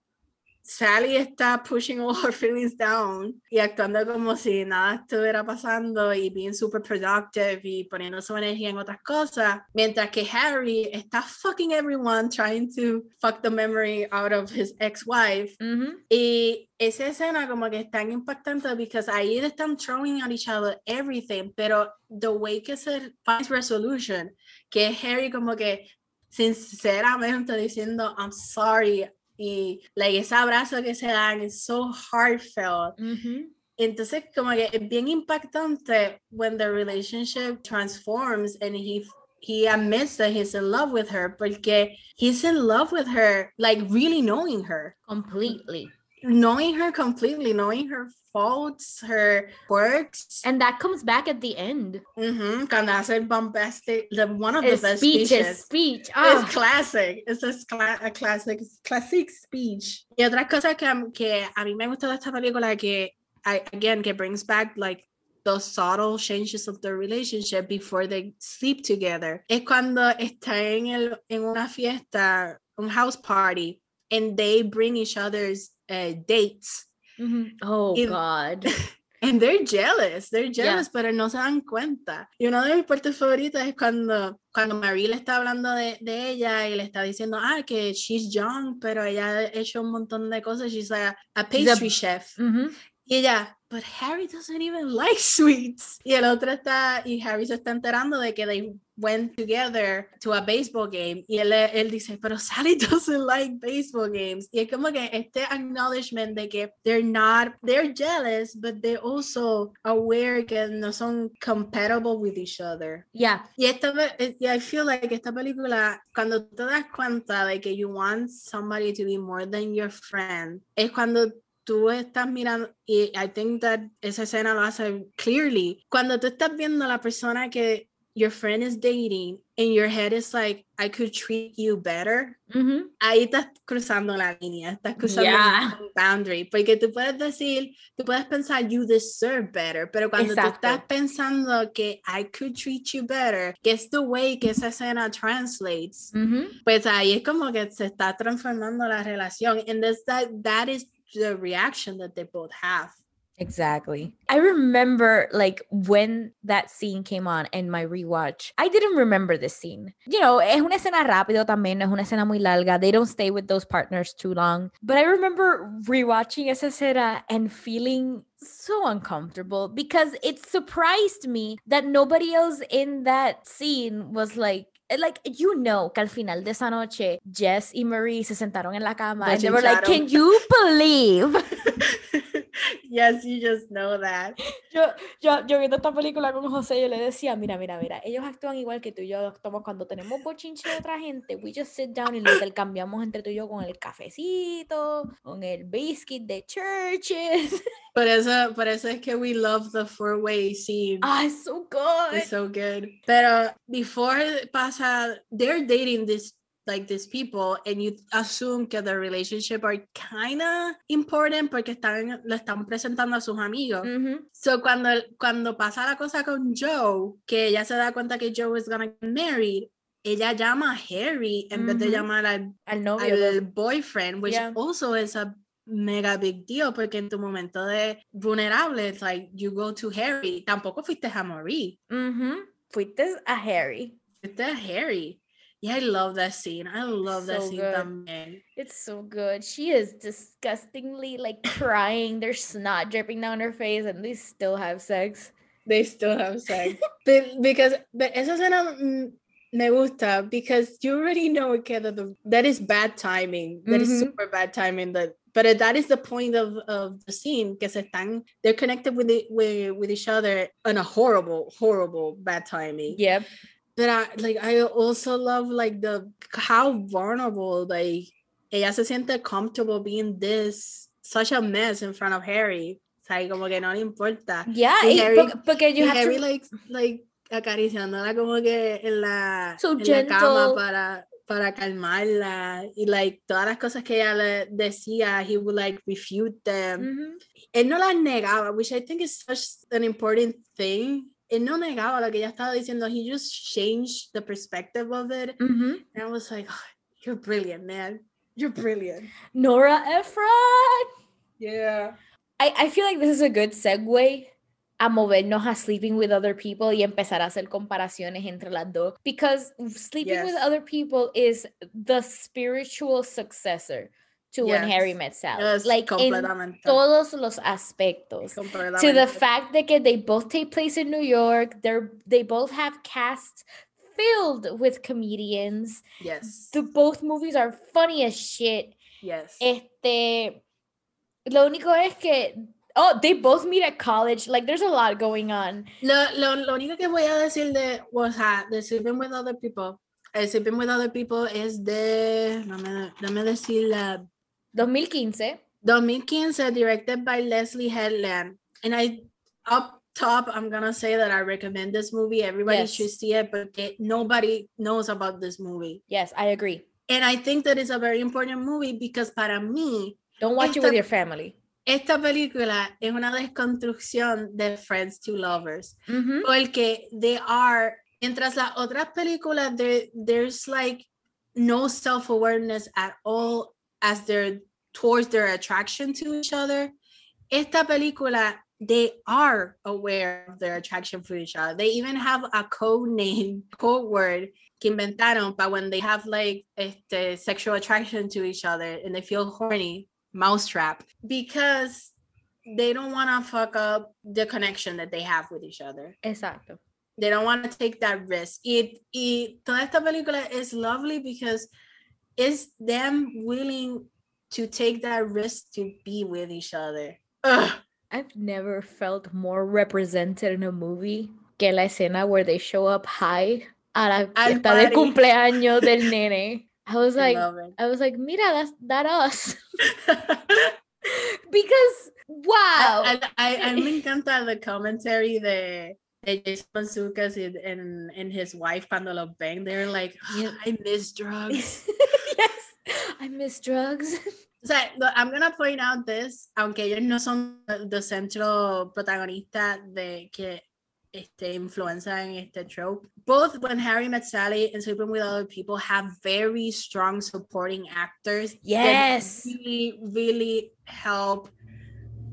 Sally está pushing all her feelings down y actuando como si nada estuviera pasando y being super productive y poniendo su energía en otras cosas, mientras que Harry está fucking everyone trying to fuck the memory out of his ex-wife. Mm -hmm. Y esa escena como que es tan impactante because ahí están throwing at each other everything, pero the way que se finds resolution, que Harry como que sinceramente diciendo I'm sorry y like, ese abrazo que se dan es so heartfelt. Mm -hmm. Entonces, como que es bien impactante when the relationship transforms and he he admits that he's in love with her porque he's in love with her, like really knowing her completely. Knowing her completely, knowing her faults, her quirks. And that comes back at the end. Mm-hmm. Cuando hace bombastic, the, one of the best speech, speeches. speech. Oh. It's classic. It's a, a classic, classic speech. Y otra cosa que, que a mí me gusta de esta película que, I, again, que brings back like the subtle changes of the relationship before they sleep together. Es cuando está en, el, en una fiesta, un house party, and they bring each other's uh, dates Mm-hmm. Oh, y, God. And they're jealous, they're jealous, yeah. pero no se dan cuenta. Y uno de mis partes favoritas es cuando, cuando Marie le está hablando de, de ella y le está diciendo, ah, que she's young, pero ella ha hecho un montón de cosas. She's like a, a pastry a, chef. Mm-hmm. Y ella, but Harry doesn't even like sweets. Y el otro está, y Harry se está enterando de que they went together to a baseball game. Y él, él dice, pero Sally doesn't like baseball games. Y es como que este acknowledgement de que they're not, they're jealous, but they're also aware que no son compatible with each other. Yeah. Y esta, eh, y I feel like esta película, cuando te das cuenta de que you want somebody to be more than your friend, es cuando tú estás mirando, y I think that esa escena lo hace clearly, cuando tú estás viendo a la persona que your friend is dating and your head is like, I could treat you better, mm -hmm. ahí estás cruzando la línea, estás cruzando yeah. un boundary, porque tú puedes decir, tú puedes pensar, you deserve better, pero cuando Exacto. tú estás pensando que I could treat you better, que es the way que esa escena translates, mm -hmm. pues ahí es como que se está transformando la relación, and that, that is the reaction that they both have. Exactly. I remember like when that scene came on in my rewatch. I didn't remember this scene. You know, es una escena rápido también, es una escena muy larga. They don't stay with those partners too long. But I remember rewatching esa escena and feeling so uncomfortable because it surprised me that nobody else in that scene was like like you know que al final de esa noche Jess y Marie se sentaron en la cama and they were like can you believe yes, you just know that. Yo, yo, yo viendo esta película con José, yo le decía, mira, mira, mira, ellos actúan igual que tú y yo actuamos cuando tenemos bochinche de otra gente, we just sit down y lo intercambiamos entre tú y yo con el cafecito, con el biscuit de churches. Por eso, por eso es que we love the four-way scene. Ah, it's so good. It's so good. Pero before pasa, they're dating this like these people and you assume que the relationship are kind of important porque están lo están presentando a sus amigos. Mm -hmm. So cuando cuando pasa la cosa con Joe, que ella se da cuenta que Joe is gonna get married, ella llama a Harry en mm -hmm. vez de llamar al, al novio, al boyfriend, which yeah. also is a mega big deal porque en tu momento de vulnerable, it's like you go to Harry. Tampoco fuiste a Marie. Mm -hmm. Fuiste a Harry. Fuiste a Harry. Yeah, I love that scene. I love so that scene good. también. It's so good. She is disgustingly like crying. There's snot dripping down her face, and they still have sex. They still have sex. but because but esa escena me gusta because you already know que the, that is bad timing. That mm -hmm. is mm-hmm. super bad timing. That but that is the point of, of the scene que se están they're connected with it with, with each other on a horrible horrible bad timing. Yep but I like I also love like the how vulnerable like ella se siente comfortable being this such a mess in front of Harry. O sea, como que no le importa. Yeah, y Harry, porque you have Harry to... like like acariciándola como que en la, so en gentle. la cama para para calmarla y like todas las cosas que ella le decía he would like refute them mm -hmm. él no las negaba which I think is such an important thing él no negaba lo que ella estaba diciendo. He just changed the perspective of it. Mm -hmm. And I was like, oh, you're brilliant, man. You're brilliant. Nora Ephron. Yeah. I, I feel like this is a good segue a movernos a sleeping with other people y empezar a hacer comparaciones entre las dos. Because sleeping Yes. with other people is the spiritual successor to when Harry met Sally. Yes, like in todos los aspectos. to the fact that they both take place in New York, they're they both have casts filled with comedians. Yes. The both movies are funny as shit. Yes. Este, lo único es que oh, they both meet at college. Like there's a lot going on. Lo, lo, lo único que voy a decir de, o sea, de Sleeping with Other People, el Sleeping with Other People es de, dame, dame decir la 2015. 2015, directed by Leslie Headland. And I, up top, I'm gonna say that I recommend this movie. Everybody Yes. should see it, but it- nobody knows about this movie. Yes, I agree. And I think that it's a very important movie because para mí, Don't watch it with your family. esta película es una desconstrucción de Friends to Lovers. Mhm. Porque they are, mientras las otras películas, there, there's like no self-awareness at all as they're towards their attraction to each other. Esta película, they are aware of their attraction for each other. They even have a code name, code word que inventaron para when they have like este, sexual attraction to each other and they feel horny, mousetrap, because they don't want to fuck up the connection that they have with each other. Exacto. They don't want to take that risk. It, y toda esta película is lovely because it's them willing to take that risk to be with each other. Ugh. I've never felt more represented in a movie que la escena where they show up high a la fiesta de cumpleaños del nene. I was like, love it. I was like, mira, that's that us. because wow. I, I, I, me encanta the commentary de, de Jason Mantzoukas and, and, and his wife cuando los ven. They're like, Yeah. I miss drugs. I miss drugs. O sea, I'm gonna point out this, aunque ellos no son the centro protagonista de que este influenza en este trope. Both when Harry met Sally and Sleeping with Other People have very strong supporting actors. that Yes. really, really help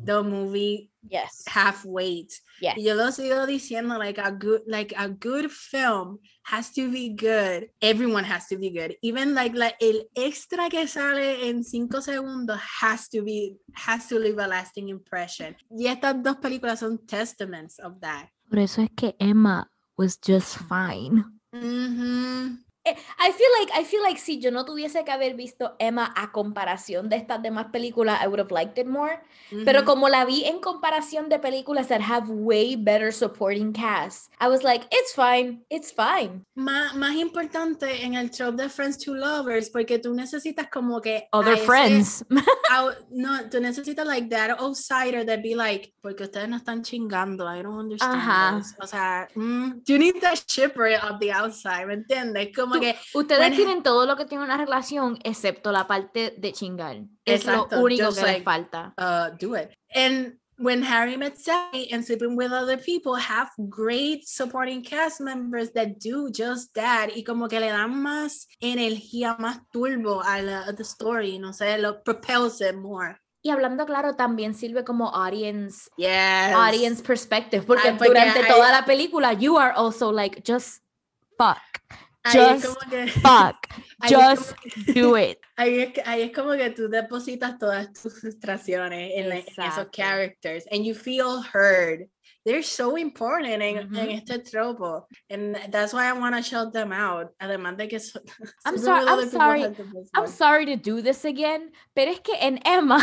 the movie yes. half weight. Yeah y yo lo sigo diciendo like a good like a good film has to be good. Everyone has to be good. Even like, like el extra que sale en cinco segundos has to be has to leave a lasting impression. Y estas dos películas son testaments of that. Por eso es que Emma was just fine. Mm -hmm. Eh, I feel like I feel like si yo no tuviese que haber visto Emma a comparación de estas demás películas, I would have liked it more. Mm -hmm. Pero como la vi en comparación de películas that have way better supporting cast, I was like, it's fine, it's fine. Más, más importante en el trope de Friends to Lovers, porque tú necesitas como que other friends. out, no, tú necesitas like that outsider that be like, porque ustedes no están chingando, I don't understand. Uh -huh. O sea, mm, you need that shipper of the outside, ¿me entiendes? Como que ustedes when, tienen todo lo que tiene una relación excepto la parte de chingar. Es lo único que like, les falta. Uh, do it. And when Harry met Sally and sleeping with other people have great supporting cast members that do just that y como que le dan más energía, más turbo a la the story, no sé, lo propels it more. Y hablando claro, también sirve como audience, yes. audience perspective, porque durante I, toda la película, you are also like, just fuck. Just que, fuck. Just que, do it. Ahí es, ahí es, como que tú depositas todas tus frustraciones en, la, en, esos characters and you feel heard. They're so important en, mm -hmm. en este tropo. And that's why I want to shout them out. Además de que so, I'm, sorry, I'm sorry. I'm sorry to do this again, pero es que en Emma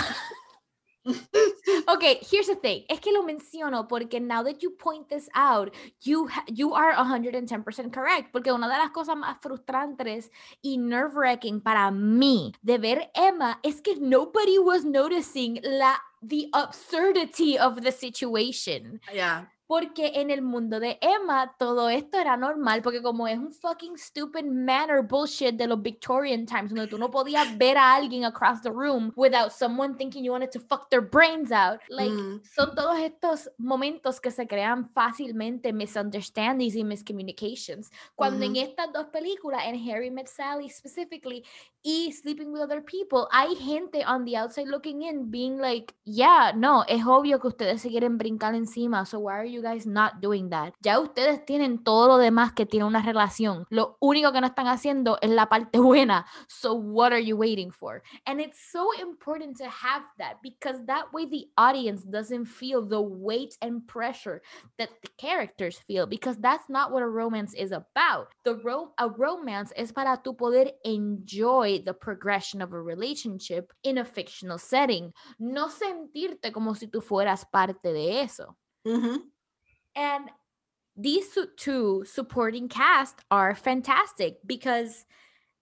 okay, here's the thing. Es que lo menciono porque now that you point this out, you you are 110% correct. Porque una de las cosas más frustrantes y nerve-wracking para mí de ver Emma es que nobody was noticing la the absurdity of the situation. Yeah. Porque en el mundo de Emma todo esto era normal, porque como es un fucking stupid manner bullshit de los Victorian times, donde tú no podías ver a alguien across the room without someone thinking you wanted to fuck their brains out. Like, mm. son todos estos momentos que se crean fácilmente misunderstandings y miscommunications. Cuando mm -hmm. en estas dos películas, en Harry Met Sally specifically y Sleeping with Other People, hay gente on the outside looking in being like, yeah, no, es obvio que ustedes se quieren brincar encima, so why are you guys not doing that? Ya ustedes tienen todo lo demás que tiene una relación. Lo único que no están haciendo es la parte buena. So what are you waiting for? And it's so important to have that because that way the audience doesn't feel the weight and pressure that the characters feel because that's not what a romance is about. The ro a romance es para tu poder enjoy the progression of a relationship in a fictional setting. No sentirte como si tú fueras parte de eso. Mm -hmm. And these two supporting cast are fantastic because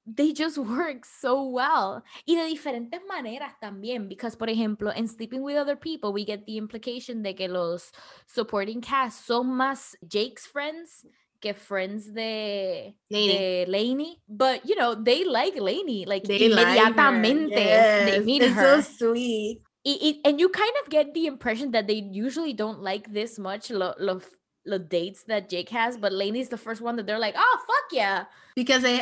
they just work so well. Y de diferentes maneras también, because, por ejemplo, in Sleeping with Other People, we get the implication de que los supporting cast son más Jake's friends que friends de Lainey. de Lainey. But, you know, they like Lainey. Like, they inmediatamente like yes, they meet it's her. so sweet. It, it, and you kind of get the impression that they usually don't like this much lo, lo, the dates that Jake has, but Lainey's the first one that they're like, oh fuck yeah. Because they,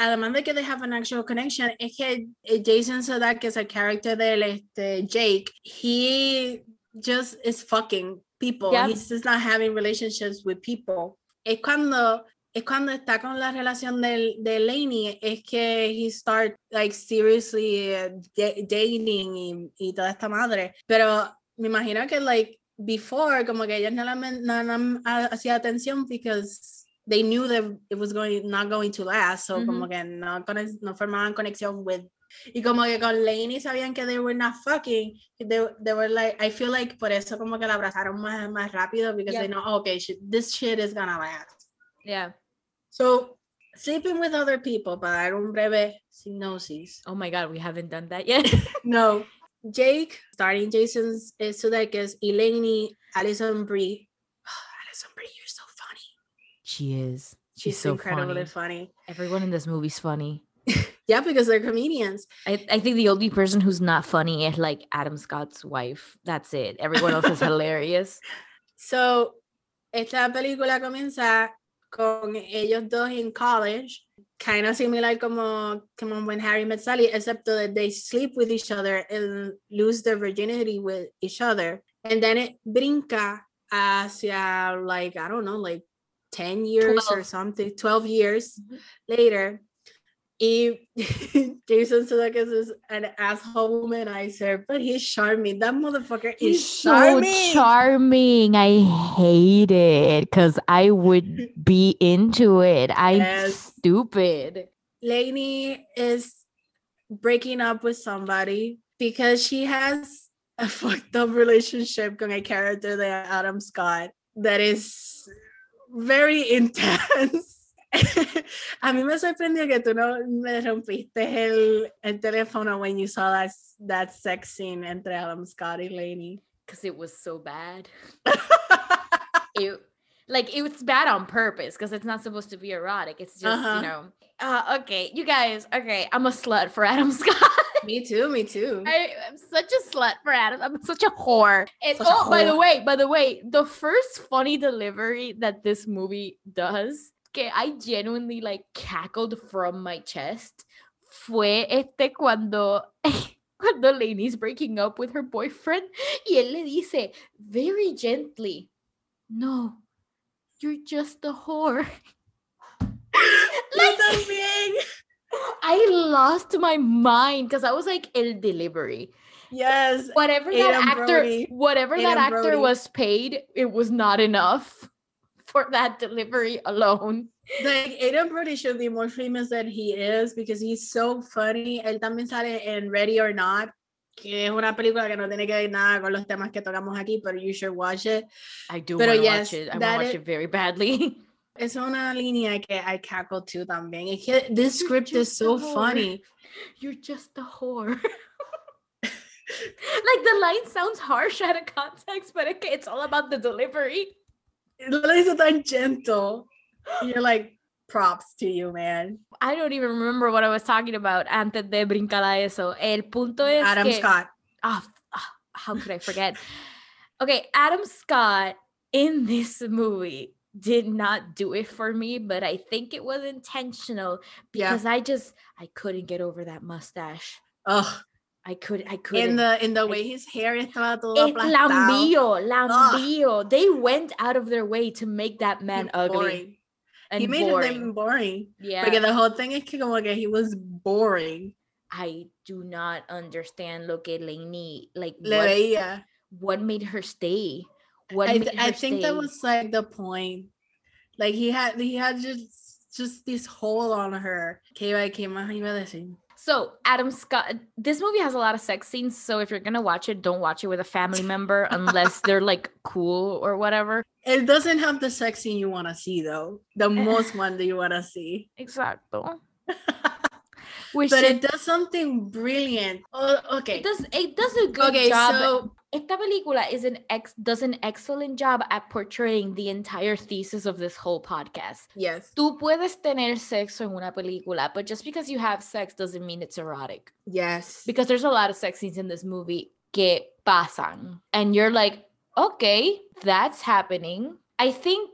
además de que they have an actual connection, es que eh, Jason Sudeikis, a character de este Jake, he just is fucking people. Yep. He's just not having relationships with people. Es cuando es cuando está con la relación de, de Lainey, es que he start like seriously uh, dating y, y toda esta madre. Pero me imagino que like before, como que ellos no, no, no hacía atención because they knew that it was going not going to last, so mm -hmm. como que no, no formaban conexión with y como que con Lainey sabían que they were not fucking, they, they were like, I feel like por eso como que la abrazaron más, más rápido because yeah. they know, oh, okay, shit, this shit is gonna last. Yeah. So, sleeping with other people, para dar un breve synopsis. Oh my God, we haven't done that yet. no. Jake, starting Jason's uh, Sudeikis, Eleni, Alison Brie. Oh, Alison Brie, you're so funny. She is. She's, She's so incredibly funny. funny. Everyone in this movie's funny. yeah, because they're comedians. I, I think the only person who's not funny is like Adam Scott's wife. That's it. Everyone else is hilarious. So, esta película comienza con ellos dos in college, kind of similar como, como when Harry met Sally, except that they sleep with each other and lose their virginity with each other. And then it brinca hacia like, I don't know, like 10 years or something, 12 years Mhm. later. Y Jason Sudeikis is an asshole womanizer, but he's charming. That motherfucker is He's so charming. charming. I hate it because I would be into it. I'm Yes. stupid. Lainey is breaking up with somebody because she has a fucked up relationship with a character de Adam Scott that is very intense. a mí me sorprendió que tú no me rompiste el, el teléfono when you saw that, that sex scene entre Adam Scott y Lainey. Because it was so bad. It like it was bad on purpose because it's not supposed to be erotic. It's just, Uh-huh. you know. Uh, okay, you guys, okay, I'm a slut for Adam Scott. me too, me too. I am such a slut for Adam. I'm such a whore. And Such oh, by the whore. way, by the way, the first funny delivery that this movie does, que I genuinely like cackled from my chest, fue este cuando cuando Lainey's breaking up with her boyfriend y él le dice very gently, "No, you're just a whore." Like también. I lost my mind because I was like, el delivery. Yes. whatever that actor Brody. whatever that actor Brody. was paid it was not enough for that delivery alone Like Adam Brody should be more famous than he is because he's so funny. Él también sale en Ready or Not, que es una película que no tiene que ver nada con los temas que tocamos aquí, pero you should watch it. i do Pero want to yes, watch it i want watch it very badly Es una línea que I cackle too también. Es que this script is so funny. you're just a whore like the line sounds harsh out of context but okay, it's all about the delivery Lo dice tan gentle. You're like, props to you, man. I don't even remember what I was talking about antes de brincar a eso. El punto es Adam que, Scott. Ah, f- ah, how could I forget? okay, Adam Scott in this movie did not do it for me, but I think it was intentional Yeah. because I just I couldn't get over that mustache. Ugh. I could I couldn't. In the in the way his hair estaba todo aplastado. lambío, lambío. They went out of their way to make that man ugly and He made boring. him boring. yeah, Porque the whole thing que como que he was boring. I do not understand lo que Lainey like. Le what, veía. what made her stay? What I, I think that was like the point. Like he had he had just just this hole on her. ¿Qué iba, qué más iba a decir? So Adam Scott, this movie has a lot of sex scenes. So if you're gonna watch it, don't watch it with a family member unless they're like cool or whatever. It doesn't have the sex scene you want to see though. The most one that you want to see. Exacto. Which But it, it does something brilliant. Oh, okay. it does it does a good Okay, job. so Esta película is an ex does an excellent job at portraying the entire thesis of this whole podcast. yes, Tú puedes tener sexo en una película, but just because you have sex doesn't mean it's erotic. yes. because there's a lot of sex scenes in this movie que pasan and you're like okay that's happening i think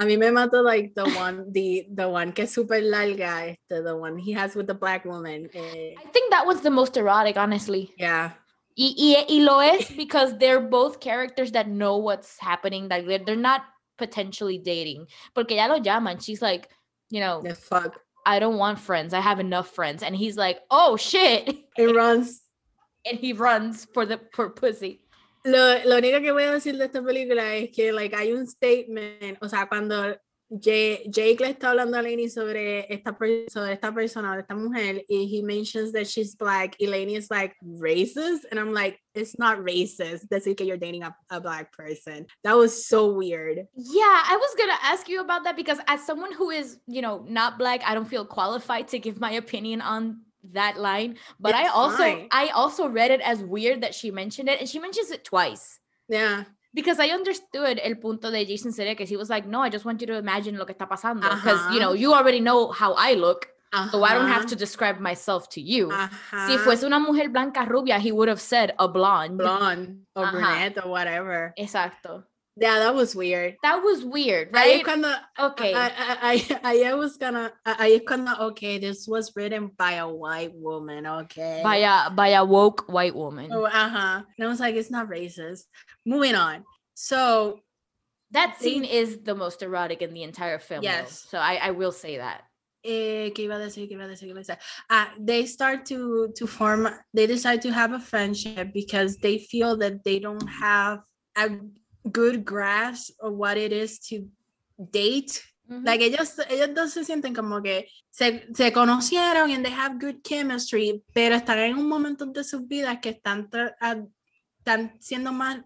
A mí me mató like the one the the one que es super larga, este, the one he has with the black woman. eh, i think that was the most erotic honestly yeah. y, y, y lo es because they're both characters that know what's happening like they're, they're not potentially dating porque ya lo llaman she's like you know The fuck. i don't want friends i have enough friends and he's like oh shit It runs and he runs for the for pussy Lo, lo único que voy a decir de esta película es que like, hay un statement, o sea, cuando Jake, Jake le está hablando a Lainey sobre esta, sobre esta persona, de esta mujer, y he mentions that she's black, y Lainey is like, racist? And I'm like, it's not racist, decir que you're dating a, a black person. That was so weird. Yeah, I was gonna ask you about that because as someone who is, you know, not black, I don't feel qualified to give my opinion on that line. But I also fine. I also read it as weird that she mentioned it and she mentions it twice. Yeah. Because I understood el punto de Jason Sudeikis. He was like, "No, I just want you to imagine lo que está pasando because you uh-huh. know you already know how I look, so I don't have uh-huh. to describe myself to you." Uh-huh. Si ajá. fuese una mujer blanca rubia, he would have said a blonde. blonde or brunette or whatever. Exacto. Yeah, that was weird. That was weird, Ahí right? es cuando Okay. I, I, I, I, was gonna, I, I gonna, okay, this was written by a white woman, okay. by a by a woke white woman. Oh, uh-huh. And I was like, it's not racist. Moving on. So, that scene is the most erotic in the entire film. though. Yes. So I, I will say that. eh, ¿qué iba a decir? ¿Qué iba a decir? ¿Qué iba a decir? Ah, they start to, to form, they decide to have a friendship because they feel that they don't have a good grasp of what it is to date mm-hmm. Like ellos, ellos dos se sienten como que se, se conocieron and they have good chemistry, pero están en un momento de sus vidas que están, a- están siendo más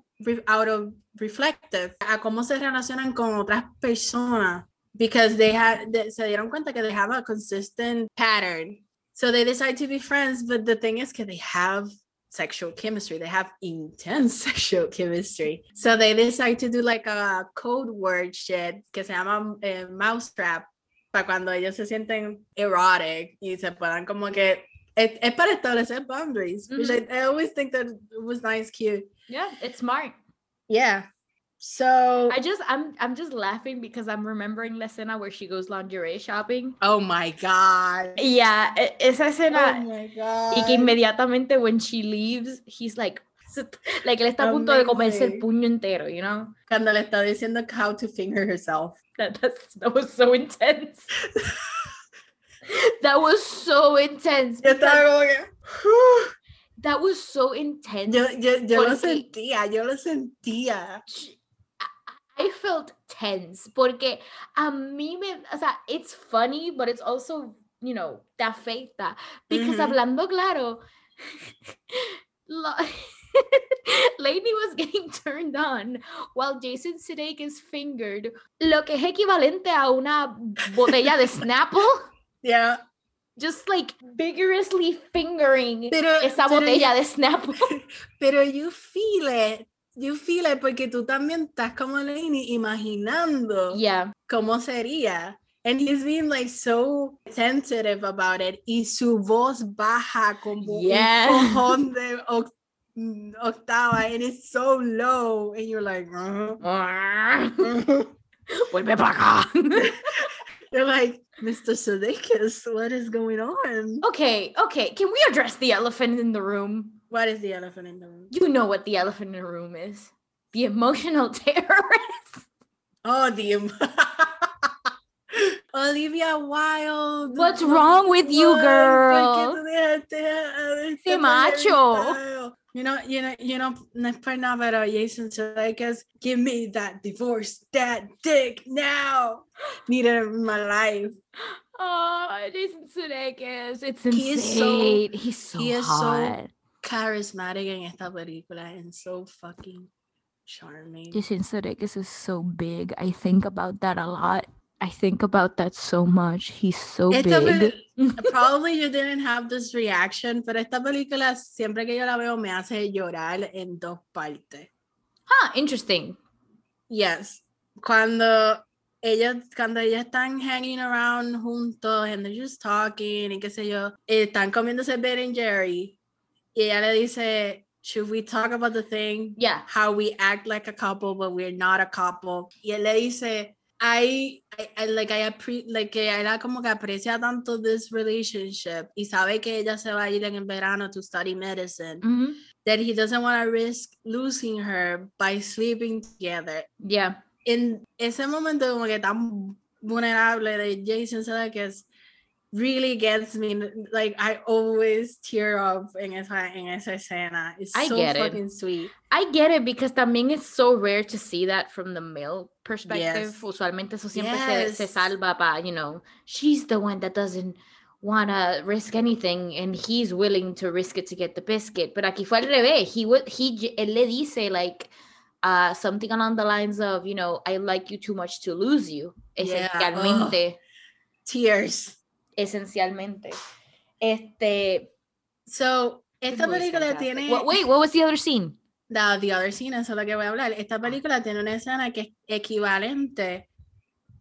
out of reflective a cómo se relacionan con otras personas because they had they- se dieron cuenta que they have a consistent pattern. So they decide to be friends, but the thing is que they have sexual chemistry. They have intense sexual chemistry. So they decide to do like a code word shit que se llama eh, mousetrap para cuando ellos se sienten erotic y se puedan como que es, es para establecer boundaries, which I, I always think that it was nice, cute. Yeah, it's smart. Yeah. So I just I'm I'm just laughing because I'm remembering la escena where she goes lingerie shopping. oh my god. Yeah, esa Oh escena my god. y que inmediatamente when she leaves, he's like like él está a punto de comerse el puño entero, you know? Cuando le está diciendo how to finger herself. That that was so intense. that was so intense. Yo estaba como That was so intense. yo, yo, yo lo sentía, yo lo sentía. sh- I- felt tense porque a mí me, o sea, it's funny, but it's also, you know, te afecta. Because Ujú. hablando claro, Lainey was getting turned on while Jason Sudeikis is fingered lo que es equivalente a una botella de Snapple, Yeah. just like vigorously fingering Pero, esa botella you- de Snapple. pero you feel it. You feel it porque tú también estás como Lainey imaginando yeah. cómo sería. And he's being like so sensitive about it. Y su voz baja como Yes. un cojón de oc- mm, octava. And it's so low. And you're like, uh-huh, uh-huh. Vuelve para acá. You're like, Mr. Sudeikis, what is going on? Okay, okay. Can we address the elephant in the room? What is the elephant in the room? You know what the elephant in the room is. The emotional terrorist. Oh, the em- Olivia Wilde. What's wrong with you, Ay, ¿por qué girl? tú dejaste a este Ese macho. You know, you know, you know, no es por nada, pero Jason Sudeikis, give me that divorce, that dick now. Need it in my life. Oh, Jason Sudeikis. It's insane. He is so-. He's so he is so hot. Charismatic en esta película and so fucking charming. Jason Sudeikis is so big. I think about that a lot. I think about that so much. He's so Esta big. Probably you didn't have this reaction, pero esta película siempre que yo la veo me hace llorar en dos partes. Huh, interesting. Yes. Cuando ellos, cuando ellos están hanging around juntos and they're just talking y qué sé yo, están comiéndose Ben and Jerry y ella le dice, should we talk about the thing? Yeah. How we act like a couple, but we're not a couple. Y él le dice, I, I, I- like, I appre like, que ella como que aprecia tanto this relationship y sabe que ella se va a ir en el verano to study medicine, Mhm. that he doesn't want to risk losing her by sleeping together Yeah. en ese momento como que tan vulnerable de Jason Sudeikis really gets me like I always tear up en esa en esa escena it's I so get it. fucking sweet I get it because también it's so rare to see that from the male perspective. Yes. Usualmente eso siempre se, se salva para, you know, she's the one that doesn't want to risk anything and he's willing to risk it to get the biscuit. But aquí fue al revés. He would, he, él le dice like uh, something along the lines of, you know, I like you too much to lose you. Yeah, ugh. Tears Esencialmente. Este. so esta película tiene wait, what was the other scene? the, the other scene eso es lo que voy a hablar Ah. esta película tiene una escena que es equivalente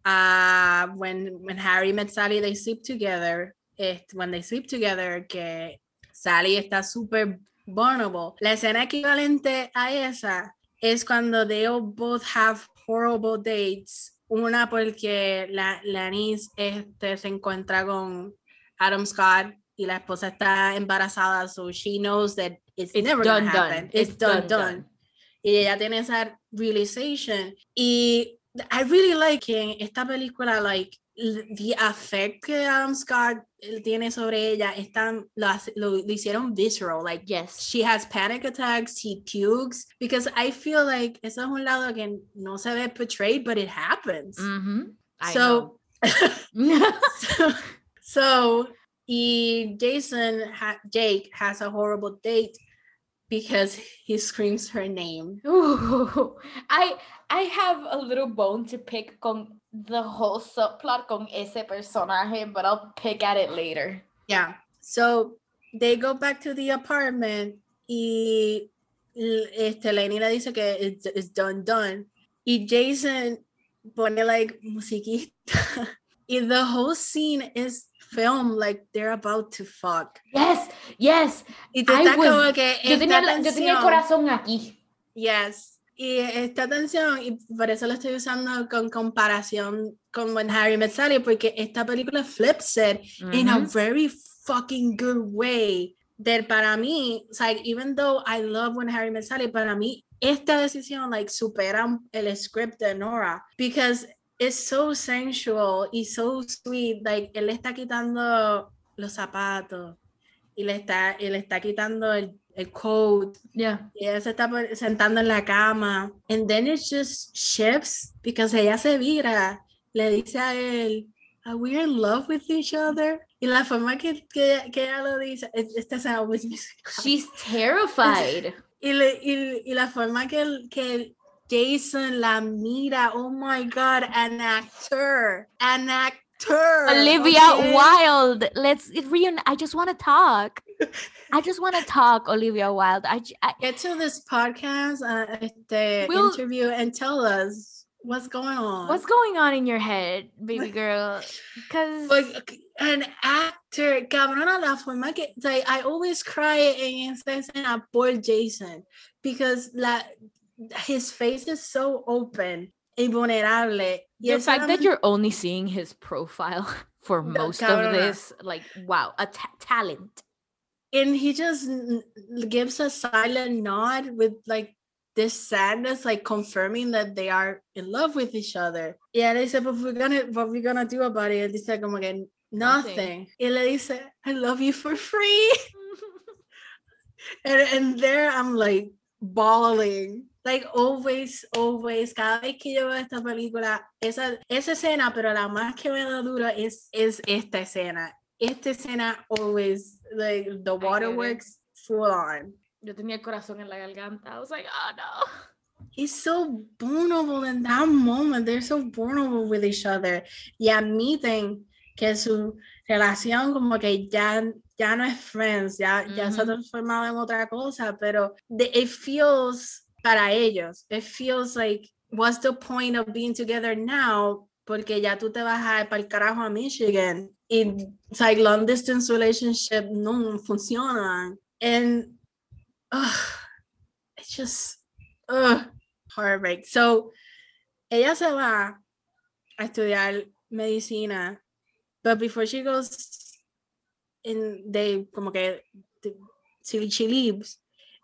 a when when Harry met Sally they sleep together it, when they sleep together que Sally está súper vulnerable la escena equivalente a esa es cuando they all both have horrible dates. Una porque la, la niece este, se encuentra con Adam Scott y la esposa está embarazada, so she knows that it's, It's never done, gonna done. happen. It's, It's done, done, done. done. Y ella tiene esa realization. Y I really like que en esta película, like, the effect que Adam Scott tiene sobre ella, están, lo, lo, lo hicieron visceral, like, Yes. she has panic attacks, she pukes, because I feel like eso es un lado que no se ve portrayed, but it happens. Mm-hmm. So, so, so, y Jason, ha- Jake has a horrible date because he screams her name. Ooh, I I have a little bone to pick con the whole subplot con ese personaje, but I'll pick at it later. Yeah. So they go back to the apartment y este, Lenny le dice que it's, it's done, done. Y Jason pone like musiquita. y the whole scene is filmed like they're about to fuck. Yes, yes. Y tú estás was- como que Yo tenía, la- yo tenía el tensión- corazón aquí. Yes. Y esta tensión, y por eso lo estoy usando con comparación con When Harry Met Sally, porque esta película flips it in a very fucking good way. That para mí, it's like, even though I love When Harry Met Sally, para mí, esta decisión, like, supera el script de Nora, because it's so sensual y so sweet. Like, él le está quitando los zapatos y le está, y le está quitando el, el coat Yeah. y ella se está sentando en la cama. And then it just shifts because ella se vira. Le dice a él, Are we in love with each other? Y la forma que, que, que ella lo dice, es- esta escena. She's terrified. y, le- y, y la forma que, que Jason Lamira. oh my God, an actor, an actor. Olivia okay? Wilde. Let's reun. I just want to talk. I just want to talk, Olivia Wilde. I Get to this podcast, uh, este We'll- interview, and tell us what's going on. what's going on in your head, baby girl? Because Like an actor, cabrona, la forma que, like, I always cry en esta escena por Jason because la, his face is so open y vulnerable. The fact that you're only seeing his profile for most of this, like, wow, a talent. and he just gives a silent nod with like this sadness, like confirming that they are in love with each other. Yeah, they said, but we're gonna, what we're gonna do about it? Él dice como que Nothing. nothing. Y le dice, I love you for free. And, and there I'm like bawling. Like always, always, cada vez que yo veo esta película, esa, esa escena, pero la más que me da duro es, es esta escena. Esta escena always, like the waterworks full on. Yo tenía el corazón en la garganta. I was like, oh no. He's so vulnerable in that moment. They're so vulnerable with each other. Y admiten que su relación como que ya, ya no es friends, ya, ya se ha transformado en otra cosa, pero the- it feels para ellos, it feels like, what's the point of being together now? Porque ya tú te vas a para el carajo a Michigan. Y like long distance relationship no funcionan. And it's just ugh, heartbreak. So ella se va a estudiar medicina, but before she goes in, they como que she, she leaves.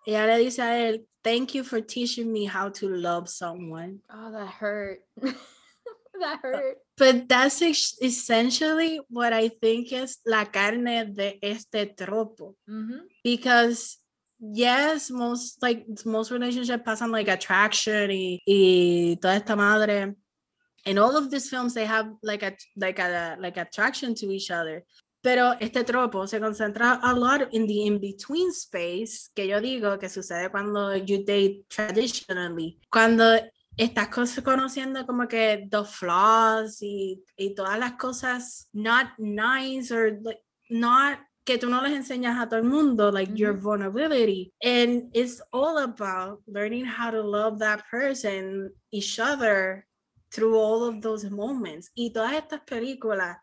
Ella le dice a él, thank you for teaching me how to love someone. Oh, that hurt. that hurt. But that's essentially what I think is la carne de este tropo. Mhm. because yes most like most relationships pass on like attraction y, y toda esta madre in all of these films they have like a like a like attraction to each other pero este tropo se concentra a lot in the in-between space que yo digo que sucede cuando you date traditionally cuando estás conociendo como que the flaws y, y todas las cosas not nice or like not que tú no les enseñas a todo el mundo, like your Ujú. vulnerability. And it's all about learning how to love that person, each other, through all of those moments. Y todas estas películas,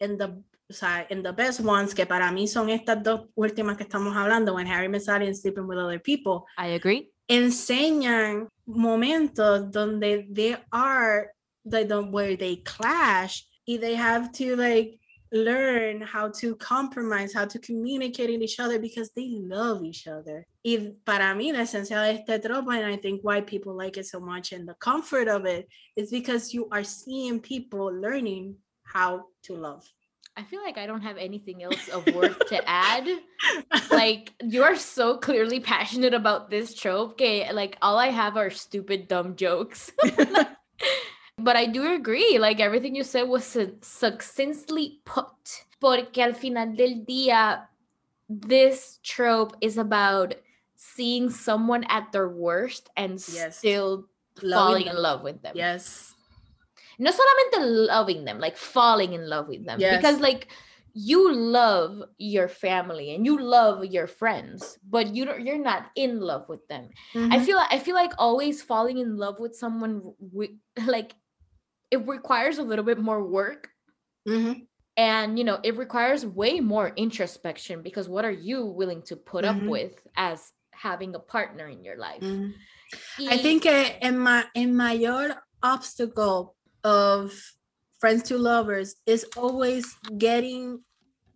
en the, o sea, en the best ones, que para mí son estas dos últimas que estamos hablando, When Harry Met Sally and Sleeping with Other People, I agree. enseñan momentos donde they are like the, where they clash y they have to like learn how to compromise, how to communicate with each other because they love each other. Y para mí, la esencia de este tropo, and I think why people like it so much and the comfort of it is because you are seeing people learning how to love. I feel like I don't have anything else of worth to add. Like you are so clearly passionate about this trope. Okay, like all I have are stupid dumb jokes. but I do agree. Like everything you said was su- succinctly put. Porque al final del día, this trope is about seeing someone at their worst and Yes. still Loving falling them. in love with them. Yes. No solamente loving them, like falling in love with them. Because like you love your family and you love your friends, but you don't you're not in love with them. I Mhm. feel I feel like always falling in love with someone like it requires a little bit more work Mhm. and you know it requires way more introspection because what are you willing to put up Mhm. with as having a partner in your life? Mhm. I think uh, in my in mayor obstacle of friends to lovers is always getting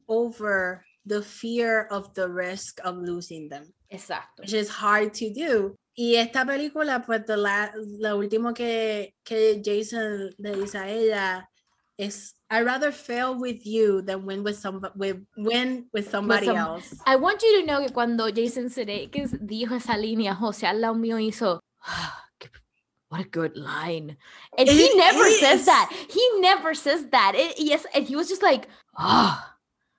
over the fear of the risk of losing them, Exacto. which is hard to do. Y esta película, pues, the la, lo último que, que Jason le dice a ella es, I rather fail with you than win with some with win with somebody some- else. I want you to know que cuando Jason Sudeikis dijo esa línea, José al lado mío hizo, "Ah, what a good line. And he It never says that. He never says that. It- yes, and he was just like, oh,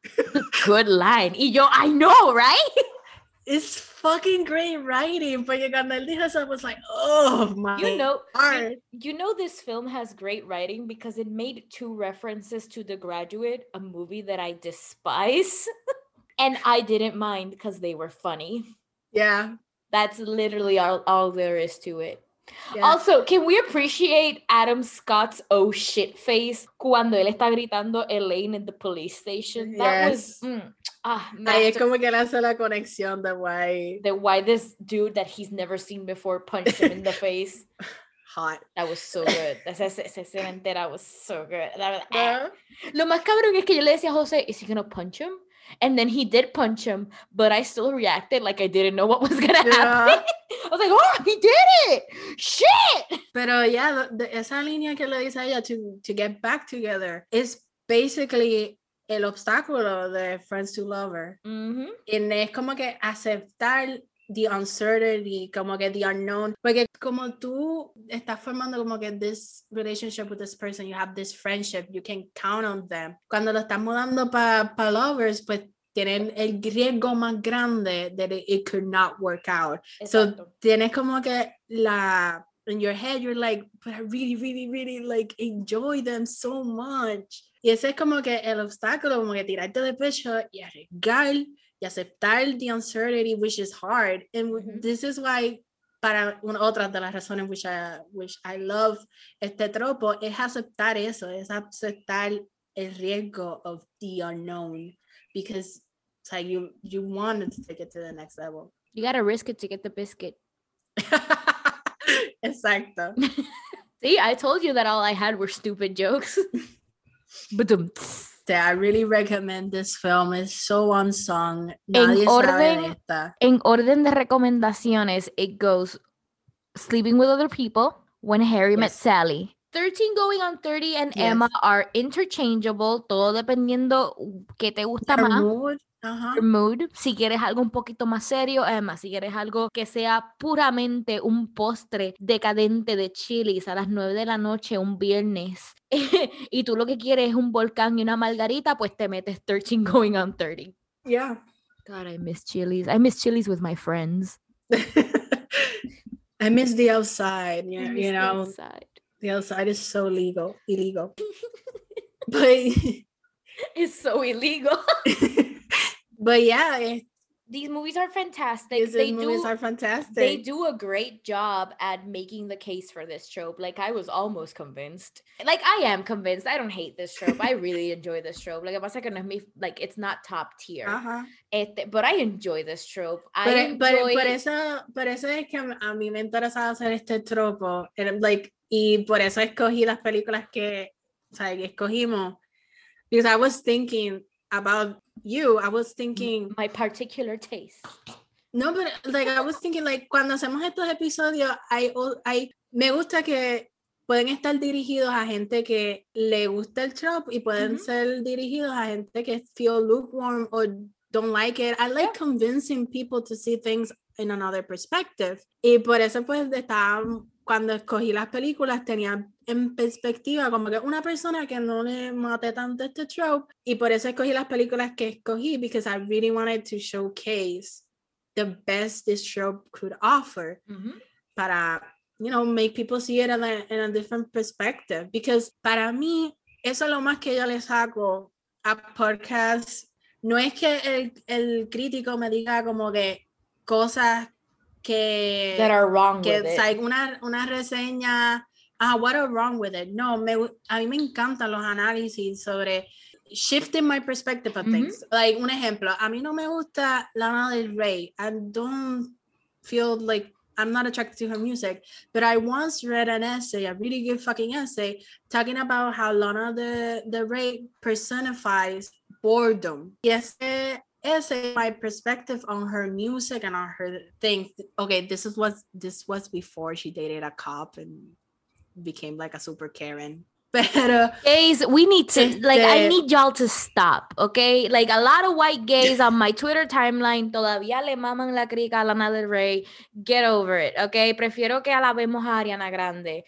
good line. Y yo, I know, right? It's fucking great writing, él dijo eso, I was like, oh my You know, you, you know this film has great writing because it made two references to The Graduate, a movie that I despise. and I didn't mind because they were funny. Yeah. That's literally all, all there is to it. Yeah. Also, can we appreciate Adam Scott's oh shit face cuando él está gritando Elaine in the police station? That was mm, ah, Ahí es como que él hace la conexión de why the why this dude that he's never seen before punched him in the face. hot. That was so good. Esa, escena entera was so good. Ah. Lo más cabrón es que yo le decía a Jose, is he gonna punch him? And then he did punch him, but I still reacted like I didn't know what was gonna Yeah. happen. I was like, oh, he did it! Shit! Pero lo- de- esa línea que le dice ella to, to get back together is basically el obstáculo de Friends to Lover. Mhm. Y es como que aceptar the uncertainty, como que the unknown, porque como tú estás formando como que this relationship with this person, you have this friendship, you can count on them. Cuando lo estás mudando para pa lovers, pues tienen el riesgo más grande that it, it could not work out. So Exacto. tienes como que la in your head you're like, but I really, really, really like enjoy them so much. Y ese es como que el obstáculo, como que tirarte de pecho y arriesgar y aceptar the uncertainty, which is hard. And w- Ujú. this is why, para una otra de las razones which I, which I love este tropo, es aceptar eso, es aceptar el riesgo of the unknown. Because it's like you, you wanted to take it to the next level. You gotta risk it to get the biscuit. Exacto. See, I told you that all I had were stupid jokes. but Yeah, I really recommend this film. It's so unsung. Nadie sabe orden- en orden de recomendaciones, it goes Sleeping with Other People, When Harry Met Sally. 13 Going on 30 and Yes. Emma are interchangeable, todo dependiendo qué te gusta Her más. mood, ajá. mood. Si quieres algo un poquito más serio, Emma, si quieres algo que sea puramente un postre decadente de chilis a las 9 de la noche un viernes y tú lo que quieres es un volcán y una margarita, pues te metes 13 going on 30. Yeah. God, I miss chilies. I miss chilies with my friends. I miss the outside. I You, you the know, outside. the outside is so legal, illegal. but It's so illegal. But yeah, eh, these movies are fantastic. These they movies do are fantastic. they do a great job at making the case for this trope. Like I was almost convinced. Like I am convinced. I don't hate this trope. I really enjoy this trope. Like que no es like it's not top tier. Este, but I enjoy this trope. I Pero, pero- enjoy por eso, por eso es que a mí me interesaba hacer este tropo. and, like, y por eso escogí las películas que, o sea, que escogimos. Because I was thinking about you. I was thinking, my particular taste. no, but like I was thinking, like, cuando hacemos estos episodios, hay, o- hay, me gusta que pueden estar dirigidos a gente que le gusta el trope y pueden Ujú. ser dirigidos a gente que feel lukewarm or don't like it. I like Yeah. convincing people to see things in another perspective. Y por eso pues estaba, cuando escogí las películas tenía en perspectiva como que una persona que no le mate tanto este trope y por eso escogí las películas que escogí because I really wanted to showcase the best this trope could offer para, you know, make people see it in a, in a different perspective. Because para mí, eso es lo más que yo le saco a podcast. No es que el, el crítico me diga como que cosas que, That are wrong que with it. una, una reseña, ah, what are wrong with it? No, me, a mí me encantan los análisis sobre shifting my perspective of things. Like, un ejemplo, a mí no me gusta Lana Del Rey. I don't feel like I'm not attracted to her music, but I once read an essay, a really good fucking essay, talking about how Lana Del, Del Rey personifies boredom. Yes, essay, my perspective on her music and on her things. Okay, this is what this was before she dated a cop and became like a super Karen. Pero uh, gays we need to like i need y'all to stop okay? Like a lot of white gays on my twitter timeline todavía le maman la crica a Lana Del Rey. Get over it okay? Prefiero que alabemos a Ariana Grande.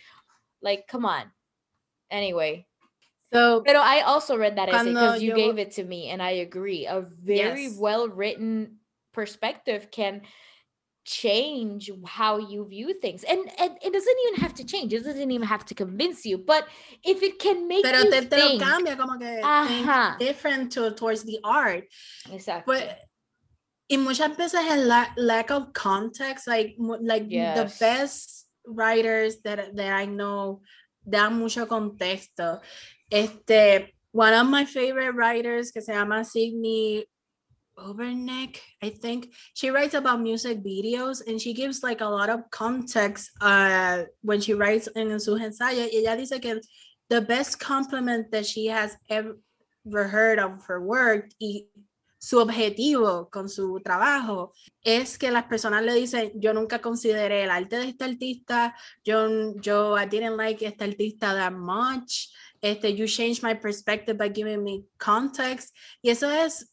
Like come on. Anyway so pero i also read that essay because you yo- gave it to me and i agree a very Yes. well written perspective can change how you view things and, and it doesn't even have to change it doesn't even have to convince you but if it can make pero you te, te think cambia como que Ajá. different to, towards the art. exactly But in muchas veces el la- lack of context, like like the best writers that that I know dan mucho contexto. Este, one of my favorite writers que se llama Signe Oberneck, I think she writes about music videos and she gives like a lot of context uh when she writes in sus ensayos. Y ella dice que the best compliment that she has ever heard of her work y su objetivo con su trabajo es que las personas le dicen yo nunca consideré el arte de este artista yo yo I didn't like este artista that much este you changed my perspective by giving me context y eso es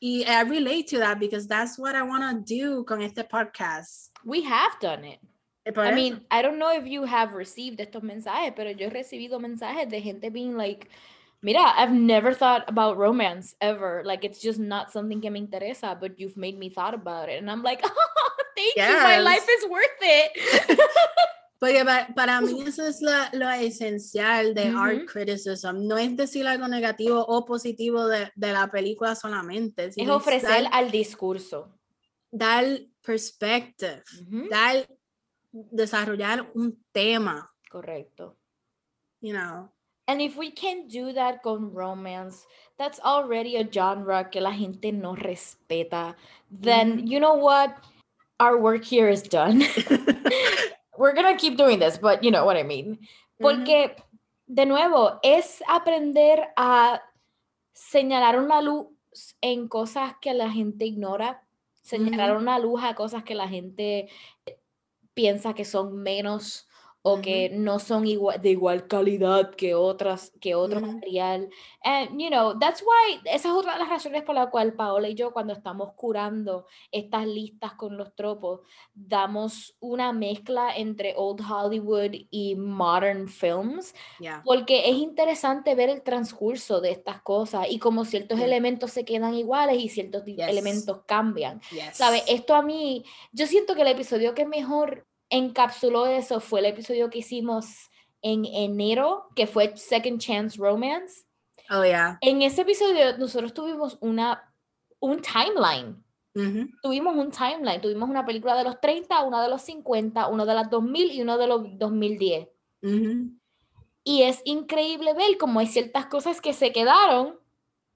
y I relate to that because that's what I want to do con este podcast we have done it. Eh, I mean, I don't know if you have received estos mensajes, pero yo he recibido mensajes de gente being like, mira, I've never thought about romance ever. Like, it's just not something que me interesa, but you've made me thought about it. And I'm like, oh, thank you. My life is worth it. Porque pa- para, mí eso es la- lo esencial de art criticism. No es decir algo negativo o positivo de, de la película solamente. es ofrecer dar, al discurso. dar perspective, Ujú, dar, desarrollar un tema, Correcto. you know. And if we can do that con romance, that's already a genre que la gente no respeta. Then you know what? Our work here is done. We're gonna keep doing this, but you know what I mean. Porque, de nuevo, es aprender a señalar una luz en cosas que la gente ignora, señalar una luz a cosas que la gente piensa que son menos o que no son igual, de igual calidad que otras, que otro Ujú. material. And, you know, that's why, esa es otra de las razones por la cual Paola y yo cuando estamos curando estas listas con los tropos, damos una mezcla entre Old Hollywood y Modern Films, Yeah. porque es interesante ver el transcurso de estas cosas y como ciertos Yeah. elementos se quedan iguales y ciertos Yes. elementos cambian. Yes. ¿Sabes? Esto a mí, yo siento que el episodio que mejor encapsuló eso fue el episodio que hicimos en enero, que fue Second Chance Romance. Oh, yeah. En ese episodio nosotros tuvimos una, un timeline tuvimos un timeline, tuvimos una película de los 30, una de los 50, uno de los 2000 y uno de los 2010. ujú. Y es increíble ver cómo hay ciertas cosas que se quedaron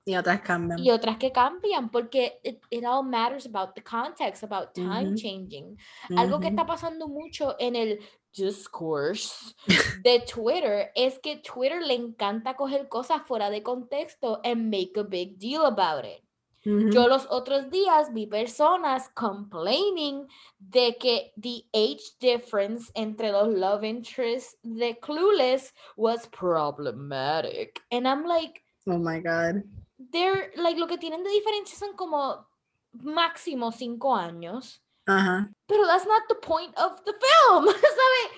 Y otras cambian. y otras que cambian, porque it, it all matters about the context, about time changing. Algo que está pasando mucho en el discourse de Twitter es que Twitter le encanta coger cosas fuera de contexto and make a big deal about it. Yo los otros días vi personas complaining de que the age difference entre los love interests de Clueless was problematic. And I'm like, Oh my God. They're like lo que tienen de diferencia son como máximo cinco años. Ajá. Pero that's not the point of the film, ¿sabe?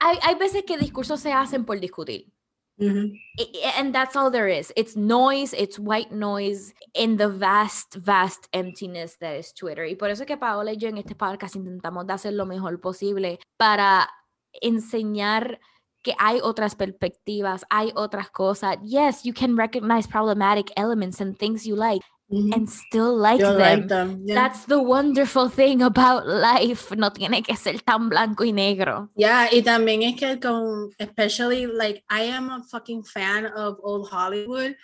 Hay, hay veces que discursos se hacen por discutir. I- I- and that's all there is. It's noise, it's white noise in the vast, vast emptiness that is Twitter. Y por eso que Paola y yo en este podcast intentamos de hacer lo mejor posible para enseñar que hay otras perspectivas, hay otras cosas. Yes, you can recognize problematic elements and things you like and still like Yo them. like them. Yeah. That's the wonderful thing about life. No tiene que ser tan blanco y negro. Yeah, y también es que con, especially like I am a fucking fan of old Hollywood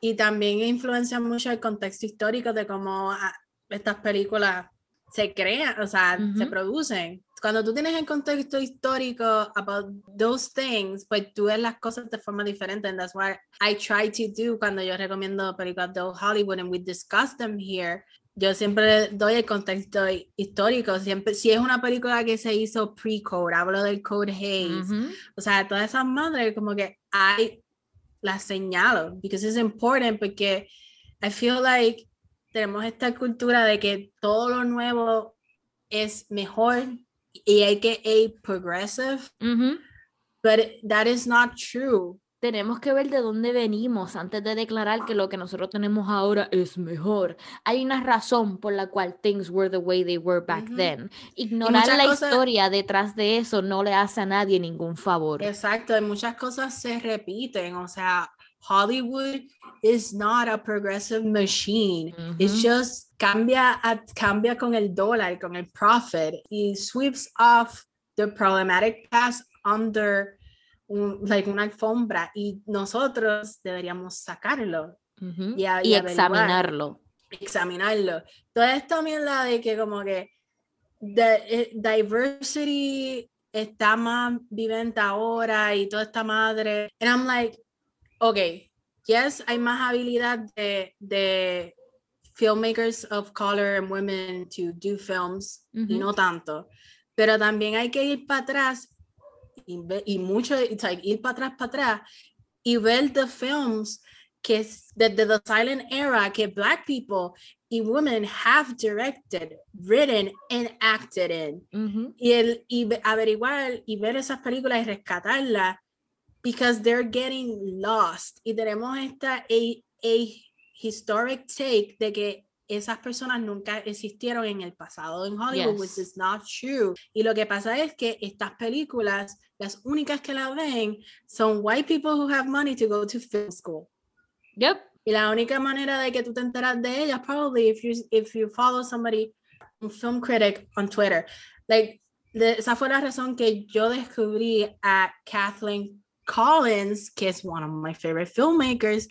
y también influencia mucho el contexto histórico de cómo ah, estas películas se crean, o sea, se producen. Cuando tú tienes el contexto histórico about those things, pues tú ves las cosas de forma diferente. And that's what I try to do cuando yo recomiendo películas de Hollywood and we discuss them here. Yo siempre doy el contexto hi- histórico. Siempre, si es una película que se hizo pre-code, hablo del Code Hayes. Ujú. O sea, todas esas madres como que hay las señalo because it's important porque I feel like tenemos esta cultura de que todo lo nuevo es mejor y hay que ir progressive, Ujú. but that is not true. tenemos que ver de dónde venimos antes de declarar que lo que nosotros tenemos ahora es mejor. Hay una razón por la cual things were the way they were back then. Ignorar la cosas- historia detrás de eso no le hace a nadie ningún favor. Exacto, y muchas cosas se repiten, o sea, Hollywood is not a progressive machine. It's Ujú. just cambia, cambia con el dólar, con el profit, y sweeps off the problematic past under un- like una alfombra y nosotros deberíamos sacarlo Ujú. y, a- Y averiguar, examinarlo. examinarlo. Toda esta mierda de que como que the- eh, diversity está más vivente ahora y toda esta madre. And I'm like, okay, yes, hay más habilidad de, de filmmakers of color and women to do films y Ujú. no tanto. Pero también hay que ir para atrás y, y mucho, like, ir para atrás, para atrás y ver the films que es desde the silent era que black people y women have directed, written and acted in Ujú. y, el, y ve- averiguar y ver esas películas y rescatarlas because they're getting lost y tenemos esta a, a historic take de que esas personas nunca existieron en el pasado en Hollywood which is not true y lo que pasa es que estas películas las únicas que la ven son white people who have money to go to film school Yep. y la única manera de que tú te enteras de ellas, probably if you if you follow somebody, un film critic on Twitter. Like, de- esa fue la razón que yo descubrí a Kathleen Collins, que one of my favorite filmmakers.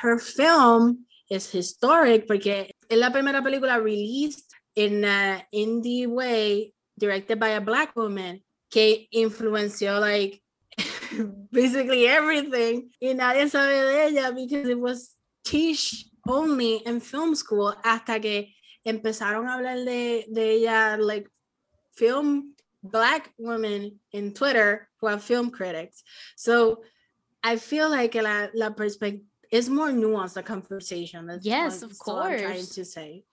Her film is historic porque es la primera película released in a indie way, directed by a black woman, que influenció like basically everything y nadie sabe de ella because it was teach only in film school hasta que empezaron a hablar de, de ella like film black women in Twitter who are film critics. So I feel like la, la perspective is more nuanced the conversation. That's Yes, of all I'm trying course. to say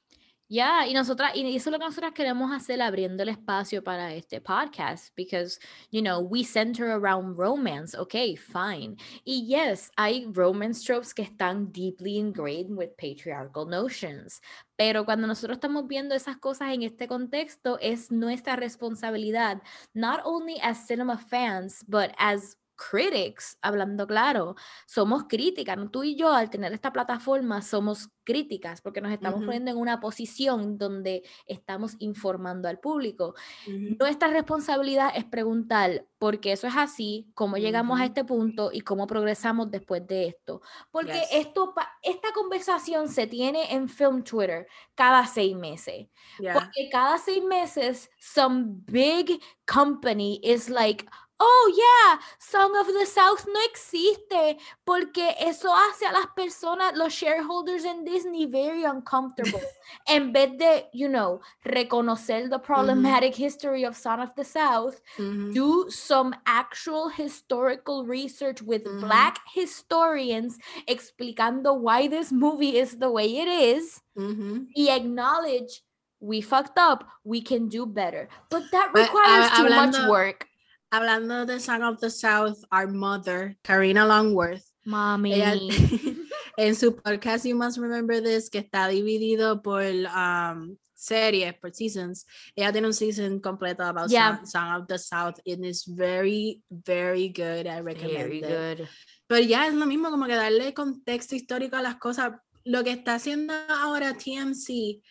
Ya, y nosotras, y eso es lo que nosotras queremos hacer abriendo el espacio para este podcast, because, you know, we center around romance, okay, fine. Y yes, hay romance tropes que están deeply ingrained with patriarchal notions, pero cuando nosotros estamos viendo esas cosas en este contexto, es nuestra responsabilidad, not only as cinema fans, but as critics, hablando claro, somos críticas. ¿no? Tú y yo, al tener esta plataforma, somos críticas porque nos estamos Ujú. poniendo en una posición donde estamos informando al público. Ujú. Nuestra responsabilidad es preguntar por qué eso es así, cómo llegamos a Ujú. este punto y cómo progresamos después de esto. Porque Yes. esto, esta conversación se tiene en Film Twitter cada seis meses. Yeah. Porque cada seis meses, some big company is like, oh yeah, Song of the South no existe, porque eso hace a las personas, los shareholders en Disney, very uncomfortable. en vez de, you know, reconocer the problematic history of Song of the South, Ujú. do some actual historical research with Mhm. black historians explicando why this movie is the way it is Ujú. y acknowledge we fucked up, we can do better. But that requires ah, too much work. Hablando de Song of the South, our mother, Karina Longworth, Mommy. ella, en su podcast You Must Remember This, que está dividido por um, series, por seasons, ella tiene un season completo about Yeah. Song, Song of the South. It is very, very good. I recommend Very it. good. Pero ya es lo mismo, como que darle contexto histórico a las cosas. Lo que está haciendo ahora TMC,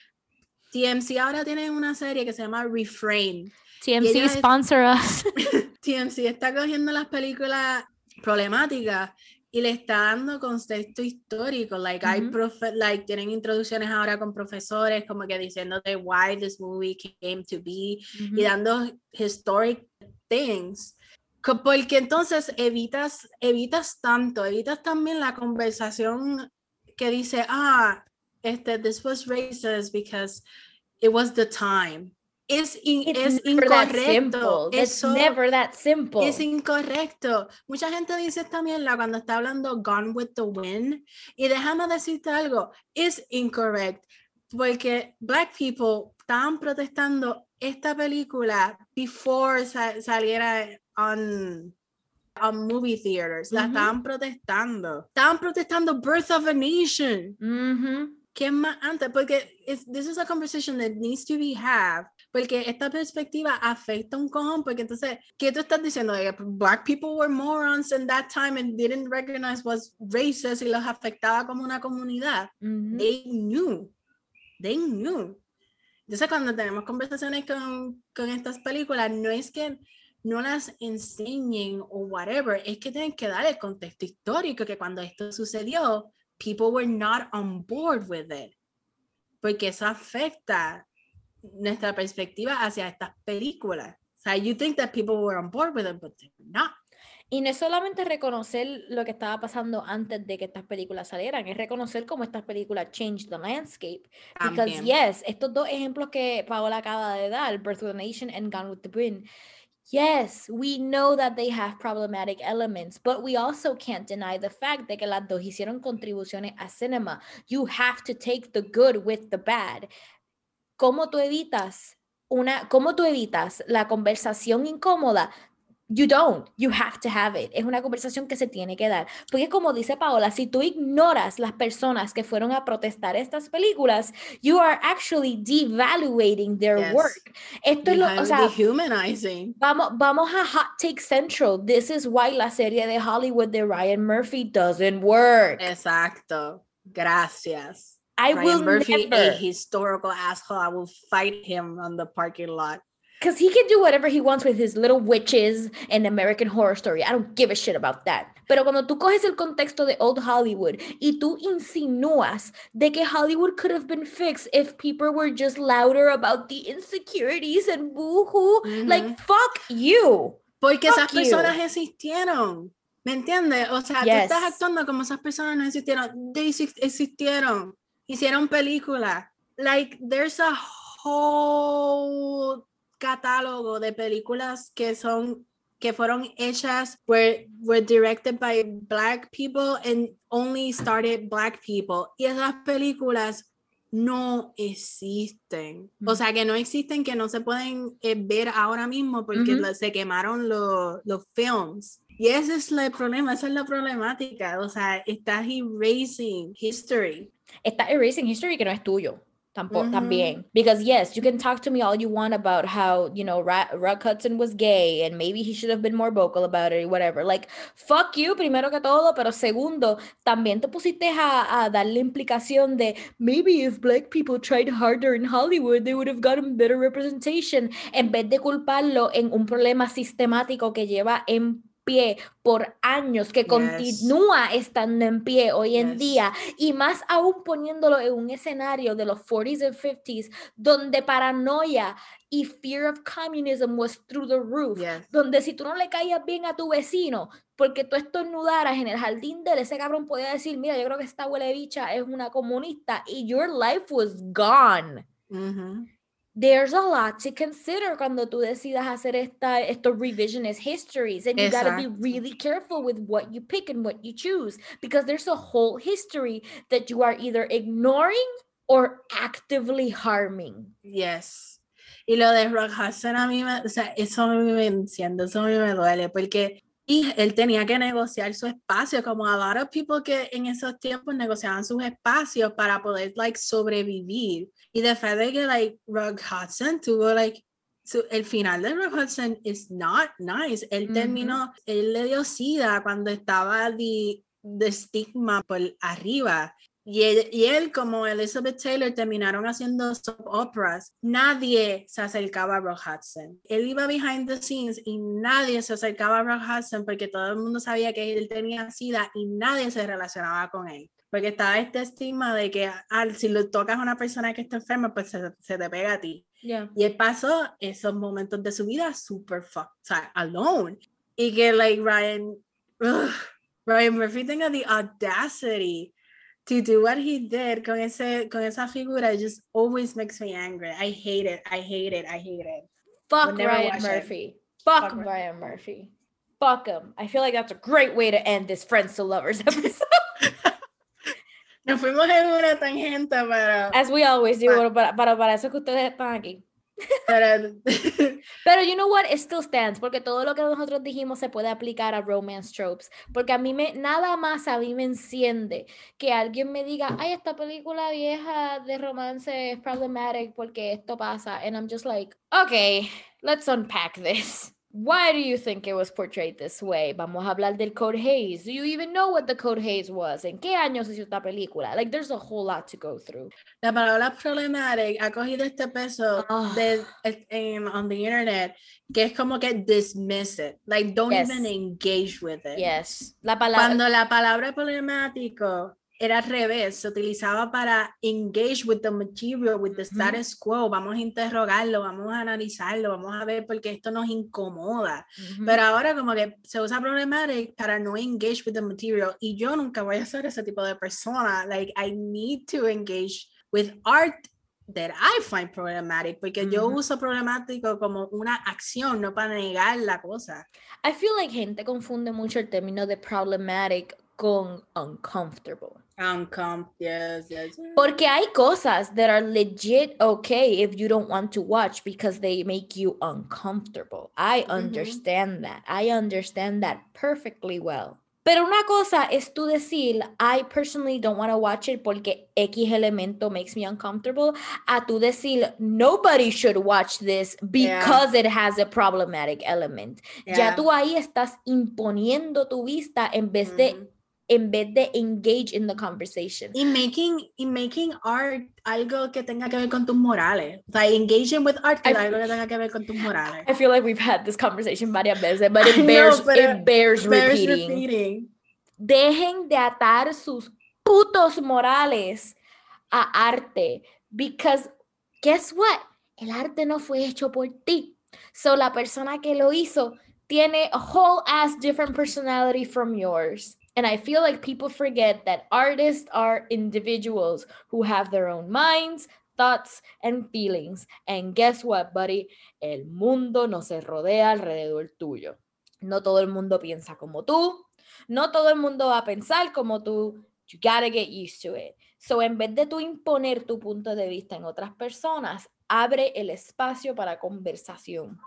TMC ahora tiene una serie que se llama Reframe. TMC sponsor us. TMC está cogiendo las películas problemáticas y le está dando contexto histórico. Like, hay Ujú. profe- like, tienen introducciones ahora con profesores, como que diciéndote why this movie came to be y dando historic things. Porque entonces evitas, evitas tanto, evitas también la conversación que dice, ah, este, this was racist because it was the time. Es, in- It's es never that incorrecto. simple. It's never that simple. es incorrecto. Mucha gente dice esta mierda cuando está hablando Gone with the Wind. Y déjame decirte algo, es incorrecto. Porque black people estaban protestando esta película before sa- saliera on, on movie theaters. La Ujú. estaban protestando. Estaban protestando Birth of a Nation. Ujú. ¿Qué más antes? Porque this is a conversation that needs to be had. Porque esta perspectiva afecta un cojón. Porque entonces, ¿qué tú estás diciendo? De que black people were morons in that time and didn't recognize was racist y los afectaba como una comunidad. Ujú. They knew. They knew. Entonces, cuando tenemos conversaciones con, con estas películas, no es que no las enseñen o whatever, es que tienen que dar el contexto histórico que cuando esto sucedió, people were not on board with it. Porque eso afecta nuestra perspectiva hacia estas películas. O sea, you think that people were on board with it, but they're not. Y no es solamente reconocer lo que estaba pasando antes de que estas películas salieran, es reconocer cómo estas películas changed the landscape. Because yes, estos dos ejemplos que Paola acaba de dar, Birth of a Nation and Gone with the Wind, yes, we know that they have problematic elements, but we also can't deny the fact de que las dos hicieron contribuciones a cinema. You have to take the good with the bad. ¿Cómo tú evitas una, cómo tú evitas la conversación incómoda? You don't, you have to have it. Es una conversación que se tiene que dar. Porque como dice Paola, si tú ignoras las personas que fueron a protestar estas películas, you are actually devaluating their Yes. work. Esto es lo, o sea, dehumanizing. Vamos, vamos a Hot Take Central. This is why la serie de Hollywood de Ryan Murphy doesn't work. Exacto. Gracias. I Ryan will Murphy, a historical asshole. I will fight him on the parking lot. because he can do whatever he wants with his little witches and American Horror Story. I don't give a shit about that. Pero cuando tú coges el contexto de Old Hollywood y tú insinúas de que Hollywood could have been fixed if people were just louder about the insecurities and boohoo, like mm-hmm. fuck you. Porque esas Fuck you. personas existieron. ¿Me entiendes? O sea, tú estás actuando como esas personas no existieron. They exis- existieron. Hicieron películas. Like, there's a whole catálogo de películas que son que fueron hechas were, were directed by black people and only started black people. Y esas películas no existen. O sea que no existen que no se pueden eh, ver ahora mismo porque se quemaron los los films. Y ese es el problema esa es la problemática. O sea estás erasing history Está erasing history que no es tuyo. tampoco, mm-hmm. también. Because yes, you can talk to me all you want about how, you know, Rock Hudson was gay and maybe he should have been more vocal about it or whatever. Like, fuck you, primero que todo, pero segundo, también te pusiste a, a dar la implicación de maybe if black people tried harder in Hollywood, they would have gotten better representation, en vez de culparlo en un problema sistemático que lleva en pie por años, que continúa estando en pie hoy en día, y más aún poniéndolo en un escenario de los 40s and 50s, donde paranoia y fear of communism was through the roof, donde si tú no le caías bien a tu vecino, porque tú estornudaras en el jardín de él, ese cabrón podía decir, mira, yo creo que esta huele bicha es una comunista, y your life was gone there's a lot to consider cuando tú decidas hacer esta, estos revisionist histories. And you got to be really careful with what you pick and what you choose because there's a whole history that you are either ignoring or actively harming. Yes. Y lo de Rock Hudson a mí me, o sea, eso a mí me enciende, eso a mí me duele, porque y él tenía que negociar su espacio, como a lot of people que en esos tiempos negociaban sus espacios para poder, like, sobrevivir. Y después de que, like, Rug Hudson tuvo, like, su, el final de Rug Hudson is not nice. Él terminó, él le dio sida cuando estaba de, de estigma por arriba. Y él, como Elizabeth Taylor terminaron haciendo soap operas, nadie se acercaba a Rock Hudson. Él iba behind the scenes y nadie se acercaba a Rock Hudson porque todo el mundo sabía que él tenía sida y nadie se relacionaba con él. Porque estaba este estigma de que ah, si lo tocas a una persona que está enferma, pues se, te pega a ti. Y él pasó esos momentos de su vida super fucked, o sea, alone. Y que, like, Ryan, Ryan Murphy tenga the audacity to do what he did con ese con esa figura just always makes me angry. I hate it. I hate it. I hate it. Fuck Ryan Murphy. Fuck, Fuck Ryan Murphy. Fuck him. I feel like that's a great way to end this Friends to Lovers episode. Nos fuimos en una tangente, pero. As we always do, pero para, para, para eso que ustedes están aquí. Pero, pero you know what, it still stands, porque todo lo que nosotros dijimos se puede aplicar a romance tropes, porque a mí me, nada más a mí me enciende que alguien me diga, ay, esta película vieja de romance es problematic porque esto pasa, and I'm just like, okay, let's unpack this. Why do you think it was portrayed this way? Vamos a hablar del Code Hays. Do you even know what the Code Hays was? ¿En qué años hizo esta película? Like, there's a whole lot to go through. La palabra problematic ha cogido este peso oh. de, eh, en, on the internet que es como que dismiss it. Like, don't yes. even engage with it. Yes. La palabra... Cuando la palabra problemático era al revés, se utilizaba para engage with the material, with the status quo, vamos a interrogarlo, vamos a analizarlo, vamos a ver por qué esto nos incomoda. Pero ahora como que se usa problematic para no engage with the material y yo nunca voy a ser ese tipo de persona. Like I need to engage with art that I find problematic, porque yo uso problemático como una acción, no para negar la cosa. I feel like gente confunde mucho el término de problematic con uncomfortable. Uncomfortable, yes, yes. Porque hay cosas that are legit okay if you don't want to watch because they make you uncomfortable. I understand that. I understand that perfectly well. Pero una cosa es tú decir, I personally don't want to watch it porque X elemento makes me uncomfortable, a tú decir, nobody should watch this because it has a problematic element. Ya tú ahí estás imponiendo tu vista en vez de en vez de engage in the conversation. Y making, y making art algo que tenga que ver con tus morales. O sea, engaging with art I, algo que tenga que ver con tus morales. I feel like we've had this conversation varias veces, but it bears, know, but it, it bears, bears repeating. repeating. Dejen de atar sus putos morales a arte. Because guess what? El arte no fue hecho por ti. So la persona que lo hizo tiene a whole ass different personality from yours. And I feel like people forget that artists are individuals who have their own minds, thoughts, and feelings. And guess what, buddy? El mundo no se rodea alrededor tuyo. No todo el mundo piensa como tú. No todo el mundo va a pensar como tú. You gotta get used to it. So, en vez de tú imponer tu punto de vista en otras personas, abre el espacio para conversación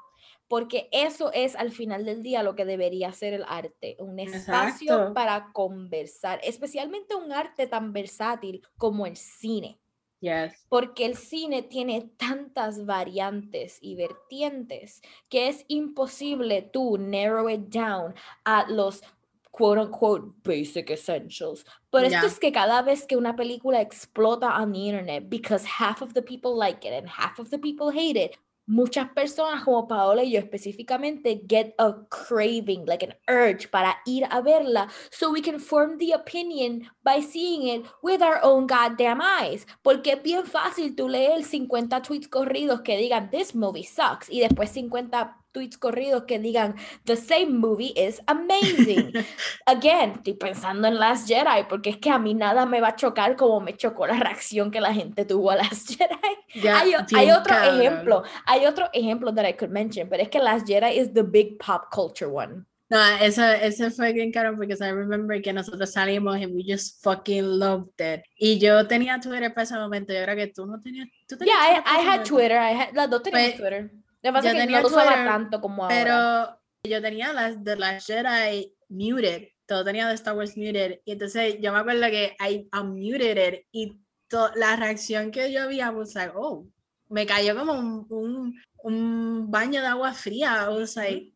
porque eso es al final del día lo que debería ser el arte, un espacio para conversar, especialmente un arte tan versátil como el cine. Yes. porque el cine tiene tantas variantes y vertientes que es imposible tú narrow it down a los quote unquote basic essentials. Por esto Ya. es que cada vez que una película explota on the internet, because half of the people like it and half of the people hate it, muchas personas como Paola y yo específicamente get a craving, like an urge para ir a verla so we can form the opinion by seeing it with our own goddamn eyes. Porque es bien fácil tú leer 50 tweets corridos que digan this movie sucks y después 50 tweets corridos que digan the same movie is amazing. Again, estoy pensando en Last Jedi porque es que a mí nada me va a chocar como me chocó la reacción que la gente tuvo a Last Jedi. Hay, otro cabrón. ejemplo, hay otro ejemplo that I could mention, pero es que Last Jedi is the big pop culture one. No, ese, ese fue bien caro porque I remember que nosotros salimos and we just fucking loved it. Y yo tenía Twitter para ese momento, yo creo que tú no tenías. ¿tú tenías Yeah, I, had? Twitter, I had, las dos teníamos Pues, Twitter. Lo que pasa yo es que tenía no usaba tanto como ahora. Pero yo tenía las de las Jedi muted, todo tenía de Star Wars muted. Y entonces yo me acuerdo que I unmuted it y to- la reacción que yo había was like, oh, me cayó como un, un, un baño de agua fría. I was like,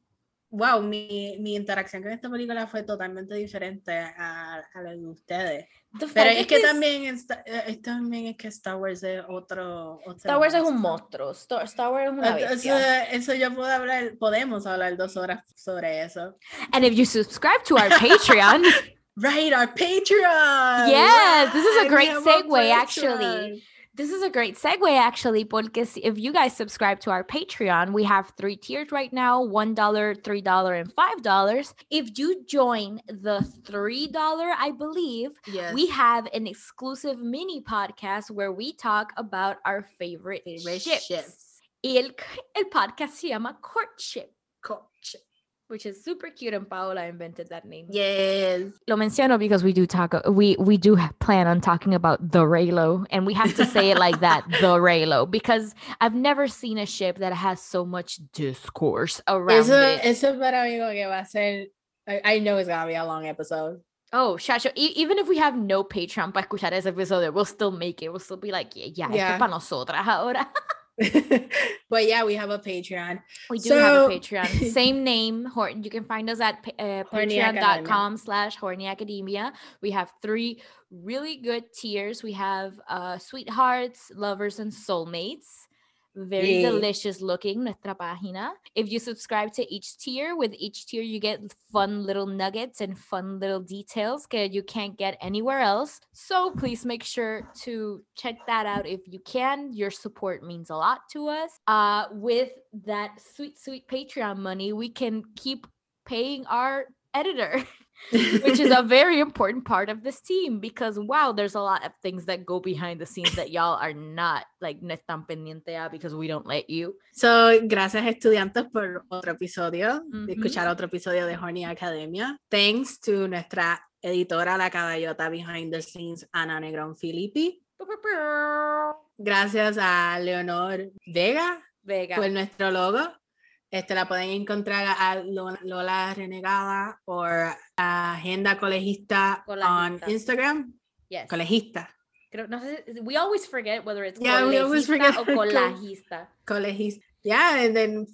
wow, mi, mi interacción con esta película fue totalmente diferente a, a la de ustedes. Pero es que this- también, está- eh, es, también es que Star Wars es otro... otro Star Wars es un monstruo. Star, Star Wars es una bestia. eso yo puedo hablar, podemos hablar dos horas sobre eso. And if you subscribe to our Patreon, Right, our Patreon. Yes, this is a great segue, actually. This is a great segue actually, si- if you guys subscribe to our Patreon, we have three tiers right now $1, $3, and $5. If you join the $3, I believe, Yes. we have an exclusive mini podcast where we talk about our favorite, Favorite ships. ships. El, el podcast se llama Courtship, Coach. Which is super cute, and Paola invented that name. Yes. Lo menciono because we do talk. We we do plan on talking about the Reylo, and we have to say it like that, the Reylo, because I've never seen a ship that has so much discourse around Eso, it. eso para mí que va a ser. I, I know it's gonna be a long episode. oh, Shacho, e- even if we have no Patreon para escuchar ese episodio, we'll still make it. We'll still be like, yeah, yeah, Yeah. es para nosotras ahora. but yeah, we have a Patreon. We do have a Patreon. Same name. Horton. you can find us at uh, patreon.com slash horny academia. We have three really good tiers. We have uh, sweethearts, lovers, and soulmates. Very Yeah. delicious looking, nuestra página. If you subscribe to each tier, with each tier you get fun little nuggets and fun little details that you can't get anywhere else. So please make sure to check that out if you can. Your support means a lot to us. Uh, with that sweet, sweet Patreon money, we can keep paying our editor, which is a very important part of this team because wow, there's a lot of things that go behind the scenes that y'all are not like no están pendiente a because we don't let you. So, gracias estudiantes por otro episodio, de Ujú. escuchar otro episodio de Horny Academia. Thanks to nuestra editora, la caballota behind the scenes, Ana Negrón Filippi. Gracias a Leonor Vega Vega. por nuestro logo. Este la pueden encontrar a Lo- Lola Renegada o Agenda Colegista on Colegista. Instagram. yes. Colegista. Creo- no sé, we always forget whether it's Yeah, colegista forget o colagista. Colegista. Yeah, and then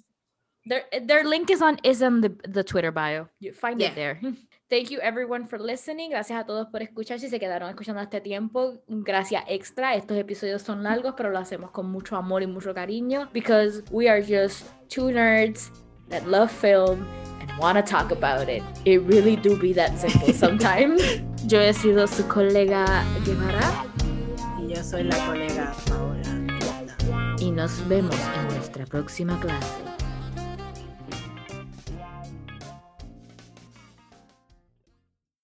Their their link is on is on the, the Twitter bio. You find Yeah. it there. Thank you everyone for listening. Gracias a todos por escuchar. Si se quedaron escuchando este tiempo, gracias extra. Estos episodios son largos, pero lo hacemos con mucho amor y mucho cariño because we are just two nerds that love film and want to talk about it. It really do be that simple sometimes. Yo he sido su colega Guevara y yo soy la colega Paola. y nos vemos en nuestra próxima clase.